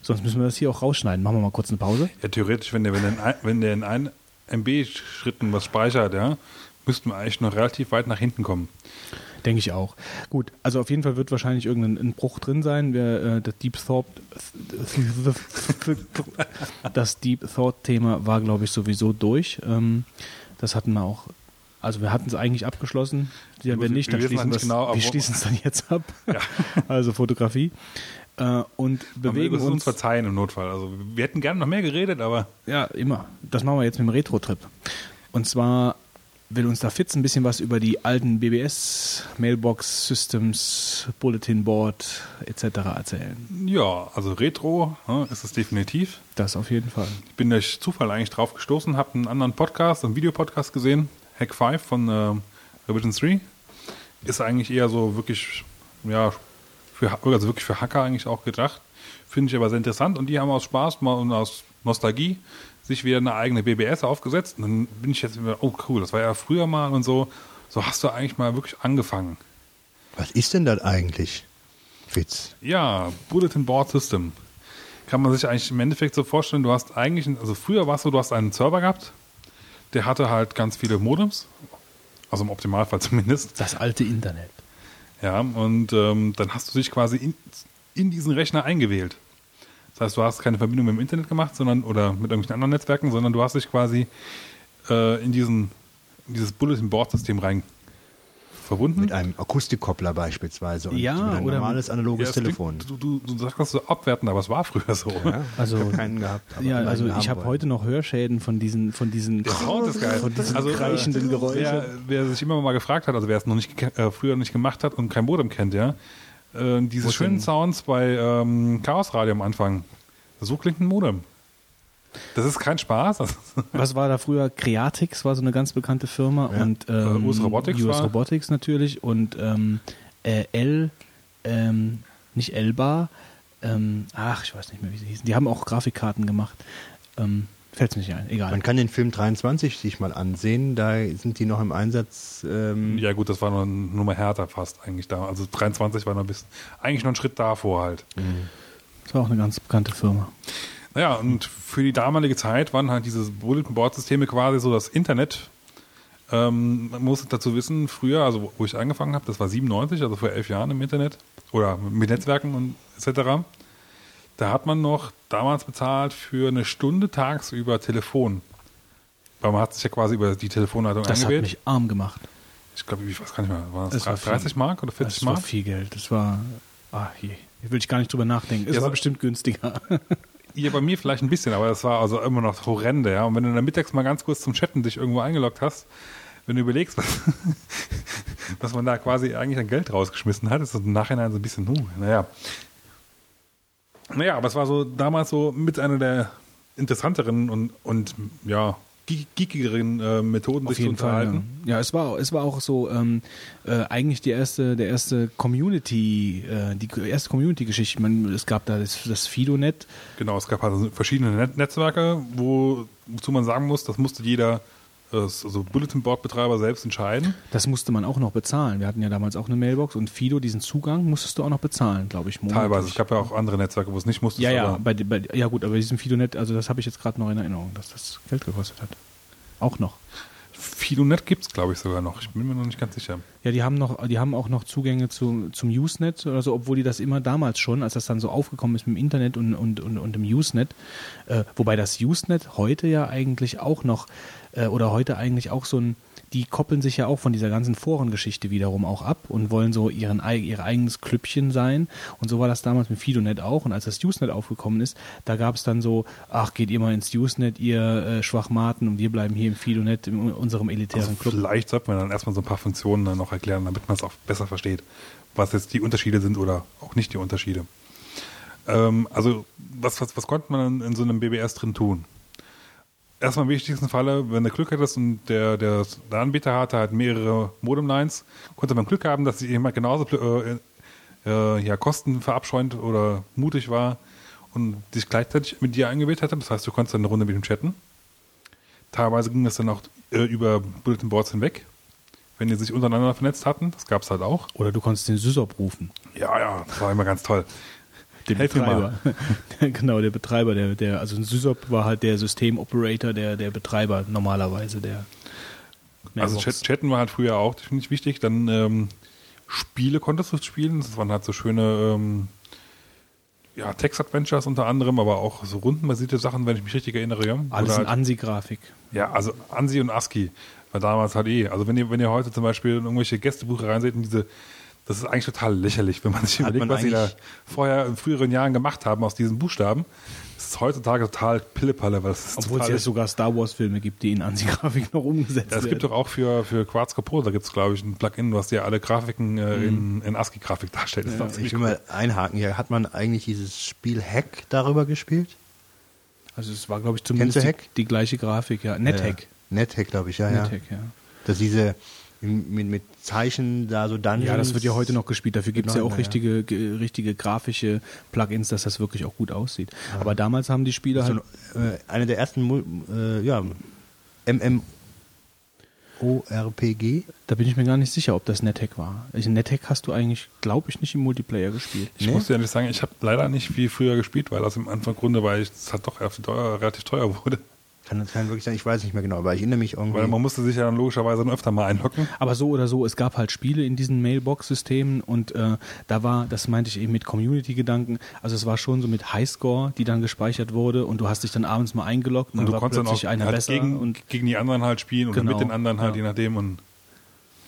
sonst müssen wir das hier auch rausschneiden. Machen wir mal kurz eine Pause. Ja, theoretisch, wenn der, wenn der in, ein, wenn der in ein MB-Schritten was speichert, ja, müssten wir eigentlich noch relativ weit nach hinten kommen. Denke ich auch. Gut, also auf jeden Fall wird wahrscheinlich irgendein ein Bruch drin sein. Wir, äh, das Deep Thought, das Deep Thought Thema war, glaube ich, sowieso durch. Ähm, das hatten wir auch. Also wir hatten es eigentlich abgeschlossen. Ja, wenn wir- nicht, dann wir schließen nicht wir's- genau, wir schließen es dann jetzt ab. Also Fotografie. Äh, und Wir bewegen uns uns. verzeihen im Notfall. Also wir hätten gerne noch mehr geredet, aber Ja, immer. Das machen wir jetzt mit dem Retro-Trip. Und zwar will uns da Fitz ein bisschen was über die alten BBS, Mailbox Systems, Bulletin Board etc. erzählen. ja, also Retro ja, ist es definitiv. Das auf jeden Fall. Ich bin durch Zufall eigentlich drauf gestoßen, habe einen anderen Podcast, einen Videopodcast gesehen, Hack 5 von äh, Revision 3. Ist eigentlich eher so wirklich, ja, für, also wirklich für Hacker eigentlich auch gedacht. Finde ich aber sehr interessant und die haben aus Spaß mal und aus Nostalgie sich wieder eine eigene BBS aufgesetzt. Und dann bin ich jetzt wieder, oh cool, das war ja früher mal und so. So hast du eigentlich mal wirklich angefangen. Was ist denn das eigentlich? Witz. Ja, Bulletin Board System. Kann man sich eigentlich im Endeffekt so vorstellen, du hast eigentlich, also früher war es so, du hast einen Server gehabt, der hatte halt ganz viele Modems, also im Optimalfall zumindest. Das alte Internet. Ja, und ähm, dann hast du dich quasi in, in diesen Rechner eingewählt. Das heißt, du hast keine Verbindung mit dem Internet gemacht, sondern oder mit irgendwelchen anderen Netzwerken, sondern du hast dich quasi äh, in diesen in dieses Bulletin Board System rein verbunden. Mit einem Akustikkoppler beispielsweise und Ja, mit ein oder- normales analoges Ja, es klingt- Telefon. Du, du, du sagst das so abwertend, aber es war früher so. Ja, Also- ich habe keinen gehabt. aber Ja, also ich habe heute noch Hörschäden von diesen, von diesen, Der Sound ist geil. von diesen Also, äh, kreischenden Geräuschen. Wer, wer sich immer mal gefragt hat, also wer es noch nicht äh, früher nicht gemacht hat und kein Modem kennt, ja, äh, diese Wo schönen denn? Sounds bei ähm, Chaos Radio am Anfang, so klingt ein Modem. Das ist kein Spaß. Was war da früher? Creatix war so eine ganz bekannte Firma Ja. und ähm, Äh, US Robotics US Robotics natürlich und ähm, äh, L, ähm, nicht Elbar, ähm, ach, ich weiß nicht mehr, wie sie hießen. Die haben auch Grafikkarten gemacht. Fällt mir nicht ein, egal. Man kann den Film 23 sich mal ansehen, da sind die noch im Einsatz. Ähm, ja gut, das war noch eine Nummer härter fast eigentlich da. Also 23 war noch ein bisschen, eigentlich noch ein Schritt davor halt. Das war auch eine ganz bekannte Firma. Naja, und für die damalige Zeit waren halt diese Bulletin Board Systeme quasi so das Internet. Ähm, man muss dazu wissen, früher, also wo- wo ich angefangen habe, das war 97, also vor elf Jahren im Internet oder mit Netzwerken und etc. Da hat man noch damals bezahlt für eine Stunde tagsüber Telefon. Weil man hat sich ja quasi über die Telefonleitung Das hat eingewählt. mich arm gemacht. Ich glaube, ich weiß gar nicht mehr, war das Es war 30 Mark oder 40 Das war Mark? viel Geld. Das war, ah, je. Will ich gar nicht drüber nachdenken. Es Ja, war bestimmt günstiger. Ja, bei mir vielleicht ein bisschen, aber das war also immer noch horrende, ja. Und wenn du dann mittags mal ganz kurz zum Chatten dich irgendwo eingeloggt hast, wenn du überlegst, was, was man da quasi eigentlich an Geld rausgeschmissen hat, ist das im Nachhinein so ein bisschen, huh, naja. Naja, aber es war so damals so mit einer der interessanteren und, und ja, geek- geekigeren äh, Methoden, sich zu unterhalten. Ja. ja, es war, es war auch so ähm, äh, eigentlich die erste, der erste Community, äh, die erste Community-Geschichte. Es gab da das, das Fidonet. Genau, es gab also verschiedene Net Netzwerke, wo, wozu man sagen muss, das musste jeder, also Bulletin Board Betreiber selbst entscheiden. Das musste man auch noch bezahlen. Wir hatten ja damals auch eine Mailbox und Fido, diesen Zugang musstest du auch noch bezahlen, glaube ich. monatlich. Teilweise. Es gab ja auch andere Netzwerke, wo es nicht musste. Ja, ja, bei, bei, ja gut, aber diesem Fidonet, also das habe ich jetzt gerade noch in Erinnerung, dass das Geld gekostet hat. Auch noch. Fidonet gibt es, glaube ich, sogar noch. Ich bin mir noch nicht ganz sicher. Ja, die haben noch, die haben auch noch Zugänge zu, zum Usenet oder so, obwohl die das immer damals schon, als das dann so aufgekommen ist mit dem Internet und, und, und, und dem Usenet, äh, wobei das Usenet heute ja eigentlich auch noch, äh, oder heute eigentlich auch so ein, die koppeln sich ja auch von dieser ganzen Forengeschichte wiederum auch ab und wollen so ihren, ihr eigenes Klüppchen sein. Und so war das damals mit Fidonet auch. Und als das Usenet aufgekommen ist, da gab es dann so, ach, geht ihr mal ins Usenet, ihr äh, Schwachmaten, und wir bleiben hier im Fidonet, in unserem elitären Also Club. vielleicht sollte man dann erstmal so ein paar Funktionen dann noch erklären, damit man es auch besser versteht, was jetzt die Unterschiede sind oder auch nicht die Unterschiede. Ähm, also, was, was, was konnte man in so einem BBS drin tun? Erstmal im wichtigsten Falle, wenn du Glück hattest und der, der, der Anbieter hatte halt mehrere Modemlines, konnte man Glück haben, dass jemand genauso äh, äh, ja, kostenverabscheuend oder mutig war und sich gleichzeitig mit dir eingewählt hatte. Das heißt, du konntest dann eine Runde mit ihm chatten. Teilweise ging das dann auch äh, über Bulletin Boards hinweg, wenn die sich untereinander vernetzt hatten. Das gab es halt auch. Oder du konntest den Sysop rufen. Ja, ja, das war immer ganz toll. Den Helf Betreiber. genau, der Betreiber, der, der, also ein Sysop war halt der Systemoperator, der, der Betreiber normalerweise, der Also Mailbox. Chat, Chatten war halt früher auch definitiv wichtig. Dann ähm, Spiele konntest du spielen. Das waren halt so schöne ähm, ja, Text-Adventures unter anderem, aber auch so rundenbasierte Sachen, wenn ich mich richtig erinnere. Ja. Alles Oder in halt, ANSI-Grafik. ja, also ANSI und ASCII war damals halt eh. Also wenn ihr, wenn ihr heute zum Beispiel irgendwelche Gästebuche reinseht und diese das ist eigentlich total lächerlich, wenn man sich Hat überlegt, man was sie da vorher in früheren Jahren gemacht haben aus diesen Buchstaben. Das ist heutzutage total Pillepalle, weil es ist Obwohl es ja sogar Star Wars-Filme gibt, die in ANSI-Grafik noch umgesetzt Ja, es werden. gibt doch auch für, für Quartz Pro, da gibt es, glaube ich, ein Plugin, was dir alle Grafiken äh, in, in ASCII-Grafik darstellt. Das ist doch Ich will mal einhaken hier. Hat man eigentlich dieses Spiel Hack darüber gespielt? also es war, glaube ich, zumindest Kennst du die, Hack? die gleiche Grafik, ja. NetHack. Ja. NetHack, glaube ich, ja, ja. NetHack, ja. Dass diese mit, mit Zeichen da so Dungeons. Ja, das wird ja heute noch gespielt. Dafür gibt es ja auch ja. richtige, ge- richtige grafische Plugins, dass das wirklich auch gut aussieht. Aber damals haben die Spieler so halt. äh, eine der ersten Mul- äh, ja, MMORPG. Da bin ich mir gar nicht sicher, ob das NetHack war. Also NetHack hast du eigentlich, glaube ich, nicht im Multiplayer gespielt. Ich Nee? muss dir ehrlich sagen, ich habe leider nicht wie früher gespielt, weil aus dem Anfang Grunde, weil es halt doch relativ teuer wurde. Kann das kann wirklich sein, ich weiß nicht mehr genau, aber ich erinnere mich irgendwie. Weil man musste sich ja dann logischerweise dann öfter mal einloggen. Aber so oder so, es gab halt Spiele in diesen Mailbox-Systemen und äh, da war, das meinte ich eben mit Community-Gedanken, also es war schon so mit Highscore, die dann gespeichert wurde und du hast dich dann abends mal eingeloggt und, Und du war konntest dann plötzlich auch einer halt besser gegen, und gegen die anderen halt spielen oder Genau. mit den anderen halt, Ja. je nachdem. Und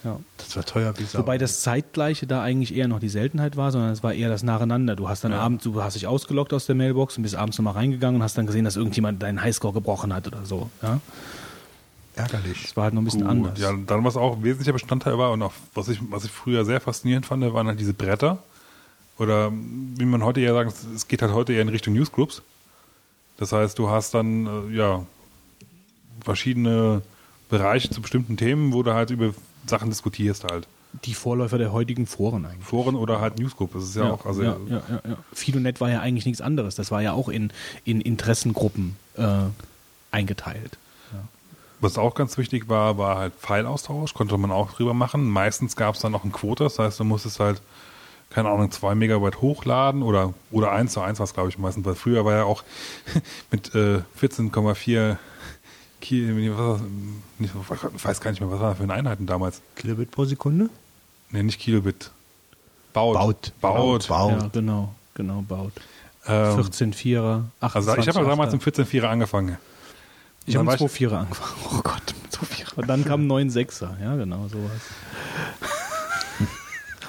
ja. das war teuer wie Sau. Wobei das Zeitgleiche da eigentlich eher noch die Seltenheit war, sondern es war eher das Nacheinander. Du hast dann Ja. abends, du hast dich ausgeloggt aus der Mailbox und bist abends nochmal reingegangen und hast dann gesehen, dass irgendjemand deinen Highscore gebrochen hat oder so. Ja? ärgerlich. Das war halt noch ein bisschen Gut, anders. Ja, dann was auch ein wesentlicher Bestandteil war und auch was ich, was ich früher sehr faszinierend fand, waren halt diese Bretter. Oder wie man heute eher es- es geht halt heute eher in Richtung Newsgroups. Das heißt, du hast dann äh, ja verschiedene Bereiche zu bestimmten Themen, wo du halt über Sachen diskutierst halt. Die Vorläufer der heutigen Foren eigentlich. Foren oder halt Newsgroup. Das ist ja, auch, also ja, ja, ja, ja. Fidonet war ja eigentlich nichts anderes. Das war ja auch in, in Interessengruppen äh, eingeteilt. Was auch ganz wichtig war, war halt Pfeilaustausch, konnte man auch drüber machen. Meistens gab es dann noch einen Quota, das heißt, du musstest halt, keine Ahnung, zwei Megabyte hochladen oder, oder eins zu eins war es, glaube ich, meistens, weil früher war ja auch mit äh, 14,4 Ki- was war das? Nicht, ich weiß gar nicht mehr, was war das für eine Einheiten damals? Kilobit pro Sekunde? Ne, nicht Kilobit. Baut. Baut. Baut. Baut. Ja, genau, genau, baut. Ähm, 14 Vierer, 28 also ich habe ja damals im Achter. 14.4er angefangen. Ich habe mit war ich- 2 Vierer angefangen. Oh Gott, mit So viel. Und dann kam ein 9.6er, ja, genau, sowas.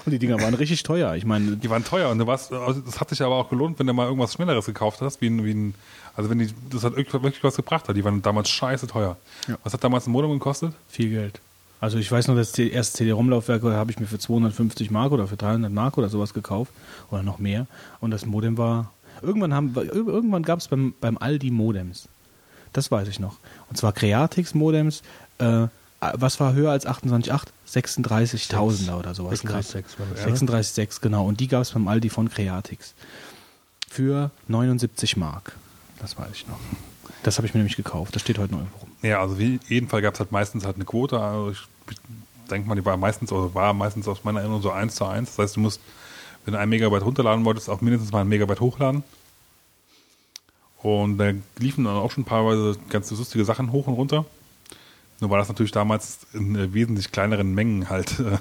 Und die Dinger waren richtig teuer. Ich meine, Die waren teuer und du warst, also das hat sich aber auch gelohnt, wenn du mal irgendwas Schnelleres gekauft hast, wie ein, wie ein also wenn die, das hat wirklich, was gebracht hat. Die waren damals scheiße teuer. Ja. Was hat damals ein Modem gekostet? viel Geld. Also ich weiß noch, das erste CD-ROM-Laufwerk habe ich mir für 250 Mark oder für 300 Mark oder sowas gekauft oder noch mehr. Und das Modem war irgendwann haben irgendwann gab es beim, beim Aldi Modems. Das weiß ich noch. Und zwar Creatix Modems. Äh, was war höher als 28,8? 36.000er oder sowas. Krass. 36,6 war das, ja. 36,6 genau. Und die gab es beim Aldi von Creatix für 79 Mark. Das weiß ich noch. Das habe ich mir nämlich gekauft. Das steht heute noch irgendwo rum. Ja, also wie, jeden Fall gab es halt meistens halt eine Quote. Also ich denke mal, die war meistens, oder war meistens aus meiner Erinnerung so 1 zu 1. Das heißt, du musst, wenn du ein Megabyte runterladen wolltest, auch mindestens mal ein Megabyte hochladen. Und da liefen dann auch schon paarweise ganz lustige Sachen hoch und runter. Nur war das natürlich damals in äh, wesentlich kleineren Mengen halt. äh,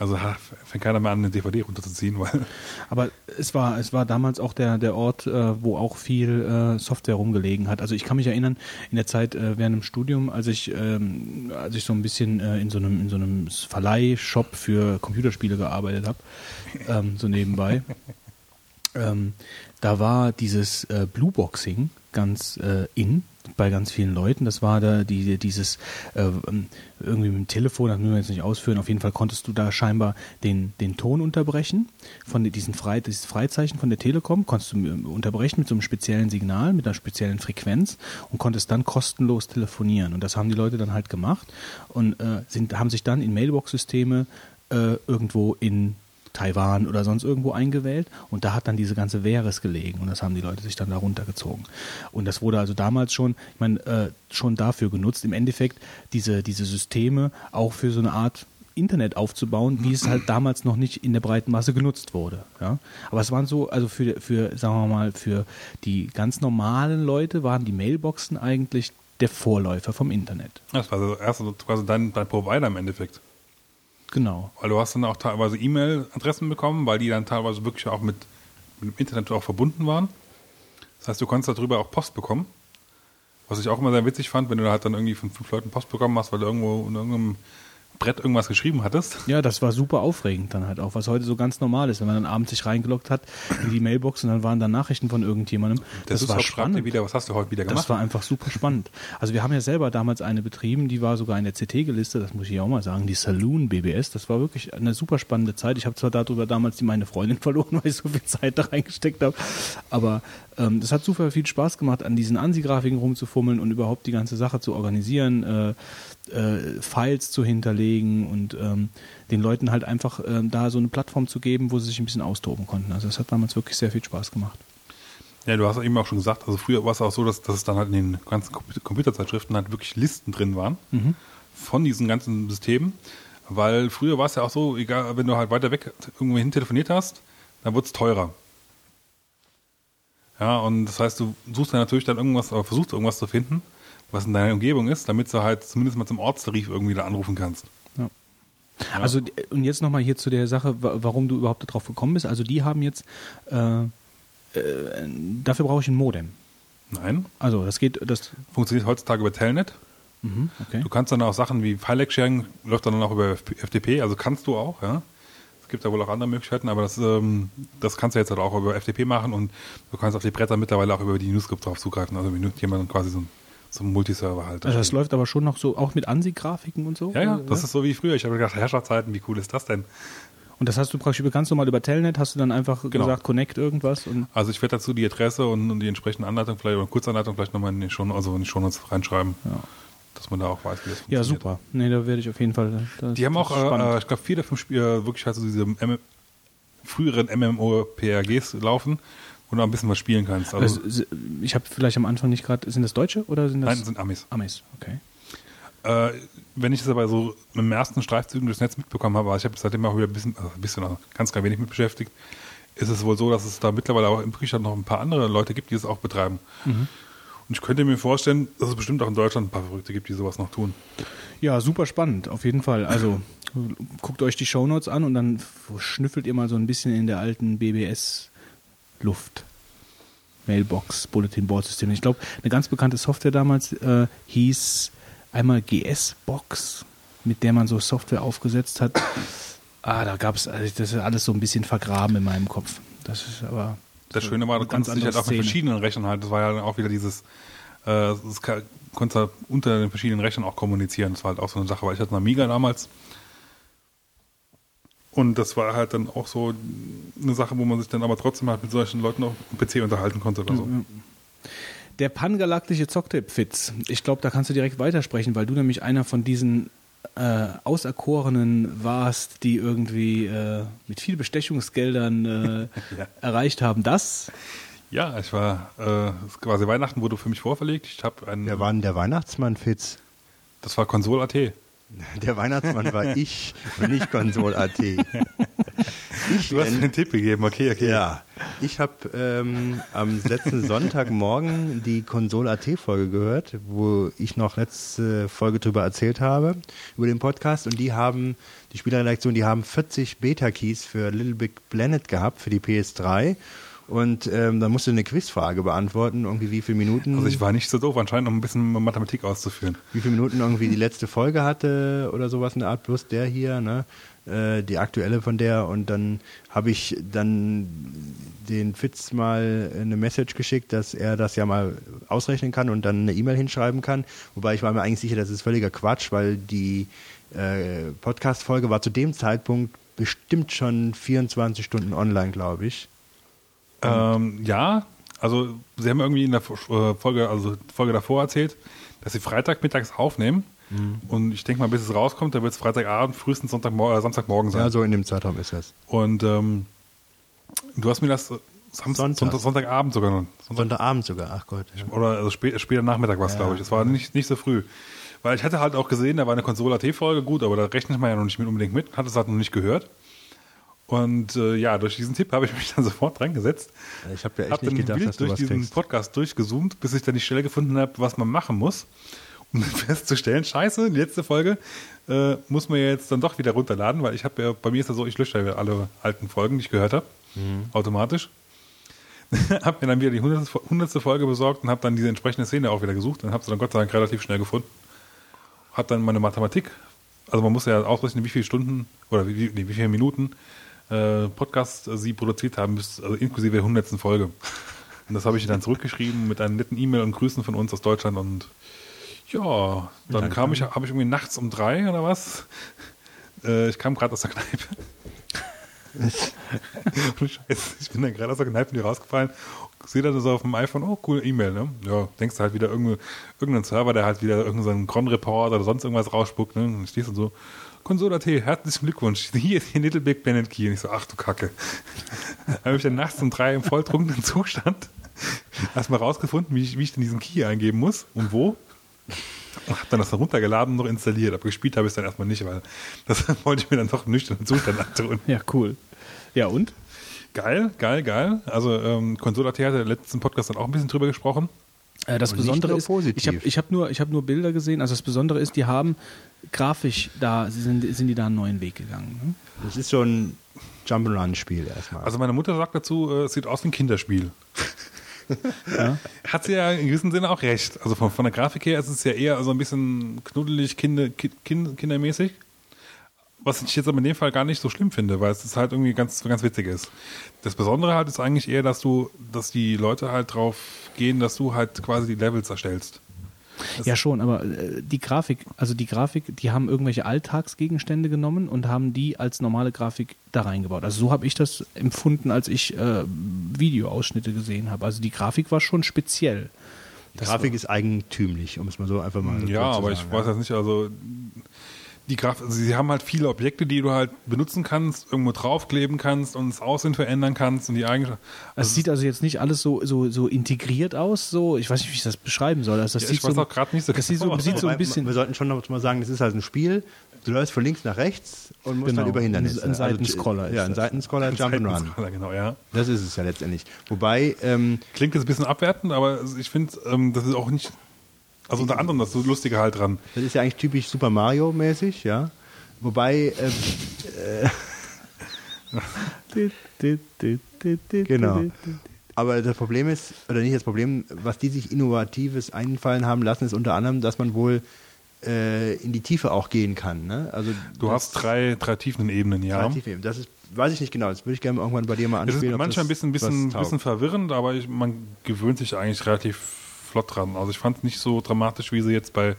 Also ha, fängt keiner mehr an, eine DVD runterzuziehen, weil Aber es war, es war damals auch der, der Ort, äh, wo auch viel äh, Software rumgelegen hat. Also ich kann mich erinnern, in der Zeit äh, während dem Studium, als ich, ähm, als ich so ein bisschen äh, in so einem, in so einem Verleihshop für Computerspiele gearbeitet habe, ähm, so nebenbei, ähm, da war dieses Blueboxing ganz in bei ganz vielen Leuten. Das war da die, dieses äh, irgendwie mit dem Telefon, das müssen wir jetzt nicht ausführen. Auf jeden Fall konntest du da scheinbar den, den Ton unterbrechen von diesen Frei, dieses Freizeichen von der Telekom, konntest du äh, unterbrechen mit so einem speziellen Signal, mit einer speziellen Frequenz und konntest dann kostenlos telefonieren. Und das haben die Leute dann halt gemacht und äh, sind, haben sich dann in Mailbox-Systeme äh, irgendwo in Taiwan oder sonst irgendwo eingewählt und da hat dann diese ganze Veres gelegen und das haben die Leute sich dann da runtergezogen. Und das wurde also damals schon, ich meine, äh, schon dafür genutzt, im Endeffekt diese, diese Systeme auch für so eine Art Internet aufzubauen, wie es halt damals noch nicht in der breiten Masse genutzt wurde. Ja? Aber es waren so, also für, für, sagen wir mal, für die ganz normalen Leute waren die Mailboxen eigentlich der Vorläufer vom Internet. das war so erst quasi dein, dein Provider im Endeffekt. Genau. Weil du hast dann auch teilweise E-Mail-Adressen bekommen, weil die dann teilweise wirklich auch mit, mit dem Internet auch verbunden waren. Das heißt, du konntest darüber auch Post bekommen. Was ich auch immer sehr witzig fand, wenn du halt dann irgendwie von fünf Leuten Post bekommen hast, weil du irgendwo in irgendeinem Brett irgendwas geschrieben hattest. Ja, das war super aufregend dann halt auch, was heute so ganz normal ist, wenn man dann abends sich reingeloggt hat in die Mailbox und dann waren da Nachrichten von irgendjemandem. Das, Das, war spannend. wieder, was hast du heute wieder Das gemacht? war einfach super spannend. Also wir haben ja selber damals eine betrieben, die war sogar in der CT gelistet, das muss ich auch mal sagen, die Saloon BBS. Das war wirklich eine super spannende Zeit. Ich habe zwar darüber damals die meine Freundin verloren, weil ich so viel Zeit da reingesteckt habe, aber ähm, das hat super viel Spaß gemacht, an diesen ANSI-Grafiken rumzufummeln und überhaupt die ganze Sache zu organisieren, äh, äh, Files zu hinterlegen und ähm, den Leuten halt einfach äh, da so eine Plattform zu geben, wo sie sich ein bisschen austoben konnten. Also das hat damals wirklich sehr viel Spaß gemacht. Ja, du hast eben auch schon gesagt, also früher war es auch so, dass, dass es dann halt in den ganzen Compu- Computerzeitschriften halt wirklich Listen drin waren von diesen ganzen Systemen. Weil früher war es ja auch so, egal, wenn du halt weiter weg irgendwo hin telefoniert hast, dann wurde es teurer. Ja, und das heißt, du suchst dann natürlich dann irgendwas, oder versuchst irgendwas zu finden, was in deiner Umgebung ist, damit du halt zumindest mal zum Ortstarif irgendwie da anrufen kannst. Ja. Also die- und jetzt nochmal hier zu der Sache, wa- warum du überhaupt darauf gekommen bist. Also die haben jetzt, äh, äh, dafür brauche ich ein Modem. Nein, Also das geht, das, funktioniert heutzutage über Telnet. mhm, okay. Du kannst dann auch Sachen wie File-Sharing läuft dann auch über FTP, also kannst du auch, ja. Es gibt ja wohl auch andere Möglichkeiten, aber das, ähm, das kannst du jetzt halt auch über FTP machen und du kannst auf die Bretter mittlerweile auch über die Newscript drauf zugreifen, also wenn jemand quasi so ein, so ein Multiserver halt. Also das läuft aber schon noch so, auch mit ANSI-Grafiken und so? ja, ja, das ist so wie früher. Ich habe gedacht, Herrscherzeiten, wie cool ist das denn? Und das hast du praktisch über ganz normal über Telnet, hast du dann einfach Genau. gesagt, connect irgendwas und Also ich werde dazu die Adresse und, die entsprechende Anleitung vielleicht oder Kurzanleitung vielleicht nochmal in den Show, also in die Shownotes reinschreiben, Ja. Dass man da auch weiß, wie das ja, funktioniert. super. Nee, da werde ich auf jeden Fall. Das, Die haben das auch, äh, ich glaube, vier der fünf Spiele wirklich halt so diese M früheren MMORPGs laufen, wo du ein bisschen was spielen kannst. Also, Also, ich habe vielleicht am Anfang nicht gerade, sind das Deutsche oder sind das nein, sind Amis. Amis? Okay. Äh, wenn ich das aber so mit dem ersten Streifzügen durchs Netz mitbekommen habe, also ich habe seitdem auch wieder ein bisschen, also ein bisschen, also ganz, ganz wenig mit beschäftigt, ist es wohl so, dass es da mittlerweile auch im Griechenland noch ein paar andere Leute gibt, die es auch betreiben. Und ich könnte mir vorstellen, dass es bestimmt auch in Deutschland ein paar Verrückte gibt, die sowas noch tun. Ja, super spannend, auf jeden Fall. Also guckt euch die Shownotes an und dann schnüffelt ihr mal so ein bisschen in der alten BBS-Luft. Mailbox, Bulletin Board System. Ich glaube, eine ganz bekannte Software damals äh, hieß einmal GS-Box, mit der man so Software aufgesetzt hat. Ah, da gab es, also das ist alles so ein bisschen vergraben in meinem Kopf. Das ist aber. Das Schöne war, du konntest dich halt auch mit verschiedenen Rechnern halt, das war ja dann auch wieder dieses, äh, das konntest halt unter den verschiedenen Rechnern auch kommunizieren. Das war halt auch so eine Sache, weil ich hatte einen Amiga damals. Und das war halt dann auch so eine Sache, wo man sich dann aber trotzdem halt mit solchen Leuten auch am PC unterhalten konnte oder so. Der pangalaktische Zocktipp-Fitz. Ich glaube, da kannst du direkt weitersprechen, weil du nämlich einer von diesen äh, Auserkorenen warst, die irgendwie äh, mit viel Bestechungsgeldern äh, Ja. erreicht haben. Das Ja, ich war, äh, quasi Weihnachten wurde für mich vorverlegt. Ich habe einen, Wer war denn der Weihnachtsmann, Fitz? das war Console.at. Der Weihnachtsmann war ich und nicht Console.at. Ich Du hast mir einen Tipp gegeben, okay, okay. Ja, ich habe ähm, am letzten Sonntagmorgen die Konsol.at-Folge gehört, wo ich noch letzte Folge drüber erzählt habe, über den Podcast. Und die haben, die Spielerredaktion, die haben 40 Beta-Keys für Little Big Planet gehabt, für die PS3. Und ähm, da musste eine Quizfrage beantworten, irgendwie wie viele Minuten, Also ich war nicht so doof, anscheinend um ein bisschen Mathematik auszuführen. wie viele Minuten irgendwie die letzte Folge hatte oder sowas in der Art, plus der hier, ne? Äh, die aktuelle von der und dann habe ich dann den Fitz mal eine Message geschickt, dass er das ja mal ausrechnen kann und dann eine E-Mail hinschreiben kann. Wobei ich war mir eigentlich sicher, das ist völliger Quatsch, weil die äh, Podcast-Folge war zu dem Zeitpunkt bestimmt schon 24 Stunden online, glaube ich. Ähm, ja, also sie haben irgendwie in der äh, Folge, also Folge davor erzählt, dass sie Freitagmittags aufnehmen. Und ich denke mal, bis es rauskommt, da wird es Freitagabend, frühestens Sonntagmor äh, Samstagmorgen sein. Ja, so in dem Zeitraum ist das. Und ähm, du hast mir das Samstag, Sonntag. Sonntag, Sonntagabend sogar noch. Sonntag, Sonntagabend sogar, ach Gott. oder also spä später Nachmittag war es, glaube ich. Es war nicht, nicht so früh. Weil ich hatte halt auch gesehen, da war eine Konsole-AT-Folge, gut, aber da rechnet man ja noch nicht mit unbedingt mit, hat es halt noch nicht gehört. Und äh, ja, durch diesen Tipp habe ich mich dann sofort dran gesetzt. Ich habe ja echt Hab nicht gedacht, dass du durch was diesen kriegst. Podcast durchgezoomt, bis ich dann die Stelle gefunden habe, was man machen muss, um dann festzustellen, scheiße, die letzte Folge äh, muss man ja jetzt dann doch wieder runterladen, weil ich habe ja, bei mir ist das so, ich lösche ja alle alten Folgen, die ich gehört habe, Mhm. automatisch. hab mir dann wieder die hundertste Folge besorgt und habe dann diese entsprechende Szene auch wieder gesucht und habe sie dann Gott sei Dank relativ schnell gefunden. Hab dann meine Mathematik, also man muss ja ausrechnen, wie viele Stunden oder wie, nee, wie viele Minuten äh, Podcast äh, sie produziert haben, bis, also inklusive der hundertsten Folge. Und das habe ich dann zurückgeschrieben mit einem netten E-Mail und Grüßen von uns aus Deutschland und ja, dann Danke. kam ich, habe ich irgendwie nachts um drei oder was? Äh, ich kam gerade aus der Kneipe. Ohne Scheiß, ich bin dann gerade aus der Kneipe hier rausgefallen, sehe dann so auf dem iPhone, oh, coole E-Mail, ne? Ja, denkst du halt wieder irgendein, irgendein Server, der halt wieder irgendeinen Cron-Report oder sonst irgendwas rausspuckt, ne? Und stehst du so, Console.at, herzlichen Glückwunsch, hier ist die Little Big Planet Key. Und ich so, ach du Kacke. habe ich dann nachts um drei im volltrunkenen Zustand erstmal rausgefunden, wie ich, wie ich denn diesen Key eingeben muss und wo. Und hab dann das runtergeladen und noch installiert. Aber gespielt habe ich es dann erstmal nicht, weil das wollte ich mir dann doch im nüchternen Zustand antun. Ja, cool. Ja, und? Geil, geil, geil. Also ähm, Console.at hat ja im letzten Podcast dann auch ein bisschen drüber gesprochen. Äh, das Und nicht Besondere nur ist, positiv. ich habe ich hab nur, ich hab nur Bilder gesehen. Also das Besondere ist, die haben grafisch da, sind, sind die da einen neuen Weg gegangen. Ne? Das ist so ein Jump'n'Run-Spiel erstmal. Also meine Mutter sagt dazu, äh, es sieht aus wie ein Kinderspiel. Hat sie ja in gewissem Sinne auch recht. Also von, von der Grafik her ist es ja eher so ein bisschen knuddelig, kinder, kind, kindermäßig. Was ich jetzt aber in dem Fall gar nicht so schlimm finde, weil es ist halt irgendwie ganz, ganz witzig ist. Das Besondere halt ist eigentlich eher, dass du, dass die Leute halt drauf gehen, dass du halt quasi die Levels erstellst. Ja, schon, aber äh, die Grafik, also die Grafik, die haben irgendwelche Alltagsgegenstände genommen und haben die als normale Grafik da reingebaut. Also so habe ich das empfunden, als ich äh, Videoausschnitte gesehen habe. Also die Grafik war schon speziell. die Grafik ist eigentümlich, um es mal so einfach mal Ja, aber ich weiß jetzt nicht, also die Graf also sie haben halt viele Objekte, die du halt benutzen kannst, irgendwo draufkleben kannst und das Aussehen verändern kannst und die Eigenschaften. Also es sieht also jetzt nicht alles so, so, so integriert aus, so, ich weiß nicht, wie ich das beschreiben soll. Also das Ja, sieht ich weiß so, auch gerade nicht so das sieht so, genau. sieht so ein bisschen, Wir sollten schon noch mal sagen, das ist halt ein Spiel. Du läufst von links nach rechts und musst Genau, dann über Hindernisse. ein Seitenscroller ist ja, ein. Seitenscroller, Jump'n'Run. Genau, ja. Das ist es ja letztendlich. Wobei, ähm, Klingt jetzt ein bisschen abwertend, aber ich finde, ähm, das ist auch nicht, also unter anderem das Lustige halt dran. das ist ja eigentlich typisch Super Mario-mäßig, ja. Wobei, ähm, Genau. aber das Problem ist, oder nicht das Problem, was die sich Innovatives einfallen haben lassen, ist unter anderem, dass man wohl äh, in die Tiefe auch gehen kann. Ne? Also Du das- hast drei, drei tiefen Ebenen, ja. drei Tiefe eben. Das ist, weiß ich nicht genau. Das würde ich gerne irgendwann bei dir mal Es ist anspielen. ob manchmal ein das bisschen, bisschen, bisschen verwirrend, aber ich, man gewöhnt sich eigentlich relativ flott dran. Also ich fand es nicht so dramatisch, wie sie jetzt bei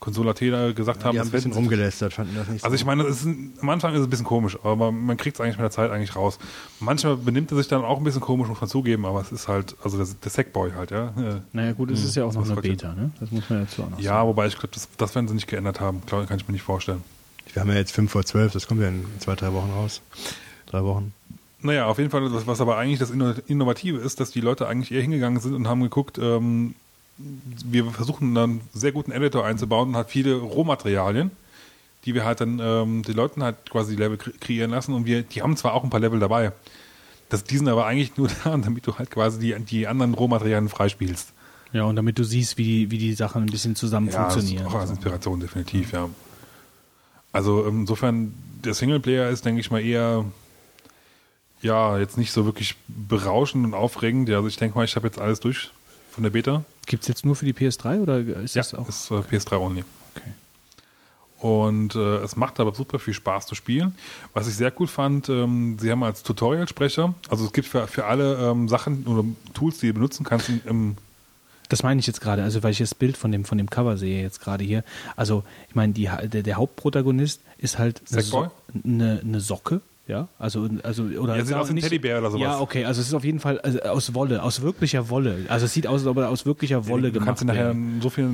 Consola Tela gesagt haben. Die haben ein bisschen rumgelästert, fanden das nicht Also so. ich meine, ist ein, am Anfang ist es ein bisschen komisch, aber man kriegt es eigentlich mit der Zeit eigentlich raus. Manchmal benimmt er sich dann auch ein bisschen komisch, muss man zugeben, aber es ist halt, also der, der Sackboy halt, ja. Naja, gut, es ist ja auch noch eine. Beta, ne? Das muss man dazu auch noch Ja, wobei ich glaube, das, das werden sie nicht geändert haben. Glaub, kann ich mir nicht vorstellen. Wir haben ja jetzt 5 vor 12, das kommt ja in zwei, drei Wochen raus. Drei Wochen. Naja, auf jeden Fall, was, was aber eigentlich das Inno- Innovative ist, dass die Leute eigentlich eher hingegangen sind und haben geguckt, ähm, wir versuchen dann einen sehr guten Editor einzubauen und hat viele Rohmaterialien, die wir halt dann ähm, den Leuten halt quasi die Level kre- kreieren lassen und wir, die haben zwar auch ein paar Level dabei, das, die sind aber eigentlich nur da, damit du halt quasi die, die anderen Rohmaterialien freispielst. Ja, und damit du siehst, wie die, wie die Sachen ein bisschen zusammen Ja, das funktionieren. ist auch als Inspiration definitiv, ja. Also ähm, insofern, der Singleplayer ist, denke ich mal, eher ja, jetzt nicht so wirklich berauschend und aufregend. Ja, also ich denke mal, ich habe jetzt alles durch von der Beta. Gibt es jetzt nur für die PS3 oder ist das auch? ist äh, PS3 only. Okay. Und äh, es macht aber super viel Spaß zu spielen. Was ich sehr cool fand, ähm, sie haben als Tutorial-Sprecher, also es gibt für, für alle ähm, Sachen oder Tools, die du benutzen kannst, im, Das meine ich jetzt gerade, also weil ich das Bild von dem, von dem Cover sehe jetzt gerade hier. Also ich meine, die, der, der Hauptprotagonist ist halt eine, so eine, eine Socke, ja, also also oder Ja, sieht aus wie Teddybär oder sowas. Ja, okay, also es ist auf jeden Fall also aus Wolle, aus wirklicher Wolle. Also es sieht aus, als ob er aus wirklicher Wolle du gemacht kannst nachher so viel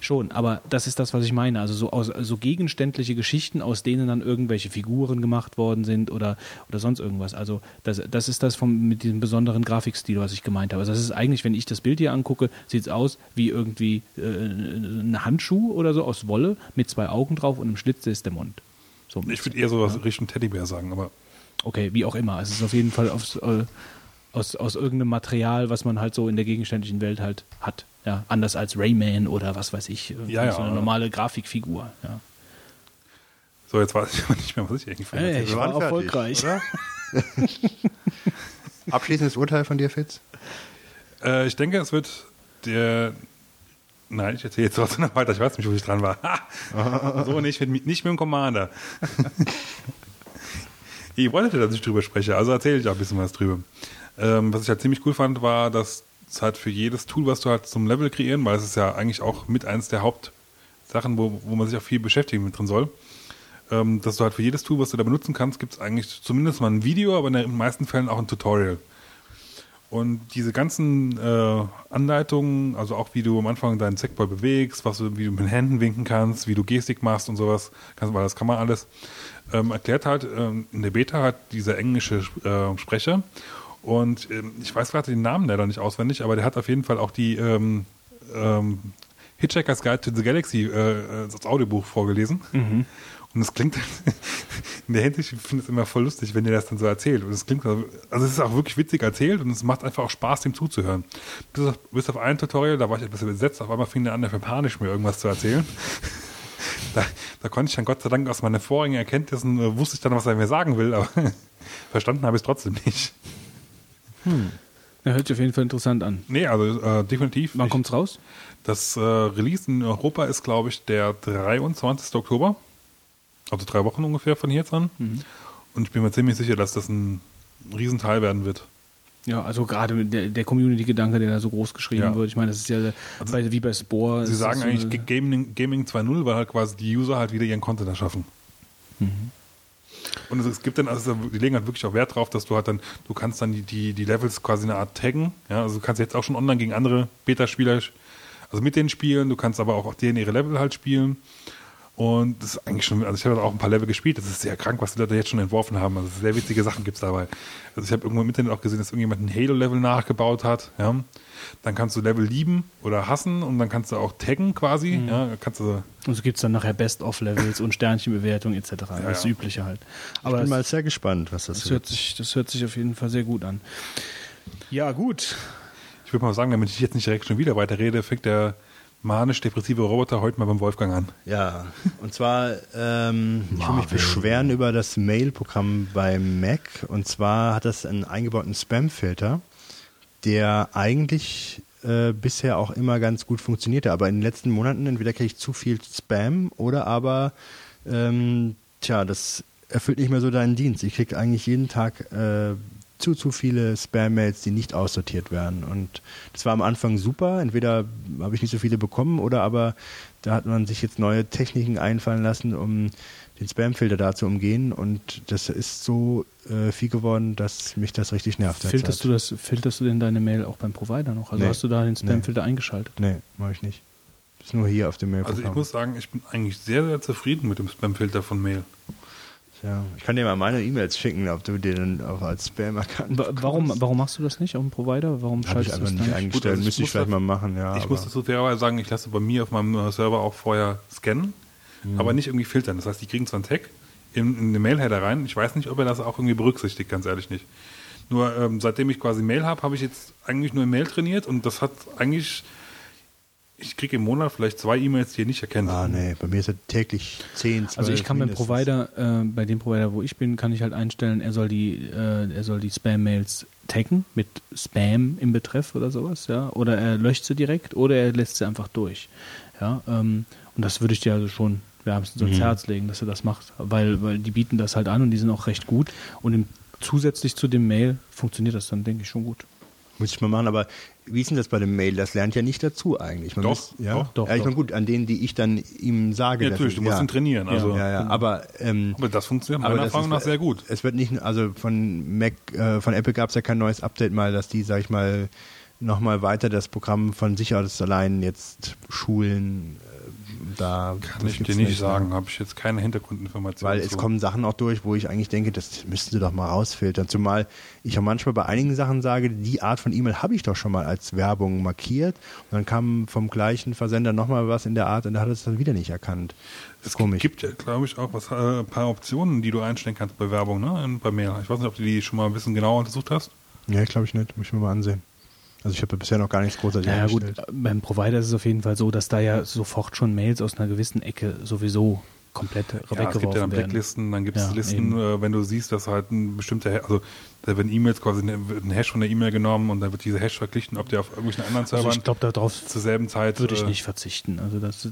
Schon, aber das ist das, was ich meine. Also so aus so gegenständliche Geschichten, aus denen dann irgendwelche Figuren gemacht worden sind oder oder sonst irgendwas. Also das, das ist das vom mit diesem besonderen Grafikstil, was ich gemeint habe. Also das ist eigentlich, wenn ich das Bild hier angucke, sieht es aus wie irgendwie äh, ein Handschuh oder so aus Wolle mit zwei Augen drauf und im Schlitz ist der Mund. So Ich würde eher so was Richtung Teddybär sagen, aber Okay, wie auch immer. Es ist auf jeden Fall aufs, äh, aus, aus irgendeinem Material, was man halt so in der gegenständlichen Welt halt hat. Ja, anders als Rayman oder was weiß ich. äh, Ja, ja. so eine normale Grafikfigur. Ja. so, jetzt weiß ich aber nicht mehr, was ich eigentlich von Ey, erzählt ich Wir war waren fertig, erfolgreich. Abschließendes Urteil von dir, Fitz? Äh, ich denke, es wird der. Nein, ich erzähle jetzt trotzdem noch weiter. Ich weiß nicht, wo ich dran war. So nicht mit, nicht mit dem Commander. ich wollte, dass ich drüber spreche, also erzähle ich auch ein bisschen was drüber. Ähm, was ich halt ziemlich cool fand, war, dass es halt für jedes Tool, was du halt zum Level kreieren, weil es ist ja eigentlich auch mit eins der Hauptsachen, wo, wo man sich auch viel beschäftigen mit drin soll, ähm, dass du halt für jedes Tool, was du da benutzen kannst, gibt es eigentlich zumindest mal ein Video, aber in den meisten Fällen auch ein Tutorial. Und diese ganzen äh, Anleitungen, also auch wie du am Anfang deinen Sackboy bewegst, was du, wie du mit den Händen winken kannst, wie du Gestik machst und sowas, kannst, weil das kann man alles, ähm, erklärt halt ähm, in der Beta halt dieser englische äh, Sprecher. Und ähm, ich weiß gerade den Namen leider nicht auswendig, aber der hat auf jeden Fall auch die ähm, ähm, Hitchhiker's Guide to the Galaxy äh, äh, das Audiobuch vorgelesen. Und es klingt in der Hinsicht, ich finde es immer voll lustig, wenn ihr das dann so erzählt. Und es klingt, also es ist auch wirklich witzig erzählt und es macht einfach auch Spaß, dem zuzuhören. Bis auf, bis auf ein Tutorial, da war ich etwas übersetzt, auf einmal fing der an, der für panisch mir irgendwas zu erzählen. Da, da konnte ich dann Gott sei Dank aus meinen vorigen Erkenntnissen, äh, wusste ich dann, was er mir sagen will, aber verstanden habe ich es trotzdem nicht. Ja, hört sich auf jeden Fall interessant an. Nee, also äh, definitiv. Wann Ich- kommt's raus? Das äh, Release in Europa ist, glaube ich, der 23. Oktober. Also drei Wochen ungefähr von hier jetzt an. Und ich bin mir ziemlich sicher, dass das ein Riesenteil werden wird. Ja, also gerade der, der Community-Gedanke, der da so groß geschrieben Ja. wird. Ich meine, das ist ja bei, wie bei Spore. Sie sagen so eigentlich Gaming, Gaming 2.0, weil halt quasi die User halt wieder ihren Content erschaffen. Und es, es gibt dann, also die legen halt wirklich auch Wert drauf, dass du halt dann, du kannst dann die, die, die Levels quasi eine Art taggen. Ja, also du kannst jetzt auch schon online gegen andere Beta-Spieler, also mit denen spielen, du kannst aber auch denen ihre Level halt spielen. Und das ist eigentlich schon, also ich habe auch ein paar Level gespielt, das ist sehr krank, was die Leute jetzt schon entworfen haben. Also sehr witzige Sachen gibt's dabei. Also ich habe irgendwo im Internet auch gesehen, dass irgendjemand ein Halo-Level nachgebaut hat. Ja. Dann kannst du Level lieben oder hassen und dann kannst du auch taggen quasi. Ja, kannst du, Und so gibt's dann nachher Best-of-Levels und Sternchenbewertung etc. das ja. Übliche halt. Ich Aber bin es- mal sehr gespannt, was das, Das hört, sich, das hört sich auf jeden Fall sehr gut an. Ja, gut. ich würde mal sagen, damit ich jetzt nicht direkt schon wieder weiterrede, fängt der manisch-depressive Roboter heute mal beim Wolfgang an. Ja, und zwar, ähm, ich will mich beschweren über das Mail-Programm bei Mac. Und zwar hat das einen eingebauten Spam-Filter, der eigentlich äh, bisher auch immer ganz gut funktionierte. Aber in den letzten Monaten entweder kriege ich zu viel Spam oder aber, ähm, tja, das erfüllt nicht mehr so deinen Dienst. Ich kriege eigentlich jeden Tag äh, zu, zu viele Spam-Mails, die nicht aussortiert werden. Und das war am Anfang super. Entweder habe ich nicht so viele bekommen oder aber da hat man sich jetzt neue Techniken einfallen lassen, um den Spam-Filter da zu umgehen. Und das ist so äh, viel geworden, dass mich das richtig nervt. Filterst du, das, filterst du denn deine Mail auch beim Provider noch? Also Nee. hast du da den Spam-Filter Nee. eingeschaltet? Nee, mache ich nicht. Ist nur hier auf dem Mail. Also ich muss sagen, ich bin eigentlich sehr, sehr zufrieden mit dem Spam-Filter von Mail. Ja, ich kann dir mal meine E-Mails schicken, ob du den auch als Spam erkannt Wa- Warum, warum machst du das nicht auf dem Provider? Warum Habe ich schaltest du einfach das nicht dann? eingestellt. Gut, also ich Müsste ich vielleicht da- mal machen, ja. ich aber- muss dazu fairerweise sagen, ich lasse bei mir auf meinem äh, Server auch vorher scannen, Mhm. aber nicht irgendwie filtern. Das heißt, die kriegen zwar einen Tag in, in den Mail-Header rein. Ich weiß nicht, ob er das auch irgendwie berücksichtigt, ganz ehrlich nicht. Nur ähm, seitdem ich quasi Mail habe, habe ich jetzt eigentlich nur Mail trainiert und das hat eigentlich, ich kriege im Monat vielleicht zwei E-Mails, die er nicht erkennt. Ah, nee, bei mir ist er täglich 10, 12 Also ich kann beim. Provider, äh, bei dem Provider, wo ich bin, kann ich halt einstellen, er soll die, äh, er soll die Spam-Mails taggen mit Spam im Betreff oder sowas, ja. Oder er löscht sie direkt oder er lässt sie einfach durch. Ja. Ähm, und das würde ich dir also schon wärmstens Mhm. Herz legen, dass er das macht. Weil, weil die bieten das halt an und die sind auch recht gut. Und im, zusätzlich zu dem Mail funktioniert das dann, denke ich, schon gut. Muss ich mal machen, aber wie ist denn das bei dem Mail? Das lernt ja nicht dazu eigentlich. Man Doch, muss, ja? doch, doch, ja, ich meine, gut, an denen, die ich dann ihm sage. Ja, natürlich, ich- du musst ja. ihn trainieren. Also, Ja, ja, aber, ähm, aber das funktioniert meiner Erfahrung nach sehr gut. Es wird nicht, also von Mac, äh, von Apple gab es ja kein neues Update mal, dass die, sag ich mal, nochmal weiter das Programm von sich aus allein jetzt schulen. Da Kann ich dir nicht ja. sagen, habe ich jetzt keine Hintergrundinformationen Weil es zu. kommen Sachen auch durch, wo ich eigentlich denke, das müssten sie doch mal rausfiltern. Zumal ich auch manchmal bei einigen Sachen sage, die Art von E-Mail habe ich doch schon mal als Werbung markiert. Und dann kam vom gleichen Versender nochmal was in der Art und der hat es dann wieder nicht erkannt. Das Es ist komisch. gibt ja, glaube ich, auch was, äh, ein paar Optionen, die du einstellen kannst bei Werbung, ne? bei Mail. Ich weiß nicht, ob du die schon mal ein bisschen genauer untersucht hast. Ja, glaube ich nicht. Muss ich mir mal ansehen. Also ich habe bisher noch gar nichts großartig Ja, gut, beim Provider ist es auf jeden Fall so, dass da ja sofort schon Mails aus einer gewissen Ecke sowieso komplett Ja, es gibt ja dann. Blacklisten, dann gibt es Ja, Listen, eben. äh, wenn du siehst, dass halt ein bestimmter, also da werden E-Mails quasi ne- wird ein Hash von der E-Mail genommen und dann wird dieser Hash verglichen, ob der auf irgendwelchen anderen Also Servern ich glaube, darauf zur selben Zeit. würde ich äh, nicht verzichten. Also das, äh,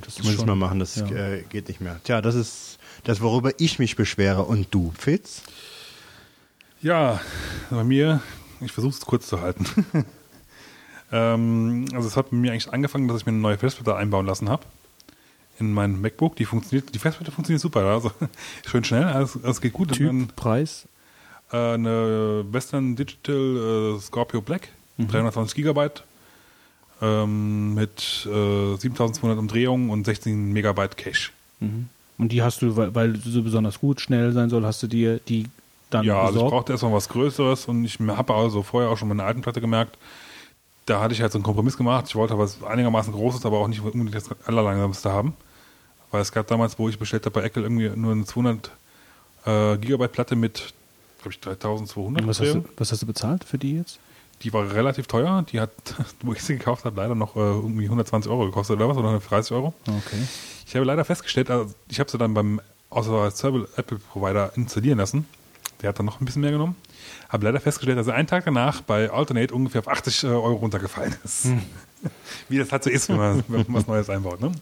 das ist Das muss ich mal machen, das ja. geht nicht mehr. Tja, das ist das, worüber ich mich beschwere. Und du, Fitz? Ja, bei mir, ich versuche es kurz zu halten. ähm, also es hat bei mir eigentlich angefangen, dass ich mir eine neue Festplatte einbauen lassen habe in mein MacBook. Die funktioniert, die Festplatte funktioniert super, also schön schnell, alles, alles geht gut. Typ, Preis. dann, äh, eine Western Digital äh, Scorpio Black, 320 Gigabyte ähm, mit äh, 7200 Umdrehungen und 16 Megabyte Cache. Mhm. Und die hast du, weil, weil sie so besonders gut schnell sein soll, hast du dir die dann Ja, also ich besorgt? brauchte erstmal was Größeres und ich habe also vorher auch schon meine alten Platte gemerkt, da hatte ich halt so einen Kompromiss gemacht. Ich wollte was einigermaßen Großes, aber auch nicht unbedingt das allerlangsamste haben. Weil es gab damals, wo ich bestellt habe bei Apple, irgendwie nur eine 200 äh, Gigabyte Platte mit, glaube ich, 3200 Und was, hast du, was hast du bezahlt für die jetzt? Die war relativ teuer. Die hat, wo ich sie gekauft habe, leider noch äh, irgendwie 120 Euro gekostet oder was, oder 130 Euro. Okay. Ich habe leider festgestellt, also ich habe sie dann beim außer Apple Provider installieren lassen. Der hat dann noch ein bisschen mehr genommen. Habe leider festgestellt, dass er einen Tag danach bei Alternate ungefähr auf 80 Euro runtergefallen ist. Wie das halt so ist, wenn man, wenn man was Neues einbaut. Ne?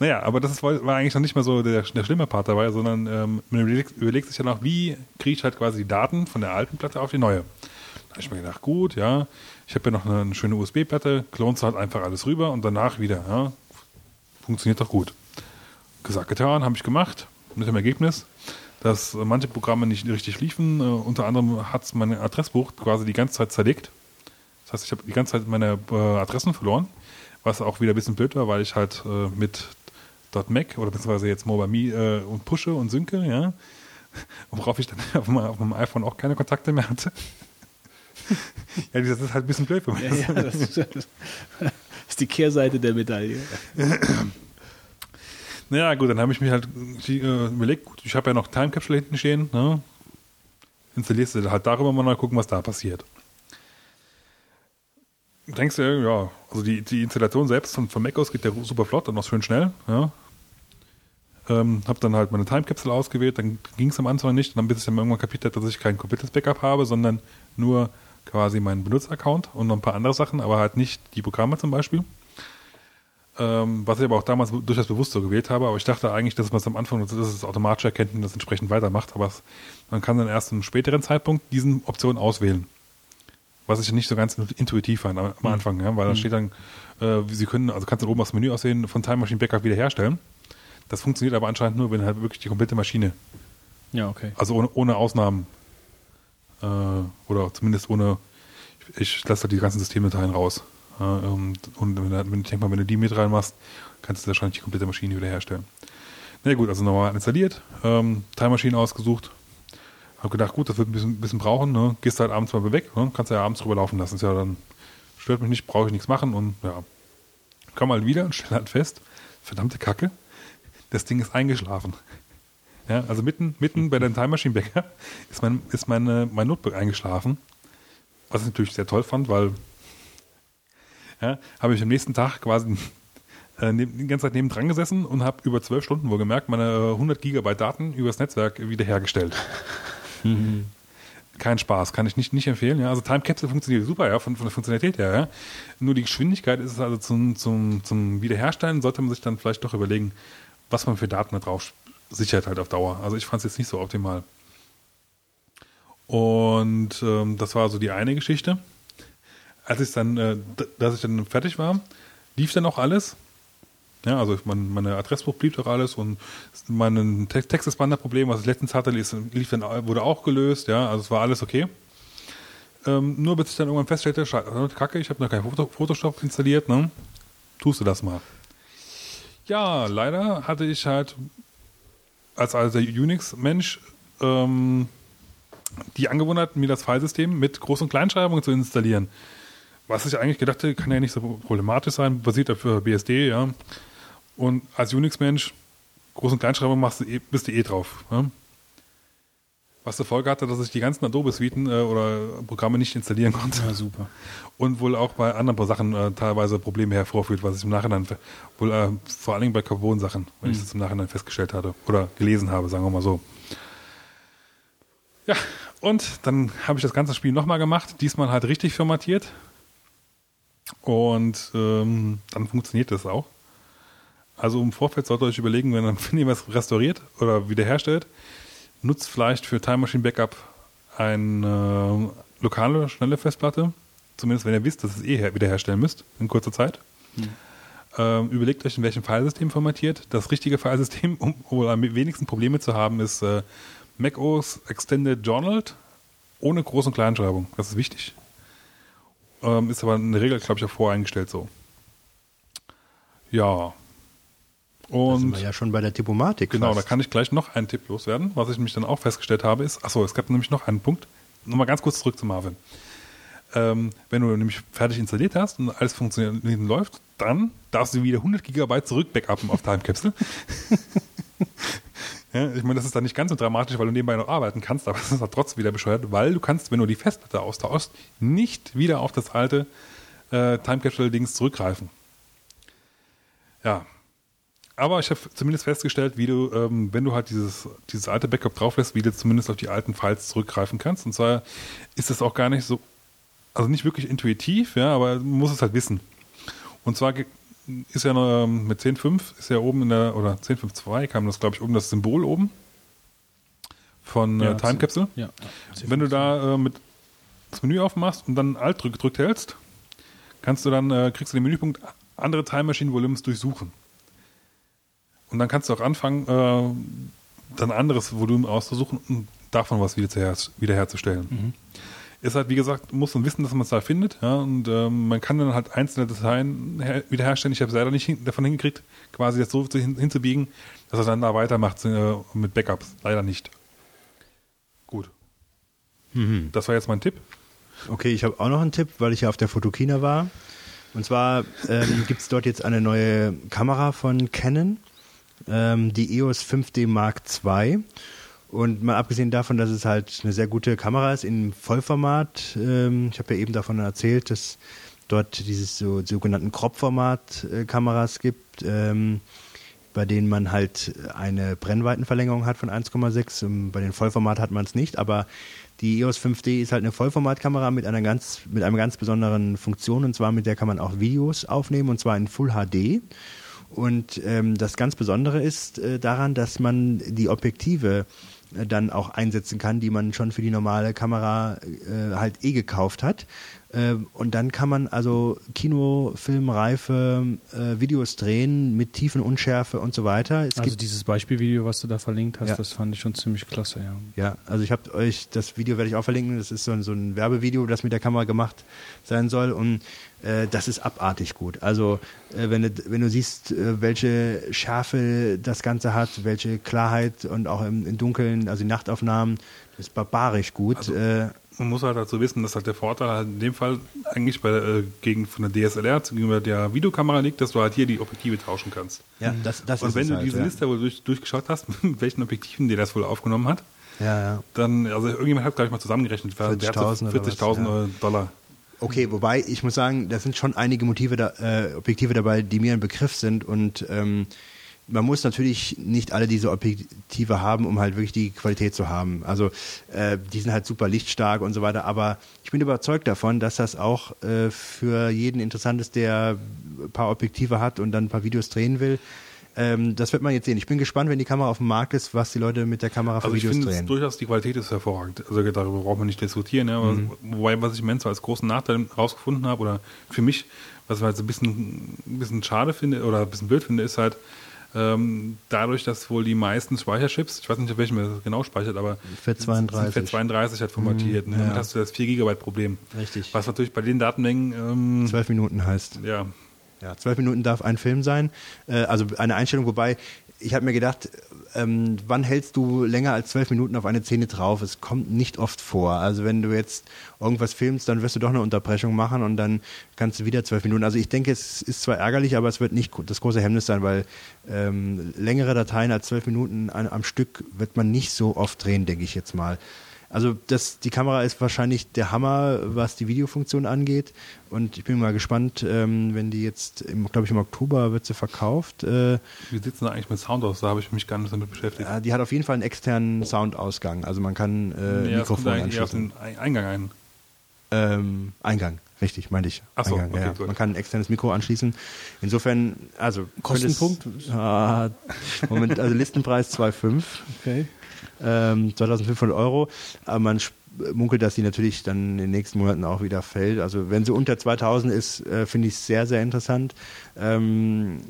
Naja, aber das war eigentlich noch nicht mal so der, der schlimme Part dabei, sondern ähm, man überlegt, überlegt sich ja noch, wie kriege ich halt quasi die Daten von der alten Platte auf die neue. Da habe ich mir gedacht, gut, ja, ich habe ja noch eine, eine schöne USB-Platte, klonst halt einfach alles rüber und danach wieder, ja, funktioniert doch gut. Gesagt, getan, habe ich gemacht, mit dem Ergebnis, dass manche Programme nicht richtig liefen. Äh, unter anderem hat mein Adressbuch quasi die ganze Zeit zerlegt. Das heißt, ich habe die ganze Zeit meine äh, Adressen verloren, was auch wieder ein bisschen blöd war, weil ich halt äh, mit .Mac oder beziehungsweise jetzt MobileMe äh, und pushe und synke, ja, worauf ich dann auf meinem, auf meinem iPhone auch keine Kontakte mehr hatte. ja, das ist halt ein bisschen blöd für mich. Ja, ja, das, ist, das ist die Kehrseite der Medaille. Naja, gut, dann habe ich mir halt äh, überlegt, gut, ich habe ja noch Time Capsule hinten stehen, ne? Installierst du halt darüber mal gucken, was da passiert. Denkst du, ja, also die, die Installation selbst von, von Mac aus geht ja super flott und auch schön schnell, ja. Ähm, habe dann halt meine Time Capsule ausgewählt, dann ging es am Anfang nicht, dann bis ich dann irgendwann kapiert habe, dass ich kein komplettes Backup habe, sondern nur quasi meinen Benutzeraccount und noch ein paar andere Sachen, aber halt nicht die Programme zum Beispiel. Ähm, was ich aber auch damals durchaus bewusst so gewählt habe, aber ich dachte eigentlich, dass man es am Anfang, dass es automatisch erkennt und das entsprechend weitermacht, aber es, man kann dann erst einem späteren Zeitpunkt diesen Option auswählen. Was ich nicht so ganz intuitiv fand am, am Anfang, ja, weil da steht dann, äh, Sie können, also kannst du oben aufs Menü aussehen, von Time Machine Backup wiederherstellen. Das funktioniert aber anscheinend nur, wenn halt wirklich die komplette Maschine, Ja, okay. also ohne, ohne Ausnahmen, äh, oder zumindest ohne, ich, ich lasse da die ganzen Systemdateien raus. Äh, ähm, und wenn, ich denke mal, wenn du die mit reinmachst, kannst du wahrscheinlich die komplette Maschine wiederherstellen. Na gut, also normal installiert, ähm, Time Machine ausgesucht, hab gedacht, gut, das wird ein bisschen, bisschen brauchen, ne? gehst halt abends mal weg, ne? kannst ja abends drüber laufen lassen, ist ja dann, stört mich nicht, brauche ich nichts machen und ja, komm mal wieder und stell halt fest, verdammte Kacke, das Ding ist eingeschlafen. Ja, also mitten, mitten bei deinem Time Machine Bäcker ist mein, ist meine, mein Notebook eingeschlafen. Was ich natürlich sehr toll fand, weil ja, habe ich am nächsten Tag quasi äh, die ganze Zeit neben dran gesessen und habe über zwölf Stunden wohl gemerkt, meine äh, 100 Gigabyte Daten übers Netzwerk wiederhergestellt. Kein Spaß, kann ich nicht, nicht empfehlen. Ja. Also Time Capsule funktioniert super, ja, von, von der Funktionalität her. Ja. Nur die Geschwindigkeit ist es also zum, zum, zum Wiederherstellen, sollte man sich dann vielleicht doch überlegen, was man für Daten da drauf sichert halt auf Dauer. Also ich fand es jetzt nicht so optimal. Und ähm, das war so die eine Geschichte. Als ich dann, äh, dass ich dann fertig war, lief dann auch alles. Ja, also mein, meine Adressbuch blieb doch alles und mein Te- Textexpander-Problem, was ich letztens hatte, lief, lief dann, wurde auch gelöst. Ja, also es war alles okay. Ähm, nur bis ich dann irgendwann feststellte, Scheiße, Kacke, ich habe noch kein Photoshop installiert, ne? Tust du das mal. Ja, leider hatte ich halt als alter Unix-Mensch ähm, die Angewohnheit, mir das Filesystem mit Groß- und Kleinschreibung zu installieren. Was ich eigentlich gedacht hätte, kann ja nicht so problematisch sein, basiert auf äh, BSD, ja. Und als Unix-Mensch, Groß- und Kleinschreibung machst du eh, bist du eh drauf. Ja? Was zur Folge hatte, dass ich die ganzen Adobe-Suiten äh, oder Programme nicht installieren konnte Ja, super. und wohl auch bei anderen Sachen äh, teilweise Probleme hervorführt, was ich im Nachhinein, wohl äh, vor allen Dingen bei Carbon-Sachen, wenn ich das im Nachhinein festgestellt hatte oder gelesen habe, sagen wir mal so. Ja, und dann habe ich das ganze Spiel nochmal gemacht, diesmal halt richtig formatiert und ähm, dann funktioniert das auch. Also im Vorfeld solltet ihr euch überlegen, wenn, ihr- wenn ihr was restauriert oder wiederherstellt, nutzt vielleicht für Time Machine Backup eine lokale, schnelle Festplatte. Zumindest wenn ihr wisst, dass ihr es eh her- wiederherstellen müsst in kurzer Zeit. Ähm, überlegt euch, in welchem Filesystem formatiert. Das richtige Filesystem, um wohl am wenigsten Probleme zu haben, ist äh, macOS Extended Journal ohne Groß- und Kleinschreibung. Das ist wichtig. Ähm, ist aber in der Regel, glaube ich, auch voreingestellt so. Ja. Da sind Und wir ja schon bei der Typomatik. Genau, da fast. kann ich gleich noch einen Tipp loswerden. Was ich nämlich dann auch festgestellt habe, ist, achso, es gab nämlich noch einen Punkt. Nochmal ganz kurz zurück zu Marvin. Ähm, wenn du nämlich fertig installiert hast und alles funktioniert und läuft, dann darfst du wieder 100 Gigabyte zurück backuppen auf Time Capsule. ja, ich meine, das ist dann nicht ganz so dramatisch, weil du nebenbei noch arbeiten kannst, aber es ist halt trotzdem wieder bescheuert, weil du kannst, wenn du die Festplatte austauschst, nicht wieder auf das alte äh, Time Capsule-Dings zurückgreifen. Ja, aber ich habe zumindest festgestellt, wie du, ähm, wenn du halt dieses, dieses alte Backup drauf lässt, wie du zumindest auf die alten Files zurückgreifen kannst. Und zwar ist es auch gar nicht so, also nicht wirklich intuitiv, ja, aber man muss es halt wissen. Und zwar ist ja ähm, mit 10.5 ist ja oben in der, oder 10.5.2 kam das, glaube ich, oben das Symbol oben von Ja, äh, Time Capsule. Ja. Wenn du da äh, mit das Menü aufmachst und dann Alt drück, gedrückt hältst, kannst du dann, äh, kriegst du den Menüpunkt andere Time Machine Volumes durchsuchen. Und dann kannst du auch anfangen, äh, dann anderes Volumen auszusuchen und davon was wieder zu wiederherzustellen. Ist halt, wie gesagt, muss man wissen, dass man es da findet, ja, und ähm, man kann dann halt einzelne Dateien her wiederherstellen. Ich habe es leider nicht hin davon hingekriegt, quasi das so hin hinzubiegen, dass er dann da weitermacht äh, mit Backups. Leider nicht. Gut. Das war jetzt mein Tipp. Okay, ich habe auch noch einen Tipp, weil ich ja auf der Fotokina war. Und zwar ähm, gibt es dort jetzt eine neue Kamera von Canon, ähm, die EOS 5D Mark II. Und mal abgesehen davon, dass es halt eine sehr gute Kamera ist in Vollformat, ähm, ich habe ja eben davon erzählt, dass dort dieses so sogenannten Crop-Format-Kameras gibt, ähm, bei denen man halt eine Brennweitenverlängerung hat von 1,6. Ähm, Bei den Vollformat hat man es nicht, aber Die EOS 5D ist halt eine Vollformatkamera mit einer ganz, mit einer ganz besonderen Funktion und zwar mit der kann man auch Videos aufnehmen und zwar in Full HD. Und ähm, das ganz Besondere ist äh, daran, dass man die Objektive äh, dann auch einsetzen kann, die man schon für die normale Kamera äh, halt eh gekauft hat. Äh, und dann kann man also Kino, Filmreife, äh, Videos drehen mit tiefen Unschärfe und so weiter. Es also dieses Beispielvideo, was du da verlinkt hast, Ja. das fand ich schon ziemlich klasse, ja. ja, also ich habe euch, das Video werde ich auch verlinken, das ist so ein, so ein Werbevideo, das mit der Kamera gemacht sein soll und äh, das ist abartig gut. Also äh, wenn, du, wenn du siehst, äh, welche Schärfe das Ganze hat, welche Klarheit und auch im, im Dunkeln, also die Nachtaufnahmen, das ist barbarisch gut. Also- äh, Man muss halt dazu wissen, dass halt der Vorteil halt in dem Fall eigentlich bei, äh, gegen von der DSLR gegenüber der Videokamera liegt, dass du halt hier die Objektive tauschen kannst. ja, das, das Und ist wenn du halt, diese ja. Liste wohl durch, durchgeschaut hast, mit welchen Objektiven dir das wohl aufgenommen hat, Ja, ja. dann, also irgendjemand hat, glaube ich, mal zusammengerechnet, der hat so 40.000 oder 40.000 was, Dollar. Okay, wobei ich muss sagen, da sind schon einige Motive da, äh, Objektive dabei, die mir ein Begriff sind und ähm, man muss natürlich nicht alle diese Objektive haben, um halt wirklich die Qualität zu haben. Also äh, die sind halt super lichtstark und so weiter, aber ich bin überzeugt davon, dass das auch äh, für jeden interessant ist, der ein paar Objektive hat und dann ein paar Videos drehen will. Ähm, das wird man jetzt sehen. Ich bin gespannt, wenn die Kamera auf dem Markt ist, was die Leute mit der Kamera für Also ich Videos es drehen. durchaus, die Qualität ist hervorragend. Also darüber braucht man nicht diskutieren. Ja. Mhm. Wobei, was ich im als großen Nachteil rausgefunden habe, oder für mich, was ich halt so ein bisschen, ein bisschen schade finde oder ein bisschen blöd finde, ist halt, ähm, dadurch, dass wohl die meisten Speicherchips, ich weiß nicht, auf welchem er genau speichert, aber FAT32. sind FAT32 halt formatiert. ne? Damit ja. hast du das 4 Gigabyte Problem. Richtig. Was natürlich bei den Datenmengen, ähm, Zwölf Minuten heißt. ja, Ja, zwölf Minuten darf ein Film sein. Äh, also eine Einstellung, wobei ich habe mir gedacht, ähm, wann hältst du länger als zwölf Minuten auf eine Szene drauf? Es kommt nicht oft vor. Also wenn du jetzt irgendwas filmst, dann wirst du doch eine Unterbrechung machen und dann kannst du wieder zwölf Minuten. Also ich denke, es ist zwar ärgerlich, aber es wird nicht das große Hemmnis sein, weil ähm, längere Dateien als zwölf Minuten an, am Stück wird man nicht so oft drehen, denke ich jetzt mal. Also das, die Kamera ist wahrscheinlich der Hammer, was die Videofunktion angeht. Und ich bin mal gespannt, ähm, wenn die jetzt, glaube ich, im Oktober wird sie verkauft. Äh, wie sieht es denn eigentlich mit Sound aus? Da habe ich mich gar nicht damit beschäftigt. ja, die hat auf jeden Fall einen externen Soundausgang. Also man kann äh, Ja, Mikrofon eigentlich eher auf anschließen. den Ein- Eingang ein. Ähm, Eingang, richtig, meinte ich. Ach so, Eingang, okay, ja. gut. Man kann ein externes Mikro anschließen. Insofern, also Kostenpunkt? es- Ah, Moment, also Listenpreis 2,5. Okay. Ähm, 2500 Euro. Aber man munkelt, dass die natürlich dann in den nächsten Monaten auch wieder fällt. Also wenn sie unter 2000 ist, äh, finde ich es sehr, sehr interessant. Ähm,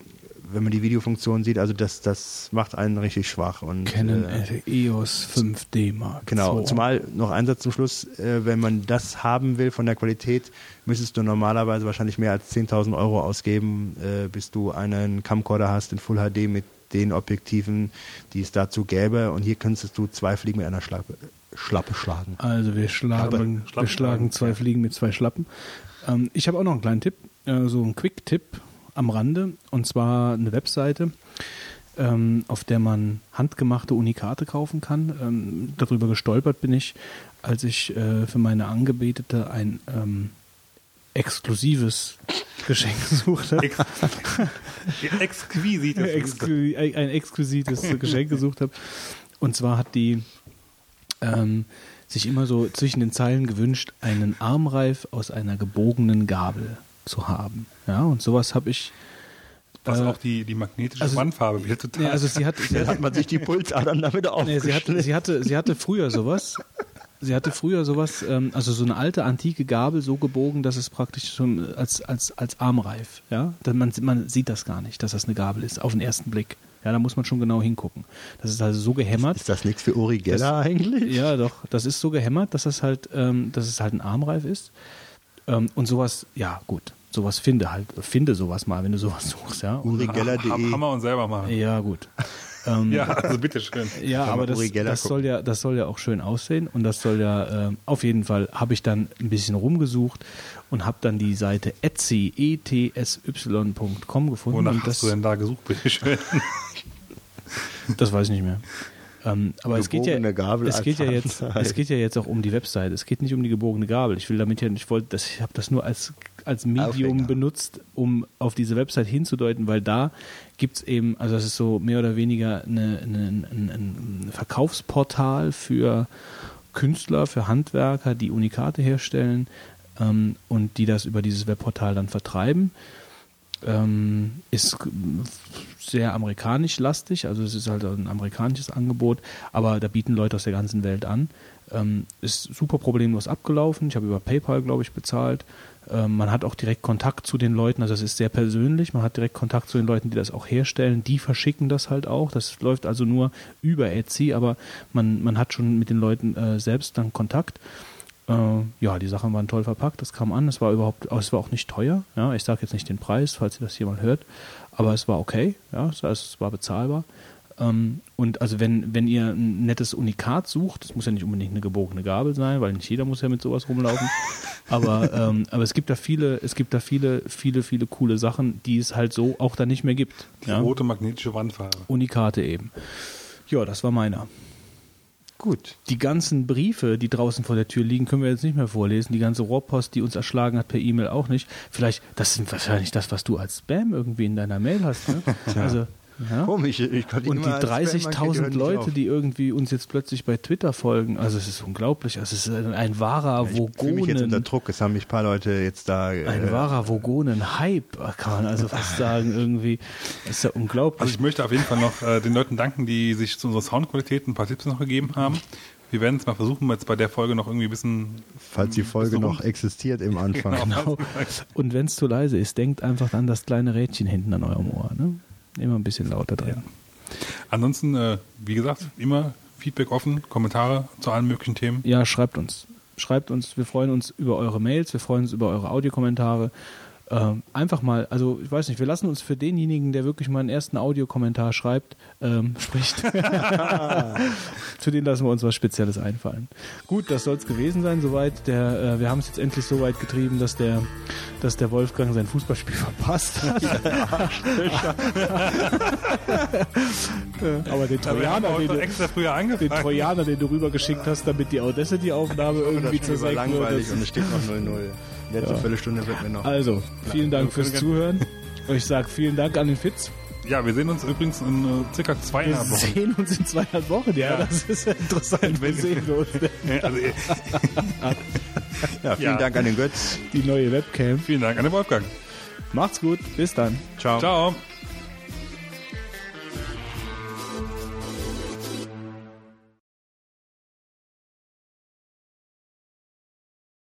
wenn man die Videofunktion sieht, also das, das macht einen richtig schwach. Und, Canon äh, EOS 5D Mark Genau, II. zumal noch ein Satz zum Schluss, äh, wenn man das haben will von der Qualität, müsstest du normalerweise wahrscheinlich mehr als 10.000 Euro ausgeben, äh, bis du einen Camcorder hast in Full HD mit den Objektiven, die es dazu gäbe. Und hier könntest du zwei Fliegen mit einer Schlappe, Schlappe schlagen. Also wir schlagen, Schlappe. wir schlagen zwei. Fliegen mit zwei Schlappen. Ähm, ich habe auch noch einen kleinen Tipp, äh, so einen Quick-Tipp am Rande. Und zwar eine Webseite, ähm, auf der man handgemachte Unikate kaufen kann. Ähm, darüber gestolpert bin ich, als ich äh, für meine Angebetete ein ähm, exklusives Geschenk gesucht habe. Ex Exquisit. Exklu ein, exquisites Geschenk gesucht habe. Und zwar hat die ähm, sich immer so zwischen den Zeilen gewünscht, einen Armreif aus einer gebogenen Gabel zu haben. Ja, und sowas habe ich. Was äh, auch die, die magnetische also- Wandfarbe wieder total. Ja, also sie hat, sie hat hat man sich die Pulsadern damit Nee, aufgeschnitten. sie, hatte, sie, hatte, sie hatte früher sowas. Sie hatte früher sowas, ähm, also so eine alte antike Gabel so gebogen, dass es praktisch schon als, als, als Armreif, ja. Man, man sieht das gar nicht, dass das eine Gabel ist, auf den ersten Blick. Ja, da muss man schon genau hingucken. Das ist also so gehämmert. Ist das nichts für Uri Geller eigentlich? Ja, doch. Das ist so gehämmert, dass das halt, ähm, dass es halt ein Armreif ist. Ähm, und sowas, ja, gut. Sowas finde halt, finde sowas mal, wenn du sowas suchst, ja. Und, Urigeller.de. Ham- Hammer und selber machen. ja, gut. Ähm, Ja, also bitteschön. Ja, aber das, das soll ja, das soll ja auch schön aussehen und das soll ja ähm, auf jeden Fall habe ich dann ein bisschen rumgesucht und habe dann die Seite etsy etsy.com gefunden Wonach und hast das, du denn da gesucht, bitteschön? das weiß ich nicht mehr. Ähm, aber es geht ja, Gebogene Gabel es geht ja jetzt, es geht ja jetzt auch um die Webseite. Es geht nicht um die gebogene Gabel. Ich will damit ja, ich wollte, das, ich habe das nur als als Medium Aufhänger. benutzt, um auf diese Website hinzudeuten, weil da gibt's eben, also das ist so mehr oder weniger eine, eine, ein, ein Verkaufsportal für Künstler, für Handwerker, die Unikate herstellen ähm, und die das über dieses Webportal dann vertreiben. Ähm, ist sehr amerikanisch lastig, also es ist halt ein amerikanisches Angebot, aber da bieten Leute aus der ganzen Welt an. Ähm, ist super problemlos abgelaufen. Ich habe über PayPal, glaube ich, bezahlt. Ähm, man hat auch direkt Kontakt zu den Leuten, also es ist sehr persönlich. Man hat direkt Kontakt zu den Leuten, die das auch herstellen. Die verschicken das halt auch. Das läuft also nur über Etsy, aber man, man hat schon mit den Leuten äh, selbst dann Kontakt. Äh, ja, die Sachen waren toll verpackt, das kam an, es war überhaupt, es war auch nicht teuer. Ja, ich sage jetzt nicht den Preis, falls ihr das mal hört, aber es war okay, ja, es war bezahlbar. Ähm, und also wenn, wenn ihr ein nettes Unikat sucht, das muss ja nicht unbedingt eine gebogene Gabel sein, weil nicht jeder muss ja mit sowas rumlaufen. aber, ähm, aber es gibt da viele, es gibt da viele, viele, viele coole Sachen, die es halt so auch da nicht mehr gibt. Die ja? rote magnetische Wandfarbe. Unikate eben. Ja, das war meiner. Gut. Die ganzen Briefe, die draußen vor der Tür liegen, können wir jetzt nicht mehr vorlesen. Die ganze Rohrpost, die uns erschlagen hat per E-Mail auch nicht. Vielleicht, das sind wahrscheinlich das, was du als Spam irgendwie in deiner Mail hast. Ne? Also ja? Komisch. Ich die Und die 30.000 Leute, die irgendwie uns jetzt plötzlich bei Twitter folgen, also es ist unglaublich. Also es ist ein, ein wahrer ja, Vogonen. Ich fühle mich jetzt unter Druck. Es haben mich ein paar Leute jetzt da. Äh, ein wahrer Vogonen-Hype, kann man also fast sagen. Irgendwie das ist ja unglaublich. Also ich möchte auf jeden Fall noch äh, den Leuten danken, die sich zu unserer Soundqualität ein paar Tipps noch gegeben haben. Wir werden es mal versuchen, jetzt bei der Folge noch irgendwie ein bisschen. Falls die Folge noch existiert im Anfang. Genau. Und wenn es zu leise ist, denkt einfach an das kleine Rädchen hinten an eurem Ohr. Ne? Immer ein bisschen lauter drin. Ja. Ansonsten, äh, wie gesagt, immer Feedback offen, Kommentare zu allen möglichen Themen. Ja, schreibt uns. Schreibt uns, wir freuen uns über eure Mails, wir freuen uns über eure Audiokommentare ähm, einfach mal, also ich weiß nicht, wir lassen uns für denjenigen, der wirklich mal einen ersten Audiokommentar schreibt, ähm, spricht, für den lassen wir uns was Spezielles einfallen. Gut, das soll es gewesen sein, soweit. Der, äh, wir haben es jetzt endlich so weit getrieben, dass der, dass der Wolfgang sein Fußballspiel verpasst hat. Aber den Trojaner, den du, extra früher den Trojaner, den du rübergeschickt hast, damit die Audacity-Aufnahme irgendwie zur Seite langweilig und es steht noch 0-0. Letzte ja. Viertelstunde wird mir noch. Also, vielen Dank fürs Zuhören. Ich sage vielen Dank an den Fitz. Ja, wir sehen uns übrigens in uh, circa zweieinhalb Wochen. Wir sehen uns in zweieinhalb Wochen, ja, ja. das ist interessant. Wir sehen uns. also, ja, vielen ja. Dank an den Götz. Die neue Webcam. Vielen Dank an den Wolfgang. Macht's gut, bis dann. Ciao. Ciao.